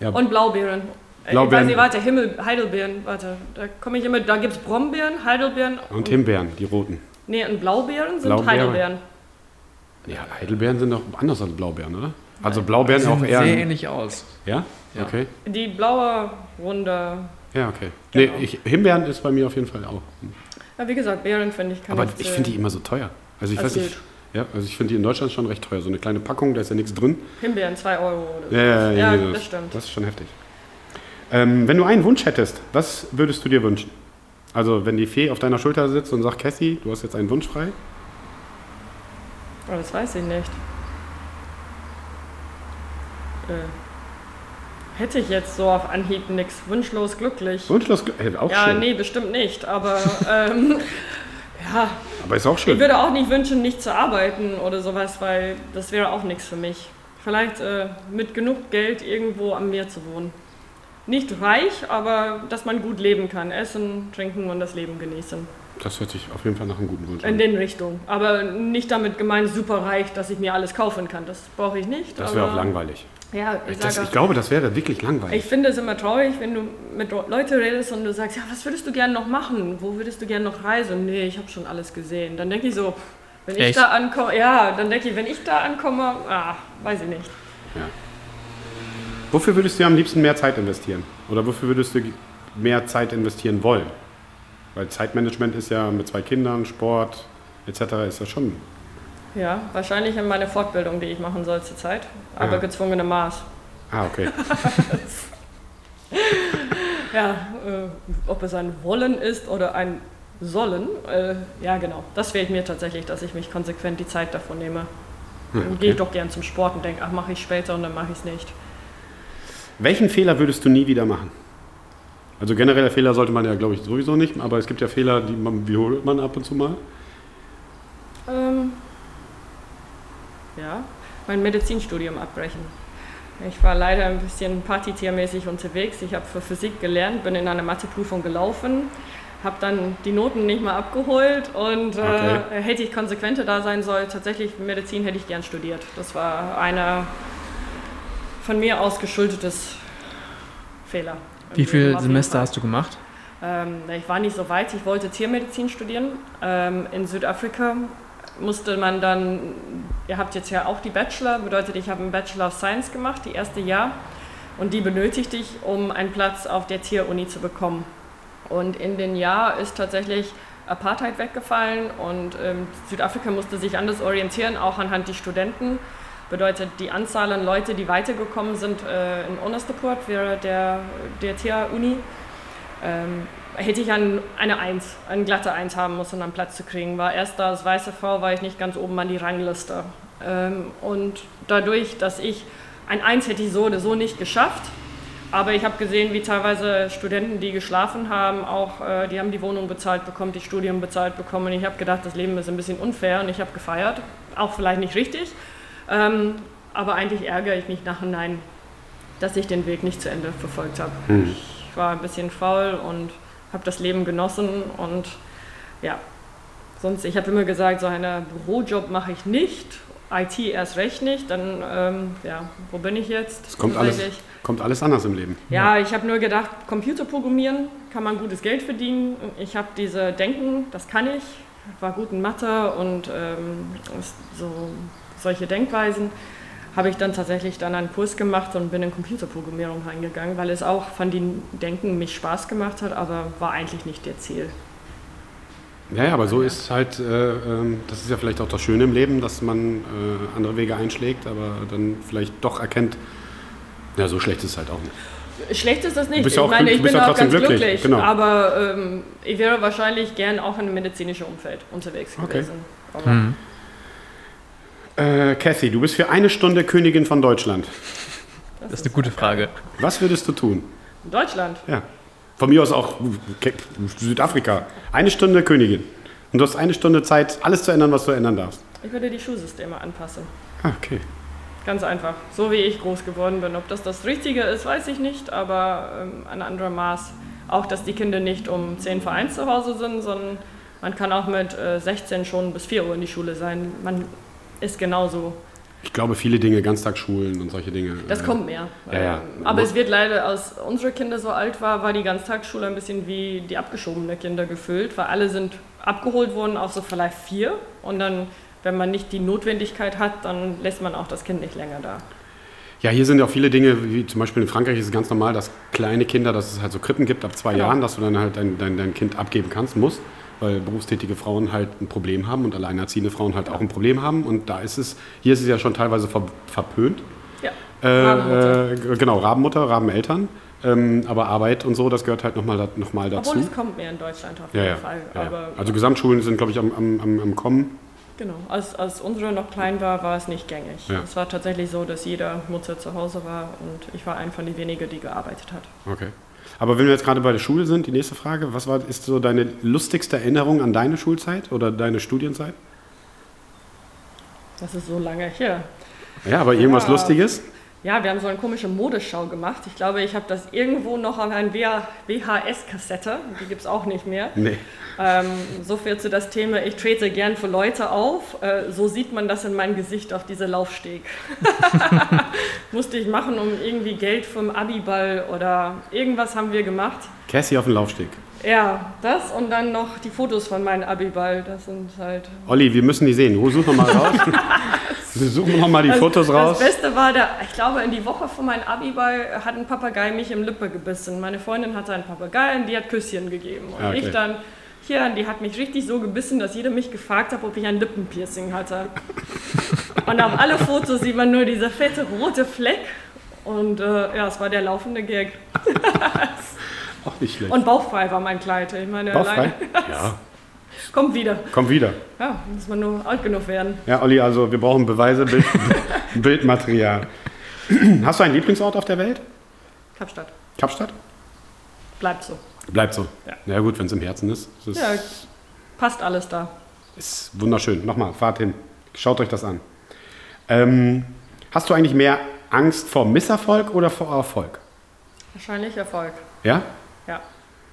Speaker 1: Ja.
Speaker 3: Und Blaubeeren. Äh,
Speaker 1: Blaubeeren.
Speaker 3: Ich weiß nicht, warte, Himmel, Heidelbeeren, warte. Da komme ich immer, da gibt es Brombeeren, Heidelbeeren.
Speaker 1: Und Himbeeren, die roten.
Speaker 3: Nee, und Blaubeeren sind
Speaker 1: Blaubeeren.
Speaker 3: Heidelbeeren.
Speaker 1: Ja, Heidelbeeren sind doch anders als Blaubeeren, oder? Also Blaubeeren
Speaker 2: Sehen
Speaker 1: auch eher.
Speaker 2: sehr ähnlich aus.
Speaker 1: Ja?
Speaker 2: Ja.
Speaker 1: Okay.
Speaker 3: Die blaue, runde.
Speaker 1: Ja, okay.
Speaker 3: Genau.
Speaker 1: Nee, ich, Himbeeren ist bei mir auf jeden Fall auch.
Speaker 3: Ja, wie gesagt, Beeren finde ich kann
Speaker 1: Aber ich finde die immer so teuer. Also ich weiß nicht. Ja, also ich finde die in Deutschland schon recht teuer. So eine kleine Packung, da ist ja nichts drin.
Speaker 3: Himbeeren 2 Euro oder so.
Speaker 1: Ja, ja,
Speaker 3: Ja,
Speaker 1: irgendwie
Speaker 3: das stimmt.
Speaker 1: Das ist schon heftig. Ähm, wenn du einen Wunsch hättest, was würdest du dir wünschen? Also wenn die Fee auf deiner Schulter sitzt und sagt, Cassie, du hast jetzt einen Wunsch frei.
Speaker 3: Oh, das weiß ich nicht. Äh, hätte ich jetzt so auf Anhieb nichts. Wunschlos glücklich.
Speaker 1: Wunschlos, Glück- äh, auch
Speaker 3: ja,
Speaker 1: schön.
Speaker 3: nee, bestimmt nicht. Aber [laughs] ähm, ja,
Speaker 1: Aber ist auch
Speaker 3: ich
Speaker 1: schön.
Speaker 3: würde auch nicht wünschen, nicht zu arbeiten oder sowas, weil das wäre auch nichts für mich. Vielleicht äh, mit genug Geld irgendwo am Meer zu wohnen. Nicht reich, aber dass man gut leben kann. Essen, trinken und das Leben genießen.
Speaker 1: Das hört sich auf jeden Fall nach einem guten Wunsch
Speaker 3: In
Speaker 1: an.
Speaker 3: den Richtungen. Aber nicht damit gemeint super reich, dass ich mir alles kaufen kann. Das brauche ich nicht.
Speaker 1: Das wäre auch langweilig.
Speaker 3: Ja, ich,
Speaker 1: Das,
Speaker 3: sage,
Speaker 1: ich glaube, das wäre wirklich
Speaker 3: ich
Speaker 1: langweilig.
Speaker 3: finde es immer traurig, wenn du mit Leuten redest und du sagst, ja, was würdest du gerne noch machen? Wo würdest du gerne noch reisen? Nee, ich habe schon alles gesehen. Dann denke ich so, wenn ich
Speaker 2: Echt?
Speaker 3: da ankomme, ja, dann denke ich, wenn ich da ankomme, ah, weiß ich nicht.
Speaker 1: Wofür würdest du am liebsten mehr Zeit investieren? Oder wofür würdest du mehr Zeit investieren wollen? Weil Zeitmanagement ist ja mit zwei Kindern, Sport etc. ist ja schon.
Speaker 3: Ja, wahrscheinlich in meine Fortbildung, die ich machen soll zurzeit, aber
Speaker 1: Ja.
Speaker 3: gezwungene Maß.
Speaker 1: Ah, okay. [laughs]
Speaker 3: Ja, äh, ob es ein Wollen ist oder ein Sollen, äh, ja genau. Das fehlt mir tatsächlich, dass ich mich konsequent die Zeit davon nehme. Dann gehe ich doch gern zum Sport und denke, ach, mache ich später und dann mache ich es nicht.
Speaker 1: Welchen Fehler würdest du nie wieder machen? Also generelle Fehler sollte man ja, glaube ich, sowieso nicht, aber es gibt ja Fehler, die man wiederholt man ab und zu mal.
Speaker 3: Ähm, ja, mein Medizinstudium abbrechen. Ich war leider ein bisschen partytiermäßig unterwegs. Ich habe für Physik gelernt, bin in einer Matheprüfung gelaufen, habe dann die Noten nicht mal abgeholt und
Speaker 1: Okay.
Speaker 3: äh, hätte ich konsequenter da sein sollen, tatsächlich Medizin hätte ich gern studiert. Das war einer von mir aus geschuldetes Fehler.
Speaker 2: Wie viele Semester hast du gemacht?
Speaker 3: Ähm, ich war nicht so weit, ich wollte Tiermedizin studieren. Ähm, in Südafrika musste man dann, ihr habt jetzt ja auch die Bachelor, bedeutet, ich habe einen Bachelor of Science gemacht, die erste Jahr. Und die benötigte ich, um einen Platz auf der Tieruni zu bekommen. Und in den Jahr ist tatsächlich Apartheid weggefallen und ähm, Südafrika musste sich anders orientieren, auch anhand die Studenten. Bedeutet, die Anzahl an Leute, die weitergekommen sind äh, in Onderstepoort, wäre der, der Tieruni, ähm, hätte ich ein, eine Eins, eine glatte Eins haben müssen, um einen Platz zu kriegen. War erst als weiße Frau, war ich nicht ganz oben an die Rangliste. Ähm, und dadurch, dass ich ein Eins hätte ich so oder so nicht geschafft, aber ich habe gesehen, wie teilweise Studenten, die geschlafen haben, auch äh, die haben die Wohnung bezahlt bekommen, die Studium bezahlt bekommen. Und ich habe gedacht, das Leben ist ein bisschen unfair und ich habe gefeiert. Auch vielleicht nicht richtig. Ähm, aber eigentlich ärgere ich mich nachhinein, dass ich den Weg nicht zu Ende verfolgt habe. Ich war ein bisschen faul und habe das Leben genossen und ja, sonst, ich habe immer gesagt, so einen Bürojob mache ich nicht, IT erst recht nicht, dann, ähm, ja, wo bin ich jetzt?
Speaker 1: Es kommt alles, kommt alles anders im Leben.
Speaker 3: Ja, ich habe nur gedacht, Computer programmieren kann man gutes Geld verdienen. Ich habe diese Denken, das kann ich, war gut in Mathe und ähm, so solche Denkweisen. Habe ich dann tatsächlich dann einen Kurs gemacht und bin in Computerprogrammierung reingegangen, weil es auch von den Denken mich Spaß gemacht hat, aber war eigentlich nicht der Ziel.
Speaker 1: Ja, ja, aber so ist halt, äh, ähm, das ist ja vielleicht auch das Schöne im Leben, dass man äh, andere Wege einschlägt, aber dann vielleicht doch erkennt, ja, so schlecht ist es halt auch nicht.
Speaker 3: Schlecht ist das nicht.
Speaker 1: Du bist ja
Speaker 3: ich
Speaker 1: auch
Speaker 3: meine, ich
Speaker 1: du bist
Speaker 3: bin
Speaker 1: ja
Speaker 3: auch ganz
Speaker 1: glücklich,
Speaker 3: glücklich,
Speaker 1: genau.
Speaker 3: aber ähm, ich wäre wahrscheinlich gern auch in einem medizinischen Umfeld unterwegs
Speaker 1: Okay.
Speaker 3: gewesen. Aber
Speaker 2: Mhm.
Speaker 1: Äh, Kathy, du bist für eine Stunde Königin von Deutschland.
Speaker 2: Das ist eine gute Frage.
Speaker 1: Was würdest du tun?
Speaker 3: in Deutschland.
Speaker 1: Ja. Von mir aus auch Südafrika. Eine Stunde Königin. Und du hast eine Stunde Zeit, alles zu ändern, was du ändern darfst.
Speaker 3: Ich würde die Schulsysteme anpassen.
Speaker 1: Ah, okay.
Speaker 3: Ganz einfach. So wie ich groß geworden bin. Ob das das Richtige ist, weiß ich nicht, aber ähm, ein anderer Maß. Auch, dass die Kinder nicht um 10 vor 1 zu Hause sind, sondern man kann auch mit äh, 16 schon bis 4 Uhr in die Schule sein. Man ist genauso.
Speaker 1: Ich glaube, viele Dinge, Ganztagsschulen und solche Dinge.
Speaker 3: Das
Speaker 1: äh,
Speaker 3: kommt mehr.
Speaker 1: Ja, ja.
Speaker 3: Aber es wird leider, als unsere Kinder so alt war, war die Ganztagsschule ein bisschen wie die abgeschobene Kinder gefüllt, weil alle sind abgeholt worden auf so vielleicht vier und dann, wenn man nicht die Notwendigkeit hat, dann lässt man auch das Kind nicht länger da.
Speaker 1: Ja, hier sind ja auch viele Dinge, wie zum Beispiel in Frankreich ist es ganz normal, dass kleine Kinder, dass es halt so Krippen gibt ab zwei
Speaker 3: Genau.
Speaker 1: Jahren, dass du dann halt dein, dein, dein Kind abgeben kannst, musst, weil berufstätige Frauen halt ein Problem haben und alleinerziehende Frauen halt auch ein Problem haben. Und da ist es, hier ist es ja schon teilweise ver, verpönt.
Speaker 3: Ja.
Speaker 1: Äh,
Speaker 3: Rabenmutter.
Speaker 1: äh, genau, Rabenmutter, Rabeneltern. Ähm, aber Arbeit und so, das gehört halt nochmal noch mal dazu.
Speaker 3: Obwohl es kommt mehr in Deutschland auf jeden
Speaker 1: ja,
Speaker 3: Fall.
Speaker 1: ja, Also Gesamtschulen sind, glaube ich, am, am, am, Kommen.
Speaker 3: genau, als, als unsere noch klein war, war es nicht gängig. Es war tatsächlich so, dass jeder Mutter zu Hause war und ich war ein von den wenigen, die gearbeitet hat.
Speaker 1: Okay. Aber wenn wir jetzt gerade bei der Schule sind, die nächste Frage, was war, ist so deine lustigste Erinnerung an deine Schulzeit oder deine Studienzeit?
Speaker 3: Das ist so lange her.
Speaker 1: Ja, aber irgendwas
Speaker 3: Ja.
Speaker 1: Lustiges?
Speaker 3: Ja, wir haben so eine komische Modeschau gemacht. Ich glaube, ich habe das irgendwo noch auf einer VHS-Kassette. Die gibt es auch nicht mehr.
Speaker 1: Nee.
Speaker 3: Ähm, so viel zu das Thema, ich trete gern für Leute auf. Äh, so sieht man das in meinem Gesicht auf diese Laufsteg. [laughs] Musste ich machen, um irgendwie Geld vom Abiball oder irgendwas haben wir gemacht.
Speaker 1: Cassie auf dem Laufsteg.
Speaker 3: Ja, das und dann noch die Fotos von meinem Abiball. Das sind halt.
Speaker 1: Olli, wir müssen die sehen. Wo suchen wir mal raus? [laughs] wir suchen noch mal die
Speaker 3: Das-
Speaker 1: Fotos raus.
Speaker 3: Das Beste war, der, ich glaube, in die Woche vor meinem Abiball hat ein Papagei mich im Lippe gebissen. Meine Freundin hatte einen Papagei und die hat Küsschen gegeben. Und
Speaker 1: okay.
Speaker 3: ich dann, hier, die hat mich richtig so gebissen, dass jeder mich gefragt hat, ob ich ein Lippenpiercing hatte. [laughs] und auf alle Fotos sieht man nur dieser fette rote Fleck. Und äh, ja, es war der laufende Gag. [laughs]
Speaker 1: Auch nicht schlecht.
Speaker 3: Und bauchfrei war mein Kleid. Ich meine,
Speaker 1: Bauchfrei? [laughs] Ja.
Speaker 3: Kommt wieder.
Speaker 1: Komm wieder.
Speaker 3: Ja, muss man nur alt genug werden.
Speaker 1: Ja, Olli, also wir brauchen Beweise, Bild, [laughs] Bildmaterial. Hast du einen Lieblingsort auf der Welt?
Speaker 3: Kapstadt.
Speaker 1: Kapstadt?
Speaker 3: Bleibt so.
Speaker 1: Bleibt so.
Speaker 3: Ja.
Speaker 1: Ja gut, wenn es im Herzen ist. Ist,
Speaker 3: Ja, passt alles da.
Speaker 1: ist wunderschön. Nochmal, fahrt hin. Schaut euch das an. Ähm, hast du eigentlich mehr Angst vor Misserfolg oder vor Erfolg?
Speaker 3: Wahrscheinlich Erfolg.
Speaker 1: Ja?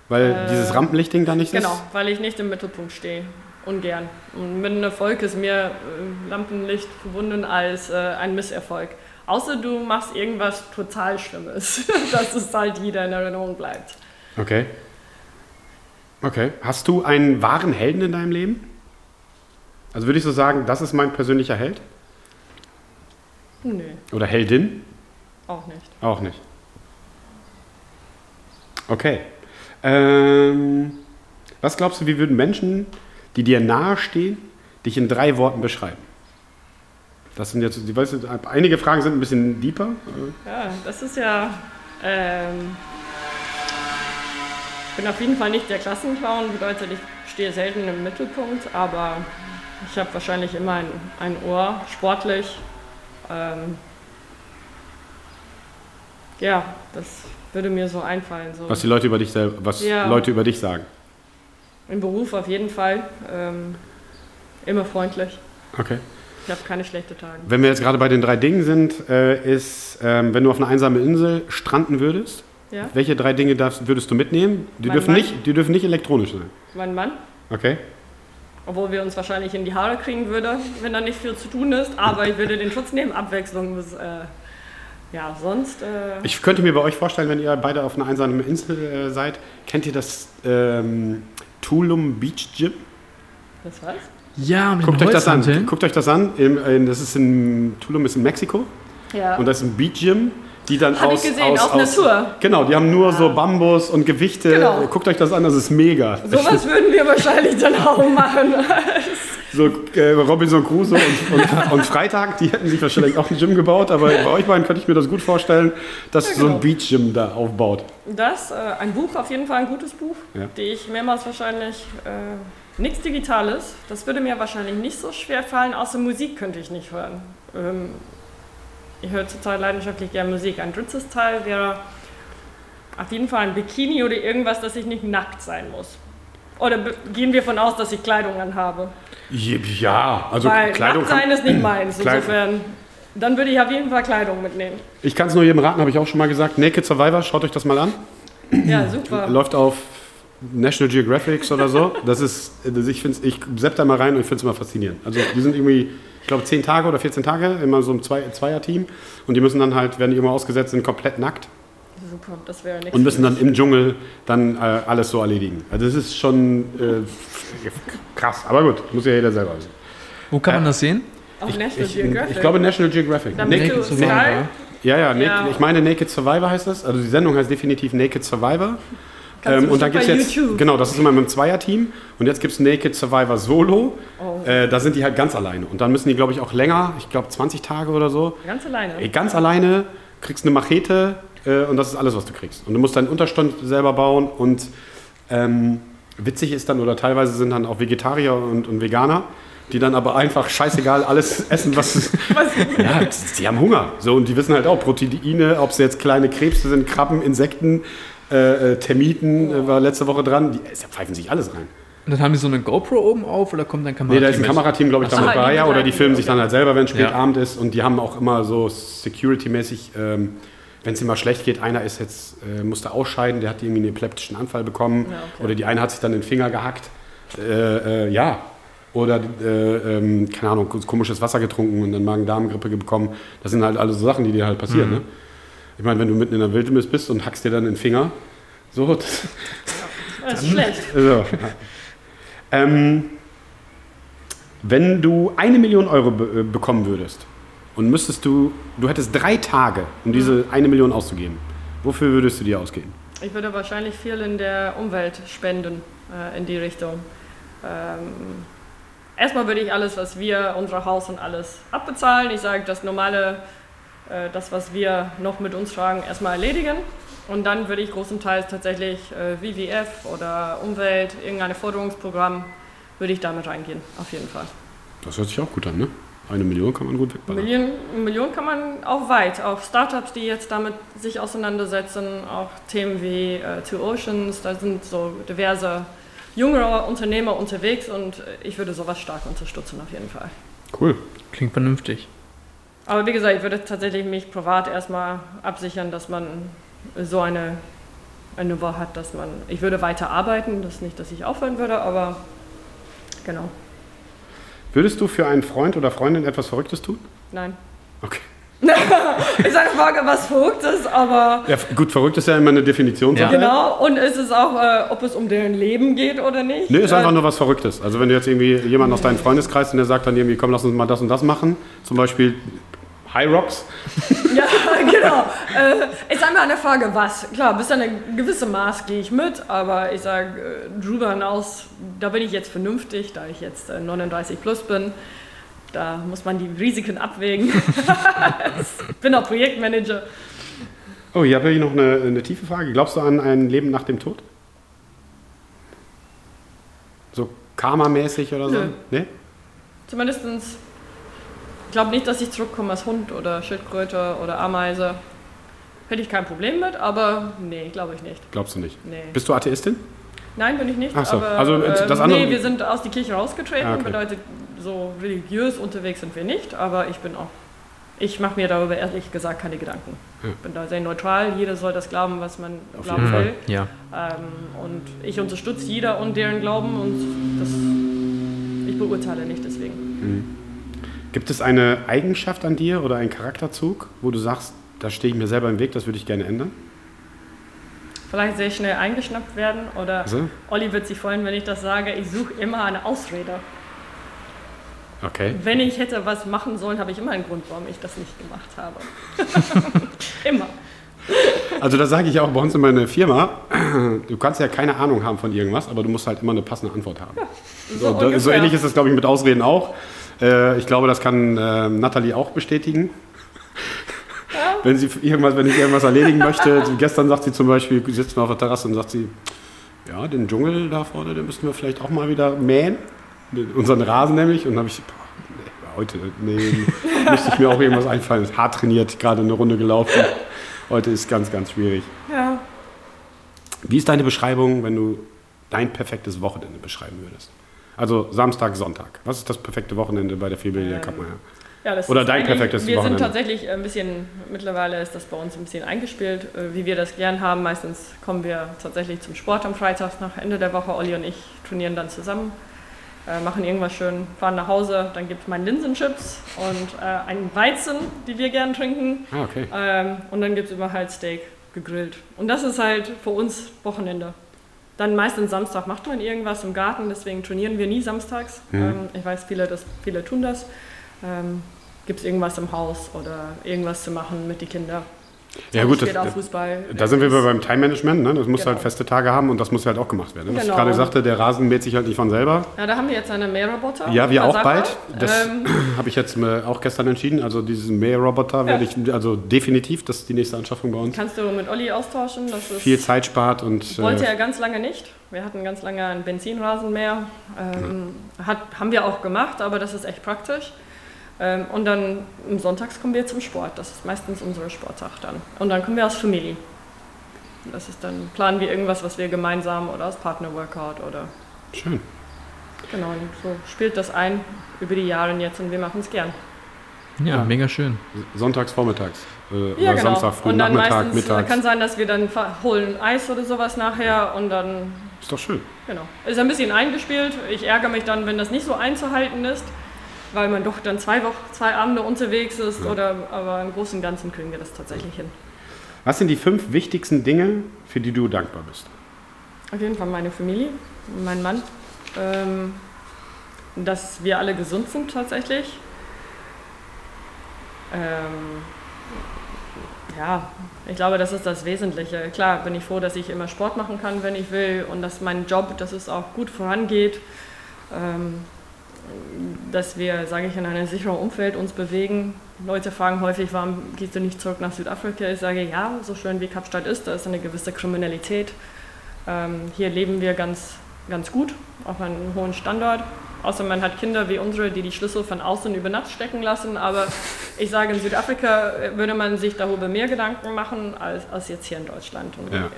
Speaker 1: Weil
Speaker 3: Äh,
Speaker 1: dieses Rampenlichtding da nicht ist?
Speaker 3: Genau, weil ich nicht im Mittelpunkt stehe. Ungern. Und mit einem Erfolg ist mir äh, Lampenlicht verbunden als äh, ein Misserfolg. Außer du machst irgendwas total Schlimmes, [laughs] dass es halt jeder in Erinnerung bleibt.
Speaker 1: Okay. Okay. Hast du einen wahren Helden in deinem Leben? Also würde ich so sagen, das ist mein persönlicher Held?
Speaker 3: Nö,
Speaker 1: Oder Heldin?
Speaker 3: auch nicht.
Speaker 1: Auch nicht. Okay. Ähm, was glaubst du, wie würden Menschen, die dir nahestehen, dich in drei Worten beschreiben? Das sind jetzt, weißt du, einige Fragen sind ein bisschen deeper.
Speaker 3: Ja, das ist ja. Ähm, ich bin auf jeden Fall nicht der Klassenclown, bedeutet, ich stehe selten im Mittelpunkt, aber ich habe wahrscheinlich immer ein, ein Ohr, sportlich. Ähm, ja, das würde mir so einfallen. So.
Speaker 1: Was die Leute über dich was
Speaker 3: Ja.
Speaker 1: Leute über dich sagen.
Speaker 3: Im Beruf auf jeden Fall. Ähm, immer freundlich.
Speaker 1: Okay.
Speaker 3: Ich habe keine schlechten Tage.
Speaker 1: Wenn wir jetzt gerade bei den drei Dingen sind, äh, ist, ähm, wenn du auf eine einsame Insel stranden würdest,
Speaker 3: Ja?
Speaker 1: welche drei Dinge darfst, würdest du mitnehmen? Die
Speaker 3: Mein
Speaker 1: dürfen,
Speaker 3: Mann.
Speaker 1: nicht, die dürfen nicht elektronisch sein.
Speaker 3: Mein Mann,
Speaker 1: Okay.
Speaker 3: obwohl wir uns wahrscheinlich in die Haare kriegen würde, wenn da nicht viel zu tun ist, aber ich würde den Schutz nehmen, Abwechslung. Bis, äh, ja, sonst. Äh,
Speaker 1: Ich könnte mir bei euch vorstellen, wenn ihr beide auf einer einsamen Insel äh, seid, kennt ihr das ähm, Tulum Beach Gym?
Speaker 3: das was?
Speaker 2: Ja, mit
Speaker 1: Guckt euch das an. Guckt euch das an. Im, in, das ist in Tulum ist in Mexiko
Speaker 3: Ja.
Speaker 1: und das ist ein Beach Gym, die dann
Speaker 3: Hab ich
Speaker 1: aus
Speaker 3: gesehen,
Speaker 1: aus,
Speaker 3: auf
Speaker 1: aus
Speaker 3: Natur.
Speaker 1: Genau, die haben nur so Bambus und Gewichte.
Speaker 3: Genau.
Speaker 1: Guckt euch das an, das ist mega.
Speaker 3: Sowas würden wir wahrscheinlich dann auch machen. [laughs]
Speaker 1: So äh, Robinson Crusoe und, und, und Freitag, die hätten sich wahrscheinlich auch ein Gym gebaut, aber bei euch beiden könnte ich mir das gut vorstellen, dass
Speaker 3: Ja,
Speaker 1: so ein
Speaker 3: genau.
Speaker 1: Beach Gym da aufbaut.
Speaker 3: Das, äh, ein Buch, auf jeden Fall ein gutes Buch,
Speaker 1: Ja.
Speaker 3: die ich mehrmals wahrscheinlich. Äh, nichts Digitales. Das würde mir wahrscheinlich nicht so schwer fallen, außer Musik könnte ich nicht hören. Ähm, ich höre zurzeit leidenschaftlich gerne Musik. Ein drittes Teil wäre auf jeden Fall ein Bikini oder irgendwas, dass ich nicht nackt sein muss. Oder gehen wir von aus, dass ich Kleidung anhabe?
Speaker 1: Ja, also
Speaker 3: Weil
Speaker 1: Kleidung
Speaker 3: nackt sein
Speaker 1: kann,
Speaker 3: ist nicht [clears throat] meins.
Speaker 1: Kleid-
Speaker 3: Insofern, Dann würde ich auf jeden Fall Kleidung mitnehmen.
Speaker 1: Ich kann es nur jedem raten, habe ich auch schon mal gesagt. Naked Survivor, schaut euch das mal an.
Speaker 3: Ja, super.
Speaker 1: Läuft auf National Geographic oder so. Das ist, ich finde ich sepp da mal rein und ich finde es immer faszinierend. Also die sind irgendwie, ich glaube, 10 Tage oder 14 Tage, immer so ein Zwei Zweier-Team. Und die müssen dann halt, werden die immer ausgesetzt, sind komplett nackt
Speaker 3: Super, das wäre nichts.
Speaker 1: und müssen dann im Dschungel dann äh, alles so erledigen. Also das ist schon äh, krass. Aber gut, muss ja jeder selber wissen.
Speaker 2: Wo kann man das sehen?
Speaker 3: Auf
Speaker 1: Ich,
Speaker 3: National
Speaker 1: ich,
Speaker 3: Geographic.
Speaker 1: ich glaube National Geographic.
Speaker 3: Damit
Speaker 1: Naked
Speaker 3: du
Speaker 2: Survivor.
Speaker 3: Sky,
Speaker 1: Ja, ja, Naked,
Speaker 3: Ja.
Speaker 1: ich meine Naked Survivor heißt das. Also die Sendung heißt definitiv Naked Survivor. Ähm, und dann
Speaker 3: bestimmt
Speaker 1: gibt es jetzt,
Speaker 3: YouTube.
Speaker 1: genau, das ist immer mit einem Zweierteam. Und jetzt gibt es Naked Survivor Solo.
Speaker 3: Oh.
Speaker 1: Äh, da sind die halt ganz alleine. Und dann müssen die, glaube ich, auch länger, ich glaube 20 Tage oder so.
Speaker 3: ganz alleine.
Speaker 1: Ey, ganz alleine, kriegst eine Machete äh, und das ist alles, was du kriegst. Und du musst deinen Unterstand selber bauen. Und ähm, witzig ist dann, oder teilweise sind dann auch Vegetarier und, und Veganer, die dann aber einfach scheißegal alles [laughs] essen, was. ja, die haben Hunger. So, und die wissen halt auch Proteine, ob es jetzt kleine Krebse sind, Krabben, Insekten, äh, äh, Termiten, äh, war letzte Woche dran. Die äh, pfeifen sich alles rein.
Speaker 2: Und dann haben die so eine GoPro oben auf oder kommt dann Kamera?
Speaker 1: Nee, da ist ein Kamerateam, glaube ich,
Speaker 3: Ach
Speaker 1: damit
Speaker 3: Ah,
Speaker 1: bei. Ja, oder die filmen sich dann halt selber, wenn es spät
Speaker 2: Ja.
Speaker 1: Abend ist. Und die haben auch immer so security-mäßig, ähm, wenn es immer schlecht geht, einer ist jetzt, äh, musste ausscheiden, der hat irgendwie einen epileptischen Anfall bekommen.
Speaker 3: Ja, okay.
Speaker 1: Oder die eine hat sich dann den Finger gehackt. Äh, äh, ja. Oder, äh, ähm, keine Ahnung, komisches Wasser getrunken und dann Magen-Darm-Grippe bekommen. Das sind halt alles so Sachen, die dir halt passieren. Ne? Ich meine, wenn du mitten in der Wildnis bist und hackst dir dann den Finger, so, [laughs] das,
Speaker 3: Das ist schlecht. [laughs]
Speaker 1: so. ähm, wenn du eine Million Euro be äh, bekommen würdest und müsstest du, du hättest drei Tage, um diese eine Million auszugeben, wofür würdest du die ausgeben?
Speaker 3: Ich würde wahrscheinlich viel in der Umwelt spenden, äh, in die Richtung. Ähm, erstmal würde ich alles, was wir, unser Haus und alles abbezahlen. Ich sage, das normale, äh, das, was wir noch mit uns tragen, erstmal erledigen. Und dann würde ich großenteils tatsächlich äh, WWF oder Umwelt, irgendein Forderungsprogramm, würde ich damit reingehen, auf jeden Fall.
Speaker 1: Das hört sich auch gut an, ne? Eine Million kann man gut wegballern.
Speaker 3: Million, Million kann man auch weit, auch Startups, die jetzt damit sich auseinandersetzen, auch Themen wie äh, Two Oceans, da sind so diverse jüngere Unternehmer unterwegs und äh, ich würde sowas stark unterstützen auf jeden Fall.
Speaker 1: Cool.
Speaker 2: Klingt vernünftig.
Speaker 3: Aber wie gesagt, ich würde tatsächlich mich privat erstmal absichern, dass man so eine, eine Nummer hat, dass man, ich würde weiter arbeiten, das ist nicht, dass ich aufhören würde, aber genau,
Speaker 1: Würdest du für einen Freund oder Freundin etwas Verrücktes tun?
Speaker 3: nein.
Speaker 1: Okay. [laughs]
Speaker 3: Ist eine Frage, was Verrücktes, aber
Speaker 1: Ja, gut, verrückt ist ja immer eine Definitionssache.
Speaker 2: Ja.
Speaker 3: Genau, und es ist auch, äh, ob es um deren Leben geht oder nicht.
Speaker 1: Nee, ist
Speaker 3: Äh,
Speaker 1: einfach nur was Verrücktes. Also wenn du jetzt irgendwie jemanden aus deinem Freundeskreis und der sagt dann irgendwie, komm, lass uns mal das und das machen. Zum Beispiel High Rocks.
Speaker 3: Ja, [laughs] genau. Äh, ist einmal eine Frage, was. Klar, bis zu einem gewissen Maß gehe ich mit, aber ich sage, äh, drüber hinaus, da bin ich jetzt vernünftig, da ich jetzt äh, 39 plus bin. Da muss man die Risiken abwägen. [laughs] ich bin auch Projektmanager.
Speaker 1: Oh, hier habe ich noch eine, eine tiefe Frage. Glaubst du an ein Leben nach dem Tod? So Karma-mäßig oder so?
Speaker 3: Nö.
Speaker 1: Nee?
Speaker 3: Zumindestens, ich glaube nicht, dass ich zurückkomme als Hund oder Schildkröte oder Ameise. Hätte ich kein Problem mit, aber nee, glaube ich nicht.
Speaker 1: Glaubst du nicht?
Speaker 3: Nee.
Speaker 1: Bist du Atheistin?
Speaker 3: Nein, bin ich nicht.
Speaker 1: Ach so,
Speaker 3: aber,
Speaker 1: also, äh, das
Speaker 3: ähm,
Speaker 1: andere-
Speaker 3: Nee, wir sind aus der Kirche rausgetreten.
Speaker 1: Ah, okay.
Speaker 3: Bedeutet, so religiös unterwegs sind wir nicht, aber ich bin auch. Ich mache mir darüber ehrlich gesagt keine Gedanken. Ich bin da sehr neutral. Jeder soll das glauben, was man
Speaker 1: Auf
Speaker 3: glauben will.
Speaker 2: Ja.
Speaker 3: Ähm, und ich unterstütze jeder und deren Glauben und das, ich beurteile nicht deswegen.
Speaker 1: Gibt es eine Eigenschaft an dir oder einen Charakterzug, wo du sagst, da stehe ich mir selber im Weg, das würde ich gerne ändern?
Speaker 3: Vielleicht sehr schnell eingeschnappt werden oder
Speaker 1: Also?
Speaker 3: Olli wird sich freuen, wenn ich das sage. Ich suche immer eine Ausrede.
Speaker 1: Okay.
Speaker 3: Wenn ich hätte was machen sollen, habe ich immer einen Grund, warum ich das nicht gemacht habe. [laughs] immer.
Speaker 1: Also da sage ich auch bei uns in meiner Firma, du kannst ja keine Ahnung haben von irgendwas, aber du musst halt immer eine passende Antwort haben.
Speaker 3: So,
Speaker 1: So, so
Speaker 3: ungefähr.
Speaker 1: ähnlich ist es, glaube ich, mit Ausreden auch. Äh, ich glaube, das kann äh, Nathalie auch bestätigen. Wenn, sie irgendwas, wenn ich irgendwas erledigen möchte, gestern sagt sie zum Beispiel, sitzen wir auf der Terrasse und sagt sie, ja, den Dschungel da vorne, den müssten wir vielleicht auch mal wieder mähen. Unseren Rasen nämlich. Und dann habe ich, boah, nee, heute, nee, [laughs] müsste ich mir auch irgendwas einfallen. Hart trainiert, gerade eine Runde gelaufen. Heute ist ganz, ganz schwierig.
Speaker 3: Ja.
Speaker 1: Wie ist deine Beschreibung, wenn du dein perfektes Wochenende beschreiben würdest? Also Samstag, Sonntag. Was ist das perfekte Wochenende bei der Fibel
Speaker 3: Ähm,
Speaker 1: Kappmeier?
Speaker 3: Ja,
Speaker 1: Oder dein perfektes
Speaker 3: Wir
Speaker 1: Wochenende.
Speaker 3: sind tatsächlich ein bisschen, mittlerweile ist das bei uns ein bisschen eingespielt, äh, wie wir das gern haben. Meistens kommen wir tatsächlich zum Sport am Freitag nach Ende der Woche. Olli und ich trainieren dann zusammen, äh, machen irgendwas schön, fahren nach Hause. Dann gibt es meinen Linsenchips und äh, einen Weizen, die wir gern trinken.
Speaker 1: Ah, okay.
Speaker 3: Ähm, und dann gibt es immer halt Steak gegrillt. Und das ist halt für uns Wochenende. Dann meistens Samstag macht man irgendwas im Garten, deswegen trainieren wir nie samstags. Ähm, ich weiß, viele, das, viele tun das. Ähm, gibt es irgendwas im Haus oder irgendwas zu machen mit den Kindern?
Speaker 1: Ja gut, das,
Speaker 3: Fußball.
Speaker 1: da sind wir beim Time-Management. Ne? Das muss
Speaker 3: Genau.
Speaker 1: halt feste Tage haben und das muss halt auch gemacht werden. Ne? Was ich
Speaker 3: Genau.
Speaker 1: gerade sagte, der Rasen mäht sich halt nicht von selber.
Speaker 3: Ja, da haben wir jetzt eine Mähroboter.
Speaker 1: Ja, wir auch bald. Das
Speaker 3: Ähm, [clears throat]
Speaker 1: habe ich jetzt äh, auch gestern entschieden. Also diesen Mähroboter werde ich, also definitiv, das ist die nächste Anschaffung bei uns.
Speaker 3: kannst du mit Olli austauschen. Das ist,
Speaker 1: Viel Zeit spart und
Speaker 3: Wollte
Speaker 1: äh,
Speaker 3: er ganz lange nicht. Wir hatten ganz lange einen Benzinrasenmäher. Ähm, hat, haben wir auch gemacht, aber das ist echt praktisch. Ähm, und dann am Sonntags kommen wir zum Sport. Das ist meistens unsere Sporttag dann. Und dann kommen wir aus Familie. Das ist dann, planen wir irgendwas, was wir gemeinsam oder als Partner-Workout oder
Speaker 1: schön.
Speaker 3: genau. Und so spielt das ein über die Jahre jetzt und wir machen es gern.
Speaker 2: Ja,
Speaker 1: Ja.
Speaker 2: mega schön.
Speaker 1: Sonntags, vormittags. Äh,
Speaker 3: Ja,
Speaker 1: oder
Speaker 3: genau.
Speaker 1: Samstag, früh,
Speaker 3: und dann
Speaker 1: Nachmittag,
Speaker 3: meistens äh,
Speaker 1: mittags.
Speaker 3: kann sein, dass wir dann holen Eis oder sowas nachher und dann
Speaker 1: ist doch schön.
Speaker 3: Genau. Ist ein bisschen eingespielt. Ich ärgere mich dann, wenn das nicht so einzuhalten ist, weil man doch dann zwei Wochen, zwei Abende unterwegs ist. Oder, aber im Großen und Ganzen kriegen wir das tatsächlich hin.
Speaker 1: Was sind die fünf wichtigsten Dinge, für die du dankbar bist?
Speaker 3: Auf jeden Fall meine Familie, mein Mann. Ähm, dass wir alle gesund sind tatsächlich. Ähm, ja, ich glaube, das ist das Wesentliche. Klar bin ich froh, dass ich immer Sport machen kann, wenn ich will und dass mein Job, dass es auch gut vorangeht. Ähm, dass wir, sage ich, in einem sicheren Umfeld uns bewegen. Leute fragen häufig, warum gehst du nicht zurück nach Südafrika? Ich sage, ja, so schön wie Kapstadt ist, da ist eine gewisse Kriminalität. Ähm, hier leben wir ganz, ganz gut, auf einem hohen Standard. Außer man hat Kinder wie unsere, die die Schlüssel von außen über Nacht stecken lassen. Aber ich sage, in Südafrika würde man sich darüber mehr Gedanken machen als, als jetzt hier in Deutschland. Und
Speaker 1: Ja.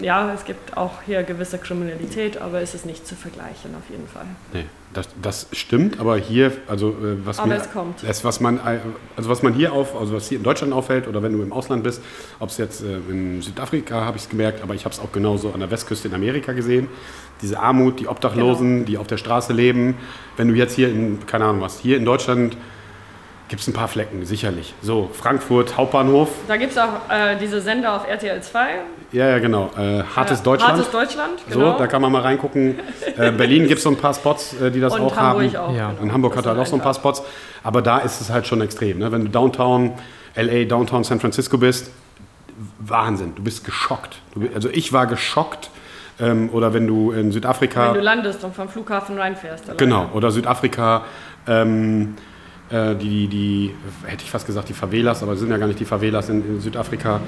Speaker 3: Ja, es gibt auch hier gewisse Kriminalität, aber es ist nicht zu vergleichen auf jeden Fall.
Speaker 1: Nee, das, das stimmt, aber hier, also äh, was
Speaker 3: Aber
Speaker 1: mir,
Speaker 3: es kommt.
Speaker 1: Das, was man, äh, also was man hier auf, also was hier in Deutschland auffällt oder wenn du im Ausland bist, ob es jetzt äh, in Südafrika habe ich es gemerkt, aber ich habe es auch genauso an der Westküste in Amerika gesehen. Diese Armut, die Obdachlosen,
Speaker 3: Genau.
Speaker 1: die auf der Straße leben. Wenn du jetzt hier in, keine Ahnung was, hier in Deutschland gibt es ein paar Flecken, sicherlich. So, Frankfurt, Hauptbahnhof,
Speaker 3: Da gibt es auch äh, diese Sender auf RTL 2.
Speaker 1: ja, ja, genau. Äh, hartes
Speaker 3: Äh,
Speaker 1: Deutschland.
Speaker 3: Hartes Deutschland, genau.
Speaker 1: So, da kann man mal reingucken. [laughs] Äh, Berlin gibt es so ein paar Spots, äh, die das
Speaker 3: Und
Speaker 1: auch
Speaker 3: Hamburg
Speaker 1: haben.
Speaker 3: auch.
Speaker 2: Ja.
Speaker 3: genau.
Speaker 1: In Hamburg
Speaker 3: Das
Speaker 1: hat er
Speaker 3: sind
Speaker 1: auch so ein paar Spots, aber da ist es halt schon extrem. Ne? Wenn du Downtown LA, Downtown San Francisco bist, Wahnsinn, du bist geschockt. Du, also ich war geschockt. Ähm, oder wenn du in Südafrika,
Speaker 3: Wenn du landest und vom Flughafen reinfährst. alleine.
Speaker 1: genau, oder Südafrika, ähm, äh, die, die, hätte ich fast gesagt, die Favelas, aber es sind ja gar nicht die Favelas in, in Südafrika,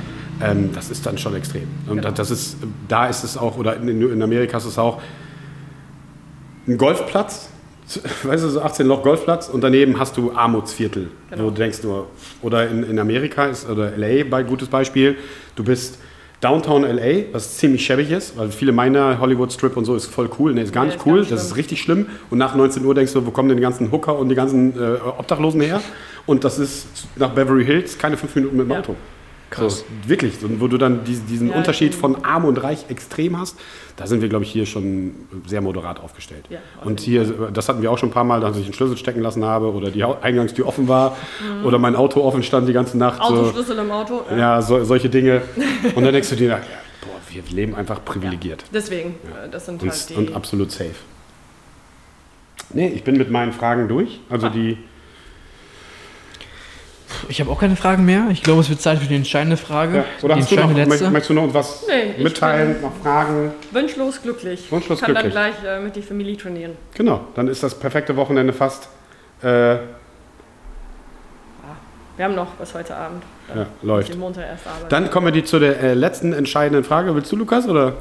Speaker 1: ähm, das ist dann schon extrem. Und
Speaker 3: Genau.
Speaker 1: das ist, da ist es auch, oder in, in Amerika ist es auch ein Golfplatz, [laughs] weißt du, so 18 Loch Golfplatz und daneben hast du Armutsviertel,
Speaker 3: Genau.
Speaker 1: wo du denkst nur, oder in, in Amerika ist, oder LA, bei gutes Beispiel, du bist Downtown LA, was ziemlich schäbig ist, weil viele meiner Hollywood Strip und so ist voll cool, ne, ist gar
Speaker 3: Nee,
Speaker 1: nicht
Speaker 3: ist
Speaker 1: cool, das ist richtig schlimm. Und nach 19 Uhr denkst du, wo kommen denn die ganzen Hooker und die ganzen äh, Obdachlosen her? Und das ist nach Beverly Hills keine fünf Minuten mit dem
Speaker 3: Ja.
Speaker 1: Auto. So, wirklich, wo du dann diesen,
Speaker 3: Ja,
Speaker 1: Unterschied von arm und reich extrem hast, da sind wir, glaube ich, hier schon sehr moderat aufgestellt.
Speaker 3: Ja,
Speaker 1: und hier, das hatten wir auch schon ein paar Mal, dass ich einen Schlüssel stecken lassen habe oder die Eingangstür offen war oder mein Auto offen stand die ganze Nacht. So,
Speaker 3: Autoschlüssel im Auto. äh,
Speaker 1: ja, so, solche Dinge. [laughs] Und dann denkst du dir, ja, boah, wir leben einfach privilegiert
Speaker 3: Deswegen, äh, das sind
Speaker 1: und,
Speaker 3: halt die.
Speaker 1: und absolut safe. Nee, ich bin mit meinen Fragen durch. Also
Speaker 3: Ah.
Speaker 1: die,
Speaker 2: Ich habe auch keine Fragen mehr. Ich glaube, es wird Zeit für die entscheidende Frage.
Speaker 1: ja, oder
Speaker 2: die
Speaker 1: hast du noch,
Speaker 2: letzte.
Speaker 1: möchtest du noch was
Speaker 3: Nee, ich
Speaker 1: mitteilen, noch Fragen?
Speaker 3: Wünschlos glücklich.
Speaker 1: Wunschlos
Speaker 3: Kann
Speaker 1: glücklich.
Speaker 3: dann gleich äh, mit die Familie trainieren.
Speaker 1: Genau, dann ist das perfekte Wochenende fast. Äh,
Speaker 3: Wir haben noch bis heute Abend. Dann
Speaker 1: ja, läuft.
Speaker 3: ich Montag erst arbeiten.
Speaker 1: Dann kommen wir die zu der äh, letzten entscheidenden Frage. Willst du, Lukas, oder?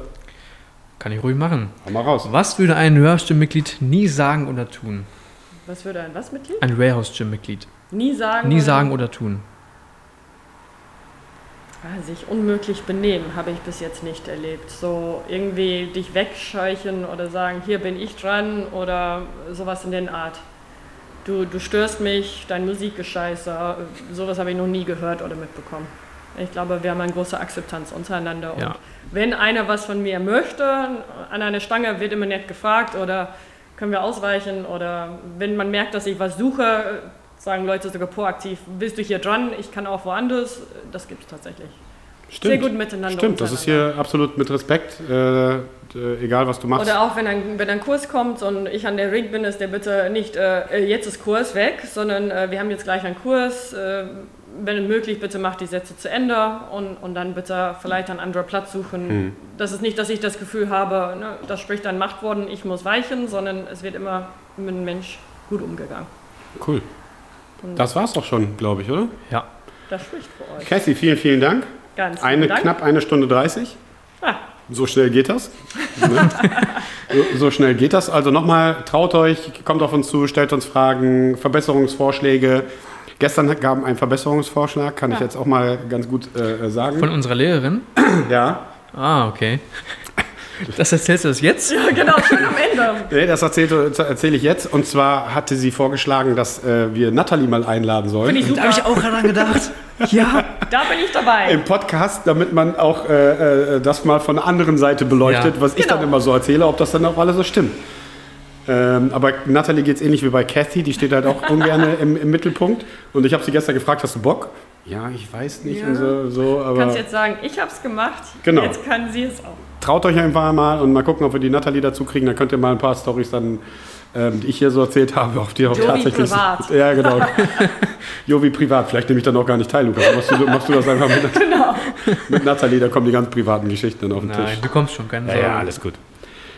Speaker 2: Kann ich ruhig machen.
Speaker 1: Hau mal raus.
Speaker 2: Was würde ein Warehouse-Gym-Mitglied nie sagen oder tun?
Speaker 3: Was würde ein was Mitglied?
Speaker 2: Ein Warehouse-Gym-Mitglied.
Speaker 3: Nie sagen.
Speaker 2: Nie
Speaker 3: oder-
Speaker 2: sagen oder tun.
Speaker 3: Ah, Sich unmöglich benehmen, habe ich bis jetzt nicht erlebt. So irgendwie dich wegscheuchen oder sagen, hier bin ich dran oder sowas in den Art. du, du störst mich, deine Musik ist scheiße, sowas habe ich noch nie gehört oder mitbekommen. Ich glaube, wir haben eine große Akzeptanz untereinander.
Speaker 2: Ja.
Speaker 3: Und wenn einer was von mir möchte, an einer Stange wird immer nett gefragt oder können wir ausweichen oder wenn man merkt, dass ich was suche, sagen Leute sogar proaktiv, bist du hier dran, ich kann auch woanders, das gibt es tatsächlich.
Speaker 1: Stimmt.
Speaker 3: Sehr gut miteinander.
Speaker 1: Stimmt, das ist hier absolut mit Respekt, äh, d- egal was du machst.
Speaker 3: Oder auch wenn ein, wenn ein Kurs kommt und ich an der Ring bin, ist der bitte nicht, äh, jetzt ist Kurs weg, sondern äh, wir haben jetzt gleich einen Kurs. Äh, wenn möglich, bitte macht die Sätze zu Ende und, und dann bitte vielleicht einen anderen Platz suchen.
Speaker 1: Mhm.
Speaker 3: Das ist nicht, dass ich das Gefühl habe, ne, das spricht ein Machtwort, ich muss weichen, sondern es wird immer mit dem Mensch gut umgegangen.
Speaker 1: Cool. Das war's doch schon, glaube ich, oder?
Speaker 2: Ja.
Speaker 3: Das spricht für euch.
Speaker 1: Cassie, vielen, vielen Dank.
Speaker 3: Ganz
Speaker 1: Eine,
Speaker 3: vielen Dank.
Speaker 1: knapp eine Stunde 30.
Speaker 3: Ah,
Speaker 1: So schnell geht das. Ne? so, so schnell geht das. Also nochmal, traut euch, kommt auf uns zu, stellt uns Fragen, Verbesserungsvorschläge. Gestern gab ein Verbesserungsvorschlag, kann ich
Speaker 3: Ja.
Speaker 1: jetzt auch mal ganz gut äh, sagen.
Speaker 2: Von unserer Lehrerin?
Speaker 1: ja,
Speaker 2: Ah, okay. Das erzählst du das jetzt?
Speaker 3: ja, genau, schön am Ende.
Speaker 1: nee, das erzähle erzähl ich jetzt. Und zwar hatte sie vorgeschlagen, dass äh, wir Nathalie mal einladen sollen.
Speaker 3: Finde ich super.
Speaker 2: Da habe ich auch daran gedacht. [laughs] Ja.
Speaker 3: Da bin ich dabei.
Speaker 1: Im Podcast, damit man auch äh, äh, das mal von der anderen Seite beleuchtet,
Speaker 2: Ja.
Speaker 1: was ich
Speaker 3: Genau.
Speaker 1: dann immer so erzähle, ob das dann auch alles so stimmt. Ähm, aber Natalie geht es ähnlich wie bei Cathy, die steht halt auch [laughs] ungern im, im Mittelpunkt. Und ich habe sie gestern gefragt, hast du Bock? Ja, ich weiß nicht
Speaker 3: Ja.
Speaker 1: und so, so
Speaker 3: Du
Speaker 1: aber
Speaker 3: kannst jetzt sagen, ich habe es gemacht,
Speaker 1: Genau.
Speaker 3: jetzt kann sie es auch.
Speaker 1: Traut euch einfach mal und mal gucken, ob wir die Natalie dazu kriegen. Dann könnt ihr mal ein paar Stories dann, ähm, die ich hier so erzählt habe, auf die auch
Speaker 3: Jovi
Speaker 1: tatsächlich.
Speaker 3: privat.
Speaker 1: Ja, genau. [laughs] Jovi privat. Vielleicht nehme ich dann auch gar nicht teil, Lukas. Machst du, machst du das einfach mit, [laughs]
Speaker 3: Genau.
Speaker 1: mit Natalie, da kommen die ganz privaten Geschichten dann auf den Tisch.
Speaker 2: Nein, du kommst schon, keine
Speaker 1: Ja,
Speaker 2: Sorge.
Speaker 1: ja, alles gut.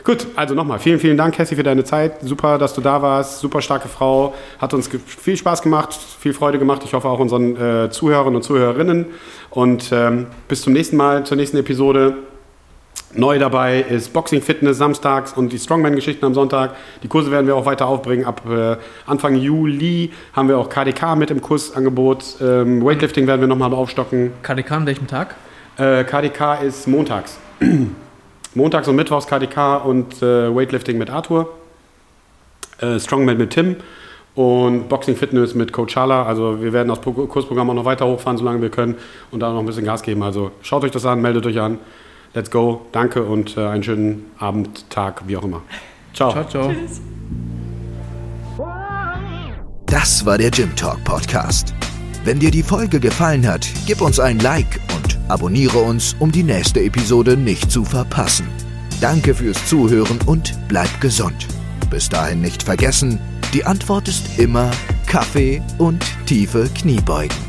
Speaker 1: Gut, also nochmal, vielen, vielen Dank, Cassie, für deine Zeit. Super, dass du da warst. Super starke Frau. Hat uns viel Spaß gemacht, viel Freude gemacht. Ich hoffe auch unseren äh, Zuhörern und Zuhörerinnen. Und ähm, bis zum nächsten Mal, zur nächsten Episode. Neu dabei ist Boxing Fitness samstags und die Strongman-Geschichten am Sonntag. Die Kurse werden wir auch weiter aufbringen. Ab äh, Anfang Juli haben wir auch KDK mit im Kursangebot. Ähm, Weightlifting werden wir nochmal aufstocken.
Speaker 2: KDK an welchem Tag?
Speaker 1: Äh, KDK ist montags. [clears throat] montags und mittwochs KDK und äh, Weightlifting mit Arthur. Äh, Strongman mit Tim. Und Boxing Fitness mit Coach Schala. Also wir werden das Pro- Kursprogramm auch noch weiter hochfahren, solange wir können. Und da noch ein bisschen Gas geben. Also schaut euch das an, meldet euch an. Let's go. Danke und äh, einen schönen Abend, Tag, wie auch immer. Ciao.
Speaker 2: Ciao, ciao.
Speaker 4: Das war der Gym Talk Podcast. Wenn dir die Folge gefallen hat, gib uns ein Like und abonniere uns, um die nächste Episode nicht zu verpassen. Danke fürs Zuhören und bleib gesund. Bis dahin nicht vergessen, die Antwort ist immer Kaffee und tiefe Kniebeugen.